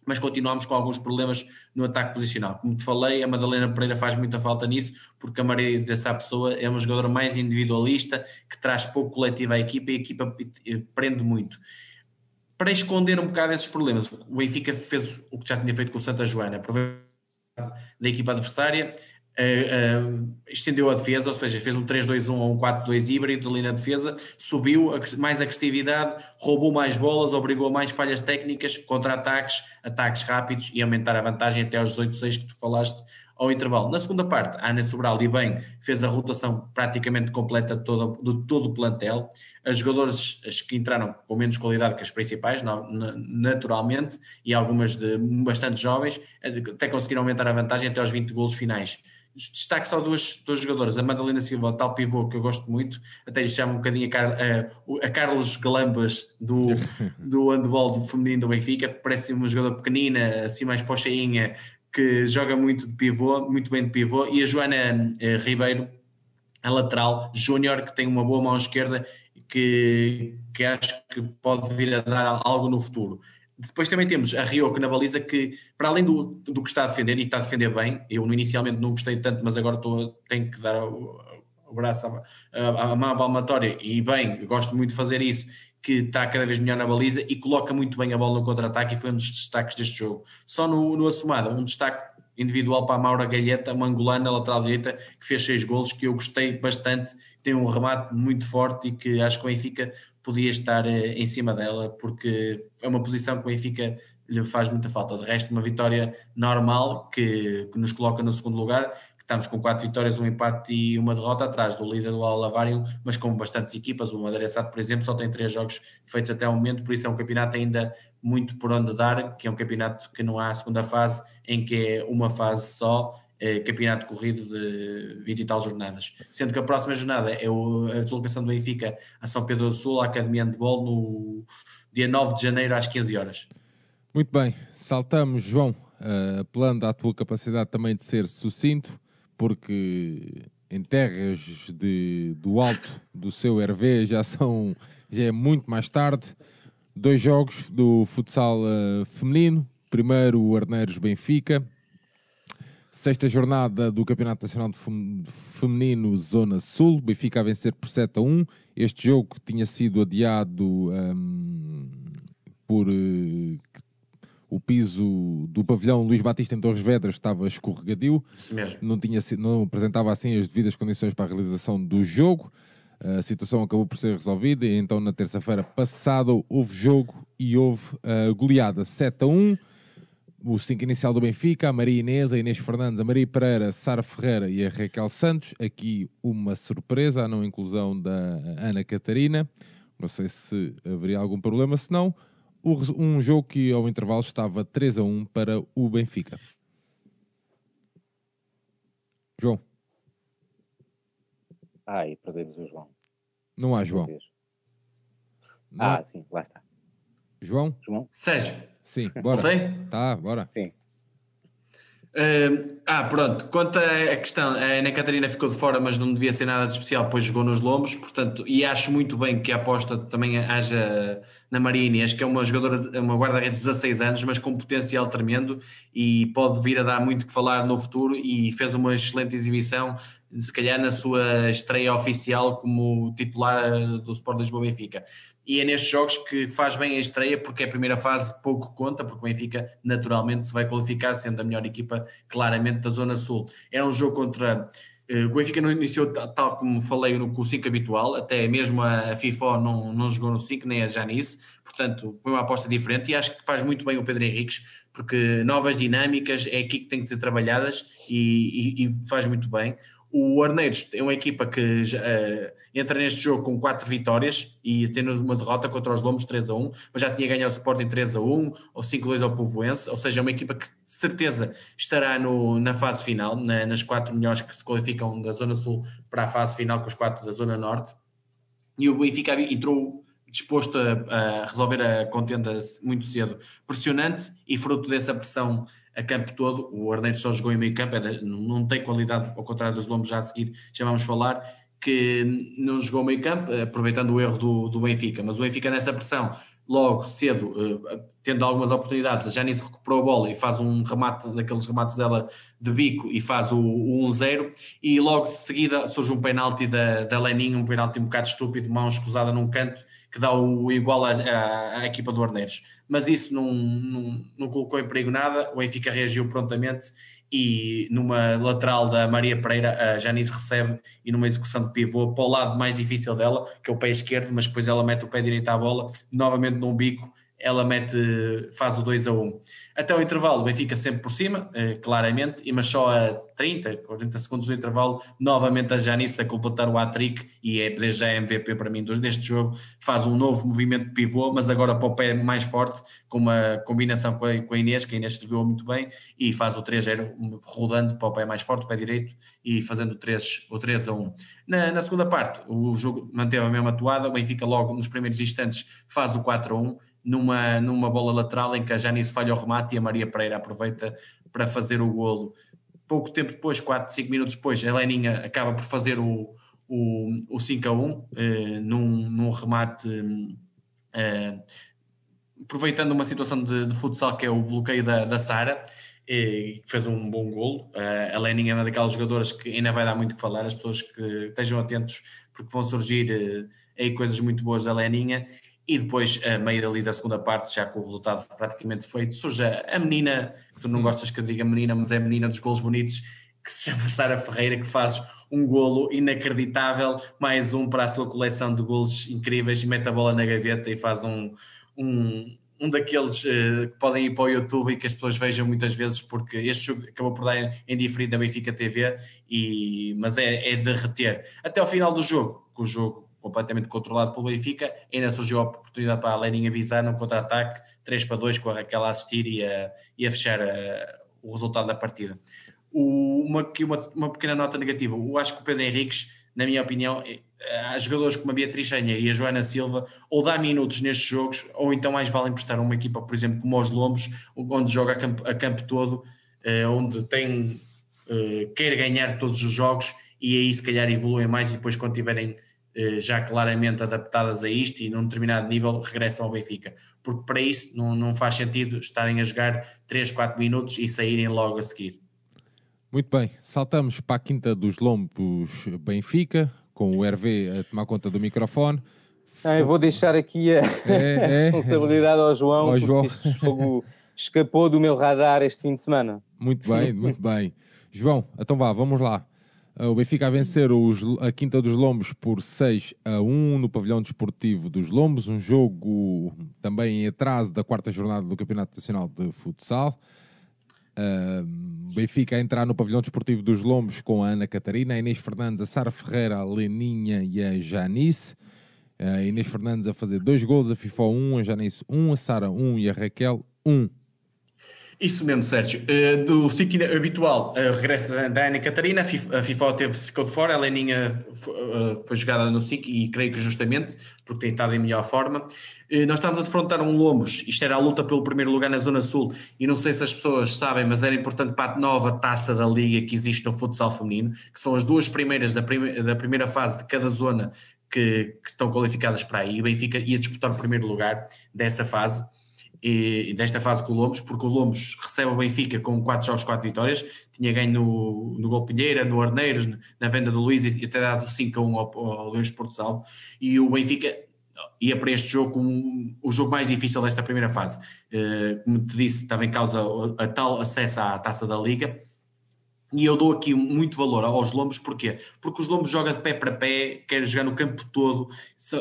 Mas continuamos com alguns problemas no ataque posicional. Como te falei, a Madalena Pereira faz muita falta nisso, porque a Maria dessa pessoa é uma jogadora mais individualista, que traz pouco coletivo à equipa e a equipa prende muito para esconder um bocado esses problemas. O Benfica fez o que já tinha feito com o Santa Joana, da equipa adversária, uh, estendeu a defesa, ou seja, fez um 3-2-1 ou um 4-2 híbrido ali na defesa, subiu mais agressividade, roubou mais bolas, obrigou mais falhas técnicas, contra-ataques, ataques rápidos e aumentar a vantagem até aos 18-6 que tu falaste ao intervalo. Na segunda parte, a Ana Sobral e bem fez a rotação praticamente completa de todo, de todo o plantel. As jogadores as que entraram com menos qualidade que as principais, naturalmente, e algumas de bastante jovens, até conseguiram aumentar a vantagem até aos 20 golos finais. Destaque só duas, duas jogadoras, a Madalena Silva, tal pivô que eu gosto muito, até lhe chamo um bocadinho a, Car a, a Carlos Galambas do, do handball feminino do Benfica, parece uma jogadora pequenina, assim mais pocheinha, que joga muito de pivô, muito bem de pivô, e a Joana eh, Ribeiro, a lateral, júnior, que tem uma boa mão esquerda, que, que acho que pode vir a dar algo no futuro. Depois também temos a Rioco na baliza, que para além do, do que está a defender, e está a defender bem, eu inicialmente não gostei tanto, mas agora estou, tenho que dar o, o braço à, à mão palmatória, e bem, gosto muito de fazer isso, que está cada vez melhor na baliza e coloca muito bem a bola no contra-ataque e foi um dos destaques deste jogo. Só no, no Assumada, um destaque individual para a Maura Galheta, uma angolana lateral direita, que fez seis golos, que eu gostei bastante, tem um remate muito forte e que acho que o Benfica podia estar eh, em cima dela, porque é uma posição que o Benfica lhe faz muita falta. De resto, uma vitória normal que, que nos coloca no segundo lugar estamos com quatro vitórias, um empate e uma derrota atrás do líder do Alavarium, mas com bastantes equipas. O Madeira Sado, por exemplo, só tem três jogos feitos até o momento, por isso é um campeonato ainda muito por onde dar, que é um campeonato que não há a segunda fase, em que é uma fase só, é, campeonato corrido de 20 e tal jornadas. Sendo que a próxima jornada é o, a deslocação do Benfica a São Pedro do Sul, a Academia de Handball, no dia 9 de janeiro às 15 horas. Muito bem, saltamos, João, uh, apelando à tua capacidade também de ser sucinto porque em terras de, do alto do seu RV já são já é muito mais tarde. Dois jogos do futsal uh, feminino. Primeiro o Arneiros Benfica. Sexta jornada do Campeonato Nacional de Feminino Zona Sul. Benfica a vencer por 7 a 1. Este jogo tinha sido adiado um, ehm, por uh, o piso do pavilhão Luís Batista em Torres Vedras estava escorregadio. Isso mesmo. Não, tinha, não apresentava assim as devidas condições para a realização do jogo. A situação acabou por ser resolvida e então na terça-feira passada houve jogo e houve uh, goleada 7 a 1. O 5 inicial do Benfica, a Maria Inês, a Inês Fernandes, a Maria Pereira, a Sara Ferreira e a Raquel Santos. Aqui uma surpresa, a não inclusão da Ana Catarina. Não sei se haveria algum problema, se não, um jogo que ao intervalo estava 3 a 1 para o Benfica. João. Ai, perdemos o João. Não há João. Não ah, há... sim, lá está. João? João? Sérgio. Sim, bora. Voltei? Tá, bora. Sim. Uh, ah, pronto. Quanto à questão, a Ana Catarina ficou de fora, mas não devia ser nada de especial, pois jogou nos lombos, portanto, e acho muito bem que a aposta também haja na Maria Inês, que é uma jogadora, uma guarda-redes de 16 anos, mas com potencial tremendo e pode vir a dar muito que falar no futuro e fez uma excelente exibição, se calhar na sua estreia oficial como titular do Sport Lisboa Benfica e é nestes jogos que faz bem a estreia, porque a primeira fase pouco conta, porque o Benfica naturalmente se vai qualificar, sendo a melhor equipa claramente da Zona Sul. Era um jogo contra. Uh, o Benfica não iniciou tal como falei no, com o 5 habitual, até mesmo a, FIFA não, não jogou no 5, nem a Janice, portanto foi uma aposta diferente e acho que faz muito bem o Pedro Henriques, porque novas dinâmicas é aqui que têm que ser trabalhadas e, e, e faz muito bem. O Arneiros é uma equipa que uh, entra neste jogo com quatro vitórias e tendo uma derrota contra os Lomos 3 a 1, mas já tinha ganho o Sporting 3 a 1 ou 5 a 2 ao Povoense, ou seja, é uma equipa que de certeza estará no, na fase final, na, nas quatro melhores que se qualificam da Zona Sul para a fase final com os quatro da Zona Norte. E o Benfica entrou disposto a, a resolver a contenda muito cedo, pressionante e fruto dessa pressão a campo todo. O Arneiros só jogou em meio campo, é não tem qualidade, ao contrário dos lombos já a seguir, já vamos falar, que não jogou meio campo, aproveitando o erro do, do Benfica. Mas o Benfica nessa pressão, logo cedo, uh, tendo algumas oportunidades, a Janice recuperou a bola e faz um remate, daqueles remates dela de bico e faz o, o 1-0 e logo de seguida surge um penalti da, da Lenin, um penalti um bocado estúpido, mão escusada num canto, que dá o igual à, à, à equipa do Arneiros. Mas isso não, não, não, colocou em perigo nada, o Benfica reagiu prontamente e numa lateral da Maria Pereira, a Janice recebe e numa execução de pivô para o lado mais difícil dela, que é o pé esquerdo, mas depois ela mete o pé direito à bola, novamente num bico, ela mete, faz o 2 a 1. Até o intervalo, o Benfica sempre por cima, eh, claramente, mas só a 30, 40 segundos do intervalo, novamente a Janice a completar o hat-trick e é desde já MVP para mim deste jogo, faz um novo movimento de pivô, mas agora para o pé mais forte, com uma combinação com a, Inês, que a Inês serviu muito bem, e faz o 3-0 rodando para o pé mais forte, o pé direito, e fazendo o 3, o 3 a 1. Na, na segunda parte, o jogo manteve a mesma atuada, o Benfica logo nos primeiros instantes faz o 4 a 1, numa, numa bola lateral em que a Janice falha o remate e a Maria Pereira aproveita para fazer o golo. Pouco tempo depois, 4, 5 minutos depois, a Leninha acaba por fazer o, o, o 5 a 1 eh, num, num remate eh, aproveitando uma situação de, de, futsal que é o bloqueio da, da Sara que fez um bom golo. A Lenin é uma daquelas jogadoras que ainda vai dar muito que falar, as pessoas que estejam atentos, porque vão surgir uh, aí coisas muito boas da Leninha. E depois, a meio ali da segunda parte, já com o resultado praticamente feito, surge a menina, que tu não gostas que eu diga menina, mas é a menina dos golos bonitos, que se chama Sara Ferreira, que faz um golo inacreditável, mais um para a sua coleção de golos incríveis, e mete a bola na gaveta e faz um, um, um daqueles uh, que podem ir para o YouTube e que as pessoas vejam muitas vezes, porque este jogo acabou por dar em diferido da Benfica TV, e, mas é, é de reter. Até ao final do jogo, que o jogo completamente controlado pelo Benfica, ainda surgiu a oportunidade para a Lenin avisar num contra-ataque, 3 para 2, com a Raquel a assistir e a, e a fechar a, eh, o resultado da partida. O, uma, uma, uma, pequena nota negativa, eu acho que o Pedro Henriques, na minha opinião, eh, há jogadores como a Beatriz Chanheiro e a Joana Silva, ou dá minutos nestes jogos, ou então mais vale emprestar uma equipa, por exemplo, como os Lombos, onde joga a campo, a campo todo, eh, onde tem, quer ganhar todos os jogos, e aí se calhar evoluem mais e depois quando tiverem eh, já claramente adaptadas a isto e num determinado nível regressam ao Benfica. Porque para isso não, não faz sentido estarem a jogar 3, 4 minutos e saírem logo a seguir. Muito bem, saltamos para a Quinta dos Lombos Benfica, com o Hervé a tomar conta do microfone. Ah, eu vou deixar aqui a, é, é, responsabilidade ao João, ao João. este jogo escapou do meu radar este fim de semana. Muito bem, muito bem. João, então vá, vamos lá. O Benfica a vencer os, a Quinta dos Lombos por 6 a 1 no pavilhão desportivo dos Lombos, um jogo também em atraso da quarta jornada do Campeonato Nacional de Futsal. Uh, Benfica a entrar no pavilhão desportivo dos Lombos com a Ana Catarina, a Inês Fernandes, a Sara Ferreira, a Leninha e a Janice. A Inês Fernandes a fazer dois gols, a FIFA 1, a Janice 1, a Sara 1 e a Raquel 1. Isso mesmo, Sérgio. Uh, do ciclo habitual, uh, regresso da Ana Catarina, a FIFA teve, ficou de fora, a Leninha uh, foi jogada no SIC e creio que justamente, porque tem estado em melhor forma. nós estamos a defrontar um Lombos, isto era a luta pelo primeiro lugar na Zona Sul, e não sei se as pessoas sabem, mas era importante para a nova taça da Liga que existe no futsal feminino, que são as duas primeiras da, da primeira fase de cada zona que, que estão qualificadas para aí. O Benfica ia disputar o primeiro lugar dessa fase e, desta fase com o Lomos, porque o Lomos recebe o Benfica com 4 jogos, 4 vitórias, tinha ganho no, no Golpilheira, no Arneiros, na venda do Luís e até dado 5 a 1 ao, ao Leões Porto Salvo, e o Benfica ia para este jogo como o jogo mais difícil desta primeira fase. Uh, como te disse, estava em causa a, a tal acesso à taça da Liga, e eu dou aqui muito valor aos Lombos, porquê? Porque os Lombos jogam de pé para pé, querem jogar no campo todo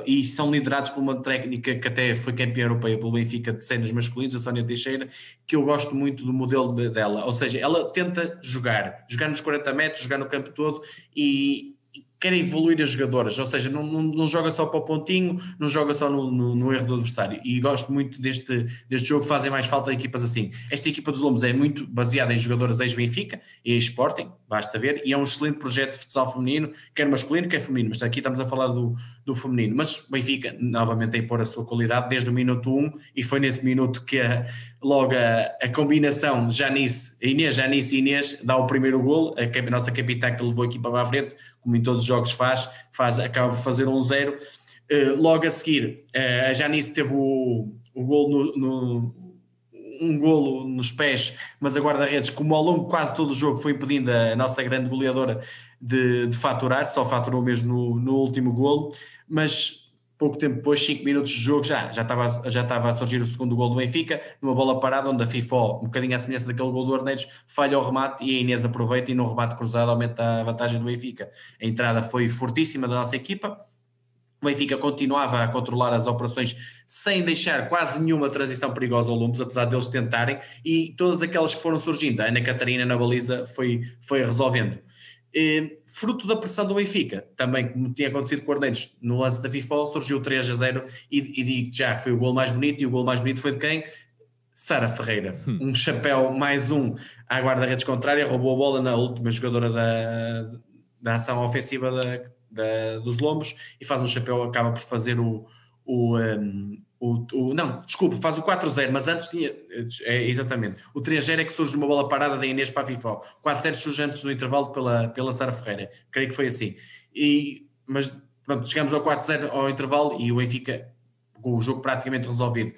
e são liderados por uma técnica que até foi campeã europeia pelo Benfica de cenas masculinos, a Sónia Teixeira, que eu gosto muito do modelo dela. Ou seja, ela tenta jogar, jogar nos 40 metros, jogar no campo todo e, quer evoluir as jogadoras, ou seja, não, não, não, joga só para o pontinho, não joga só no, no, no, erro do adversário. E gosto muito deste, deste jogo, fazem mais falta equipas assim. Esta equipa dos Lombos é muito baseada em jogadoras ex-Benfica e ex-Sporting, basta ver, e é um excelente projeto de futsal feminino, quer masculino, quer feminino, mas aqui estamos a falar do, do feminino. Mas Benfica, novamente, a impor a sua qualidade desde o minuto 1, e foi nesse minuto que a, logo a, a combinação Janice, Inês, Janice e Inês dá o primeiro gol, a, a nossa capitã que levou a equipa para a frente, como em todos os jogos faz, faz acaba por fazer um zero. Uh, logo a seguir, uh, a Janice teve o, o gol no, no um golo nos pés, mas a guarda-redes, como ao longo de quase todo o jogo, foi impedindo a nossa grande goleadora de, de faturar, só faturou mesmo no, no último golo. Mas pouco tempo depois, 5 minutos de jogo, já, já, estava, já estava a surgir o segundo gol do Benfica, numa bola parada, onde a FIFA, um bocadinho à semelhança daquele gol do Arneiros, falha o remate e a Inês aproveita e no remate cruzado aumenta a vantagem do Benfica. A entrada foi fortíssima da nossa equipa, o Benfica continuava a controlar as operações sem deixar quase nenhuma transição perigosa ao Lumbos, apesar deles tentarem, e todas aquelas que foram surgindo, a Ana Catarina na baliza foi, foi resolvendo. E, fruto da pressão do Benfica, também como tinha acontecido com o Arneiros no lance da FIFA, surgiu 3 a 0 e, e digo já, foi o gol mais bonito, e o gol mais bonito foi de quem? Sara Ferreira, hum. um chapéu mais um à guarda-redes contrária, roubou a bola na última jogadora da, da ação ofensiva da, da, dos Lombos e faz um chapéu, acaba por fazer o, o, um, o, o, não, desculpa, faz o 4-0, mas antes tinha. É, exatamente. O 3-0 é que surge de uma bola parada da Inês para a FIFA. 4-0 surge antes no intervalo pela, pela Sara Ferreira. Creio que foi assim. E, mas pronto, chegamos ao 4-0 ao intervalo e o Benfica, com o jogo praticamente resolvido,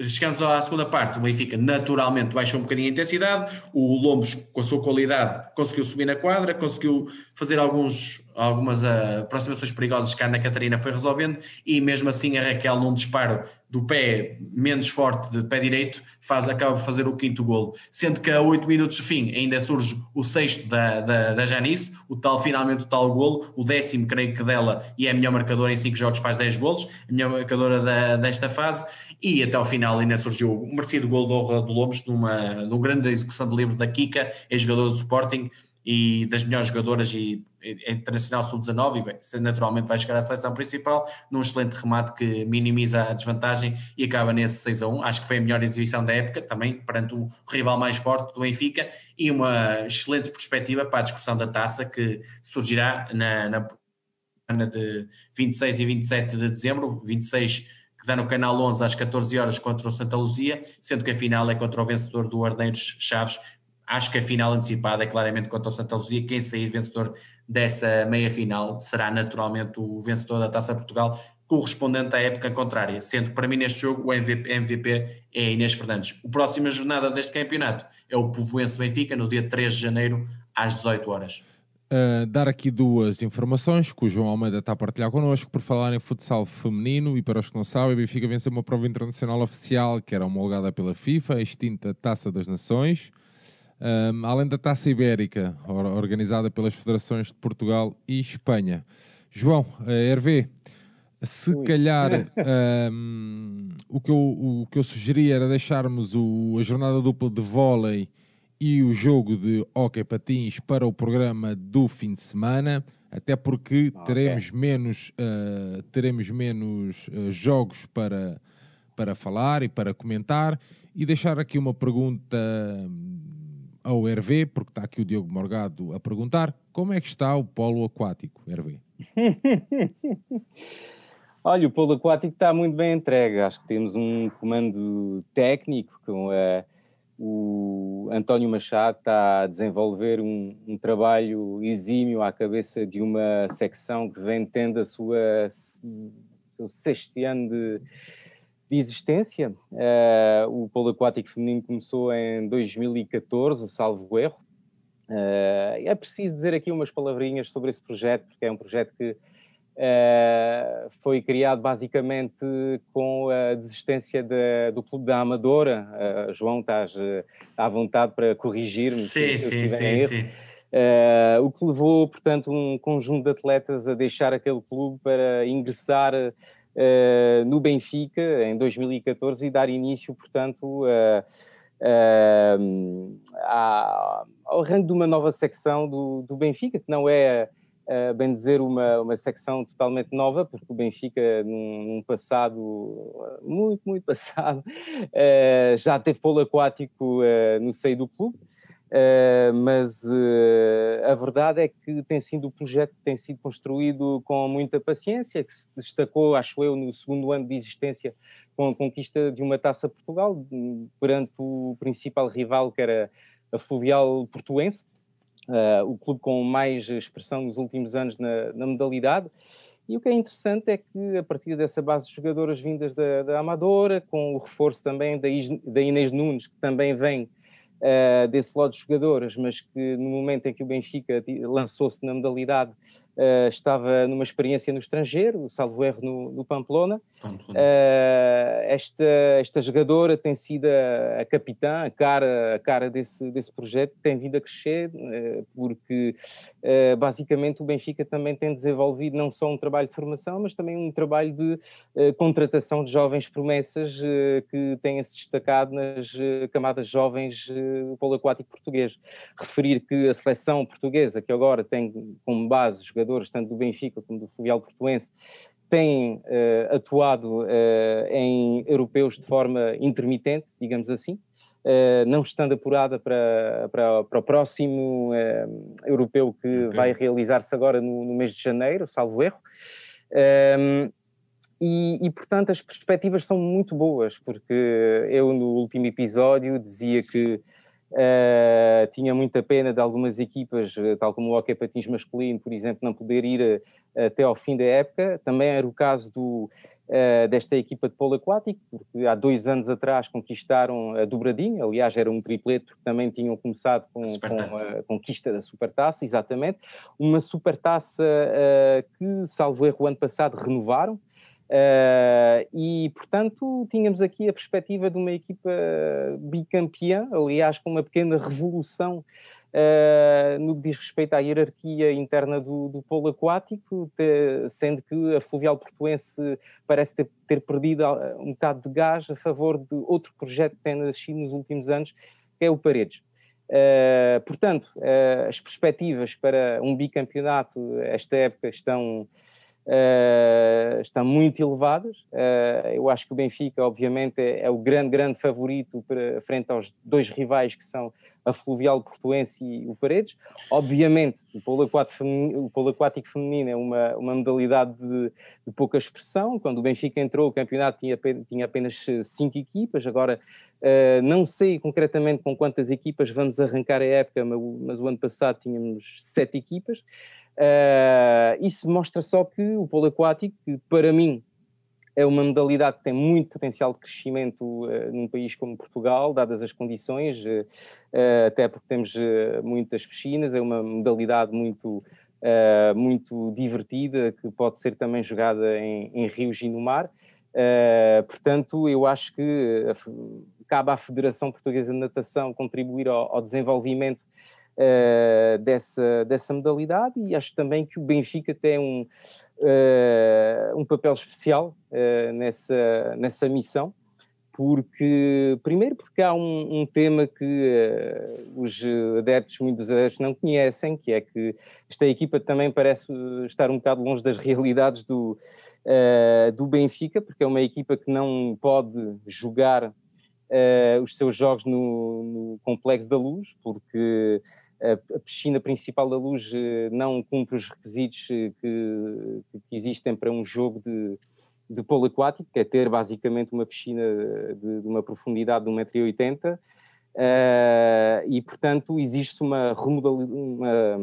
chegamos à segunda parte, o Benfica naturalmente baixou um bocadinho a intensidade, o Lombos, com a sua qualidade, conseguiu subir na quadra, conseguiu fazer alguns, algumas uh, aproximações perigosas que a Ana Catarina foi resolvendo, e mesmo assim a Raquel, num disparo do pé menos forte, de pé direito, faz, acaba por fazer o quinto golo. Sendo que a 8 minutos de fim ainda surge o sexto da, da, da Janice, o tal, finalmente o tal golo, o décimo, creio que dela, e é a melhor marcadora em 5 jogos, faz 10 golos, a melhor marcadora da, desta fase, e até ao final ainda surgiu o merecido gol do do Lobos numa, numa grande execução de livro da Kika, ex-jogador do Sporting e das melhores jogadoras e, internacional sub-19 e naturalmente vai chegar à seleção principal num excelente remate que minimiza a desvantagem e acaba nesse 6 a 1 acho que foi a melhor exibição da época também perante o rival mais forte do Benfica e uma excelente perspectiva para a discussão da taça que surgirá na, na de 26 e 27 de dezembro 26 que dá no canal 11 às 14 horas contra o Santa Luzia, sendo que a final é contra o vencedor do Ardeiros Chaves. Acho que a final antecipada é claramente contra o Santa Luzia. Quem sair vencedor dessa meia final será naturalmente o vencedor da Taça Portugal, correspondente à época contrária, sendo que para mim neste jogo o MVP, MVP é Inês Fernandes. A próxima jornada deste campeonato é o Povoense Benfica, no dia 3 de janeiro, às 18 horas. Uh, dar aqui duas informações que o João Almeida está a partilhar connosco por falar em futsal feminino e para os que não sabem, o Benfica venceu uma prova internacional oficial que era homologada pela FIFA, a extinta Taça das Nações, um, além da Taça Ibérica, organizada pelas federações de Portugal e Espanha. João, uh, Hervé, se Ui. calhar um, o, que eu, o que eu sugeria era deixarmos o, a jornada dupla de vôlei e o jogo de hockey patins para o programa do fim de semana, até porque teremos menos, uh, teremos menos uh, jogos para, para falar e para comentar e deixar aqui uma pergunta ao Hervé, porque está aqui o Diogo Morgado a perguntar como é que está o polo aquático, Hervé? Olha, o polo aquático está muito bem entregue. Acho que temos um comando técnico com a o António Machado está a desenvolver um, um, trabalho exímio à cabeça de uma secção que vem tendo a sua seu sexto ano de, de existência. Uh, o polo aquático feminino começou em 2014, salvo erro. Uh, é preciso dizer aqui umas palavrinhas sobre esse projeto, porque é um projeto que Uh, foi criado basicamente com a desistência de, do Clube da Amadora. João, estás à vontade para corrigir-me. Sim, sim, sim, sim. o que levou, portanto, um conjunto de atletas a deixar aquele clube para ingressar no Benfica em 2014 e dar início, portanto, ao arranque de uma nova secção do, do Benfica, que não é uh, bem dizer, uma, uma secção totalmente nova, porque o Benfica, num, num passado muito, muito passado, uh, já teve polo aquático uh, no seio do clube. Uh, mas uh, a verdade é que tem sido o projeto que tem sido construído com muita paciência, que se destacou, acho eu, no segundo ano de existência com a conquista de uma Taça Portugal perante o principal rival que era a Fluvial Portuense, uh, o clube com mais expressão nos últimos anos na, na, modalidade. E o que é interessante é que, a partir dessa base de jogadoras vindas da, da Amadora, com o reforço também da, da Inês Nunes, que também vem uh, desse lote de jogadoras, mas que no momento em que o Benfica lançou-se na modalidade, Uh, estava numa experiência no estrangeiro, salvo erro no, no Pamplona. Pamplona. Uh, esta, esta jogadora tem sido a, a, capitã, a cara, a cara desse, desse projeto, tem vindo a crescer, uh, porque basicamente o Benfica também tem desenvolvido não só um trabalho de formação, mas também um trabalho de contratação de jovens promessas que têm-se destacado nas camadas jovens do polo aquático português. Referir que a seleção portuguesa, que agora tem como base jogadores tanto do Benfica como do Fluvial Portuense, têm uh, atuado em europeus de forma intermitente, digamos assim, uh, não estando apurada para, para, para o próximo europeu que okay. vai realizar-se agora no, no, mês de janeiro, salvo erro. Um, ehm, e, e, portanto, as perspectivas são muito boas, porque eu, no último episódio, dizia que Uh, tinha muita pena de algumas equipas, tal como o Hockey Patins masculino, por exemplo, não poder ir uh, até ao fim da época. Também era o caso do, uh, desta equipa de polo aquático, porque há dois anos atrás conquistaram a dobradinha, aliás, era um tripleto que também tinham começado com, com a conquista da Supertaça, exatamente. Uma Supertaça que, salvo erro, o ano passado renovaram. Uh, e, portanto, tínhamos aqui a perspectiva de uma equipa bicampeã, aliás, com uma pequena revolução uh, no que diz respeito à hierarquia interna do, do polo aquático, te, sendo que a Fluvial Portuense parece ter, ter, perdido um bocado de gás a favor de outro projeto que tem nascido nos últimos anos, que é o Paredes. Uh, portanto, as perspectivas para um bicampeonato esta época estão uh, estão muito elevadas. Uh, eu acho que o Benfica, obviamente, é, é, o grande, grande favorito para, frente aos dois rivais que são a Fluvial Portuense e o Paredes. Obviamente, o polo aquático feminino, polo aquático feminino é uma, uma modalidade de, de, pouca expressão. Quando o Benfica entrou, o campeonato tinha, tinha apenas cinco equipas, agora Uh, não sei concretamente com quantas equipas vamos arrancar a época, mas, mas o ano passado tínhamos sete equipas. Uh, isso mostra só que o polo aquático, que para mim é uma modalidade que tem muito potencial de crescimento uh, num país como Portugal, dadas as condições, uh, até porque temos muitas piscinas, é uma modalidade muito, muito divertida, que pode ser também jogada em, em rios e no mar. portanto, eu acho que cabe à Federação Portuguesa de Natação contribuir ao, ao desenvolvimento uh, dessa, dessa modalidade e acho também que o Benfica tem um, uh, um papel especial uh, nessa, nessa missão, porque, primeiro, porque há um, um tema que os adeptos, muitos adeptos não conhecem, que é que esta equipa também parece estar um bocado longe das realidades do, do Benfica, porque é uma equipa que não pode jogar Uh, os seus jogos no, no, Complexo da Luz, porque a piscina principal da Luz eh, não cumpre os requisitos eh, que, que existem para um jogo de, de polo aquático, que é ter basicamente uma piscina de, de uma profundidade de 1,80m, uh, eh, e portanto existe uma, uma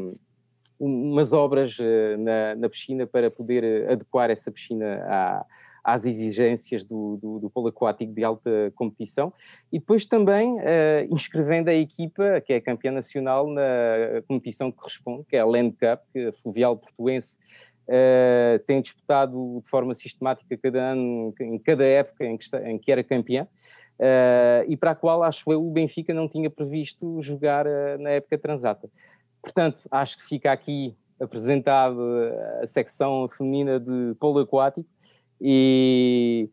umas obras na, na, piscina para poder adequar essa piscina à, às exigências do, do, do, polo aquático de alta competição e depois também uh, inscrevendo a equipa que é campeã nacional na competição que corresponde, que é a Land Cup, que a Fluvial Portuense uh, tem disputado de forma sistemática cada ano, em cada época em que, está, em que era campeã. Uh, e para a qual, acho eu, o Benfica não tinha previsto jogar na época transata. Portanto, acho que fica aqui apresentado a secção feminina de polo aquático e,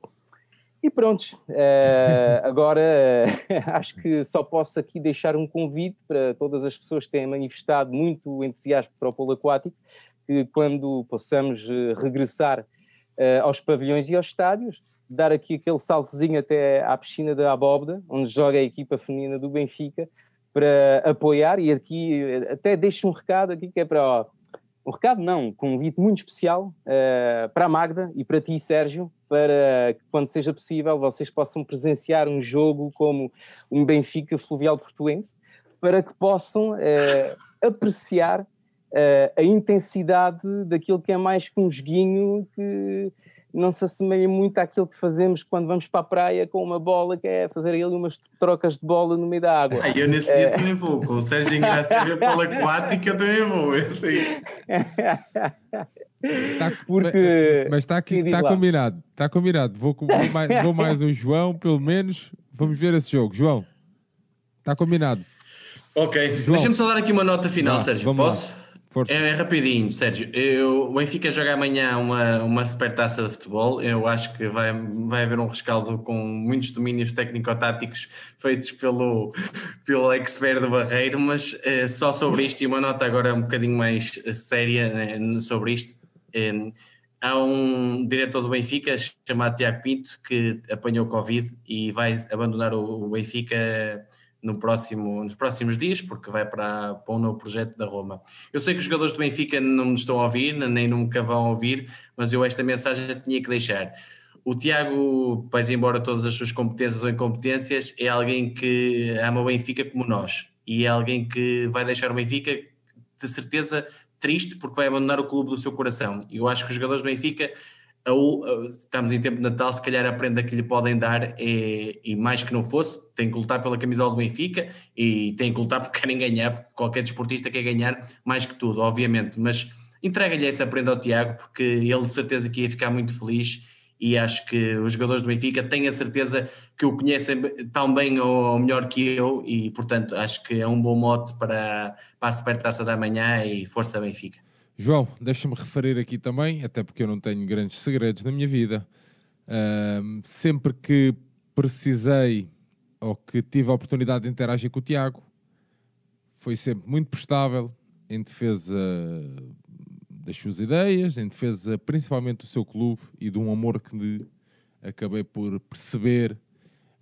e pronto, uh, agora uh, acho que só posso aqui deixar um convite para todas as pessoas que têm manifestado muito entusiasmo para o polo aquático, que quando possamos uh, regressar aos pavilhões e aos estádios, dar aqui aquele saltozinho até à piscina da Abóbeda, onde joga a equipa feminina do Benfica, para apoiar, e aqui até deixo um recado aqui que é para ó, um recado não, um convite muito especial uh, para a Magda e para ti, Sérgio, para que quando seja possível vocês possam presenciar um jogo como um Benfica Fluvial Portuense, para que possam uh, apreciar uh, a intensidade daquilo que é mais que um joguinho que não se assemelha muito àquilo que fazemos quando vamos para a praia com uma bola, que é fazer ali umas trocas de bola no meio da água. Ah, eu nesse dia também vou, com o Sérgio Ingrácia a pela aquática, eu também vou, esse aí. Tá, Porque... Mas está aqui, está combinado, está combinado. Vou, vou, mais, vou mais o João, pelo menos. Vamos ver esse jogo. João, está combinado. Ok, deixa-me só dar aqui uma nota final, Sérgio. Posso? Lá. É, é, rapidinho, Sérgio. Eu, o Benfica joga amanhã uma, uma supertaça de futebol. Eu acho que vai, vai haver um rescaldo com muitos domínios técnico-táticos feitos pelo, pelo expert do Barreiro, mas eh, só sobre isto, e uma nota agora um bocadinho mais séria né, sobre isto. Eh, há um diretor do Benfica chamado Tiago Pinto que apanhou Covid e vai abandonar o, o Benfica no próximo, nos próximos dias, porque vai para, para um novo projeto da Roma. Eu sei que os jogadores do Benfica não me estão a ouvir, nem nunca vão ouvir, mas eu esta mensagem tinha que deixar. O Tiago, pese embora todas as suas competências ou incompetências, é alguém que ama o Benfica como nós. E é alguém que vai deixar o Benfica, de certeza, triste, porque vai abandonar o clube do seu coração. E eu acho que os jogadores do Benfica estamos em tempo de Natal, se calhar a prenda que lhe podem dar é, e mais que não fosse, tem que lutar pela camisola do Benfica e tem que lutar porque querem ganhar, qualquer desportista quer ganhar mais que tudo, obviamente, mas entrega-lhe essa prenda ao Tiago, porque ele de certeza que ia ficar muito feliz e acho que os jogadores do Benfica têm a certeza que o conhecem tão bem ou melhor que eu e portanto acho que é um bom mote para, para a Supertaça da manhã e força Benfica. João, deixa-me referir aqui também, até porque eu não tenho grandes segredos na minha vida. Uh, sempre que precisei ou que tive a oportunidade de interagir com o Tiago, foi sempre muito prestável em defesa das suas ideias, em defesa principalmente do seu clube e de um amor que acabei por perceber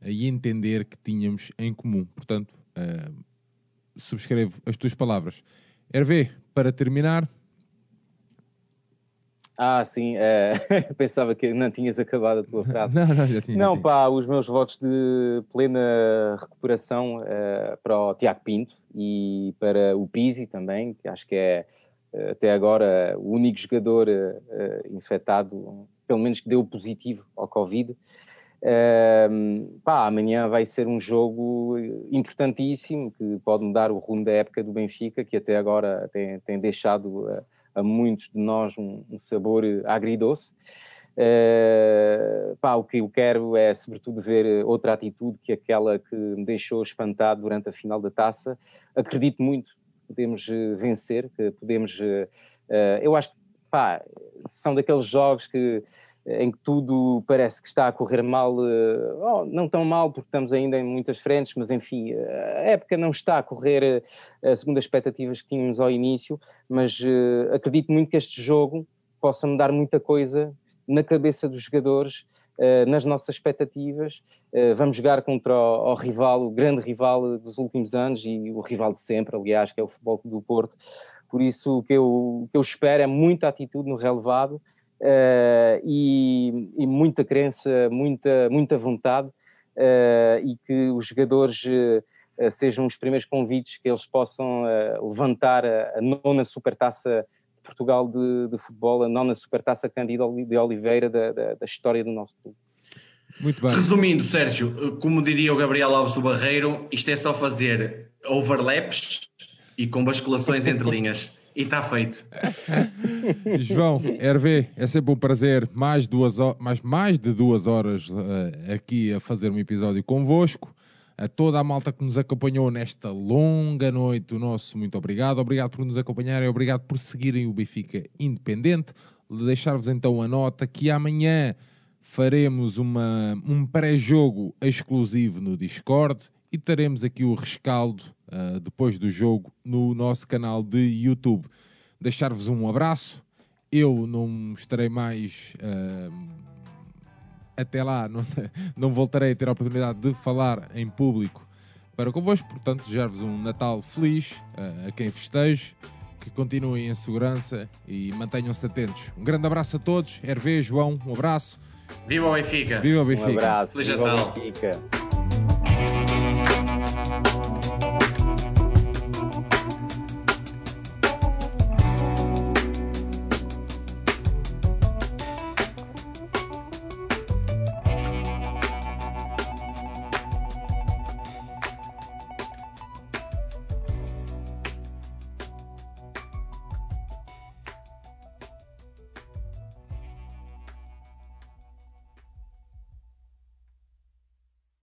e entender que tínhamos em comum. Portanto, uh, subscrevo as tuas palavras. Hervé, para terminar, ah, sim, é, pensava que não tinhas acabado a tua frase. não, não, já tinha. Não, pá, os meus votos de plena recuperação é, para o Tiago Pinto e para o Pizzi também, que acho que é eh, até agora o único jogador é, infectado, pelo menos que deu positivo ao Covid. pá, amanhã vai ser um jogo importantíssimo que pode mudar o rumo da época do Benfica, que até agora tem, tem deixado a muitos de nós um, um sabor agridoce. Uh, pá, o que eu quero é, sobretudo, ver outra atitude que aquela que me deixou espantado durante a final da taça. Acredito muito que podemos uh, vencer, que podemos. Uh, eu acho que pá, são daqueles jogos que em que tudo parece que está a correr mal, oh, não tão mal, porque estamos ainda em muitas frentes, mas enfim, a época não está a correr segundo as expectativas que tínhamos ao início, mas acredito muito que este jogo possa mudar muita coisa na cabeça dos jogadores, nas nossas expectativas. vamos jogar contra o, o, rival, o grande rival dos últimos anos e o rival de sempre, aliás, que é o Futebol do Porto. Por isso, o que eu, o que eu espero é muita atitude no relevado, uh, e, e, muita crença, muita, muita vontade uh, e que os jogadores uh, sejam os primeiros convites que eles possam levantar a, a, nona supertaça de Portugal de, de, futebol, a nona supertaça Cândido de Oliveira da, da, da história do nosso clube. Muito bem. Resumindo, Sérgio, como diria o Gabriel Alves do Barreiro, isto é só fazer overlaps e com basculações entre linhas. E está feito. João, Hervé, é sempre um prazer, mais, duas, mais, mais de duas horas uh, aqui a fazer um episódio convosco. A toda a malta que nos acompanhou nesta longa noite, o nosso muito obrigado. Obrigado por nos acompanharem, obrigado por seguirem o Benfica Independente. Deixar-vos então a nota que amanhã faremos uma, um pré-jogo exclusivo no Discord e teremos aqui o rescaldo uh, depois do jogo no nosso canal de YouTube. Deixar-vos um abraço. Eu não estarei mais. Uh, até lá, não, não voltarei a ter a oportunidade de falar em público para convosco. Portanto, desejar-vos um Natal feliz uh, a quem festeje, que continuem em segurança e mantenham-se atentos. Um grande abraço a todos. Hervé, João, um abraço. Viva o Benfica! Viva o Benfica! Um abraço. Feliz Natal!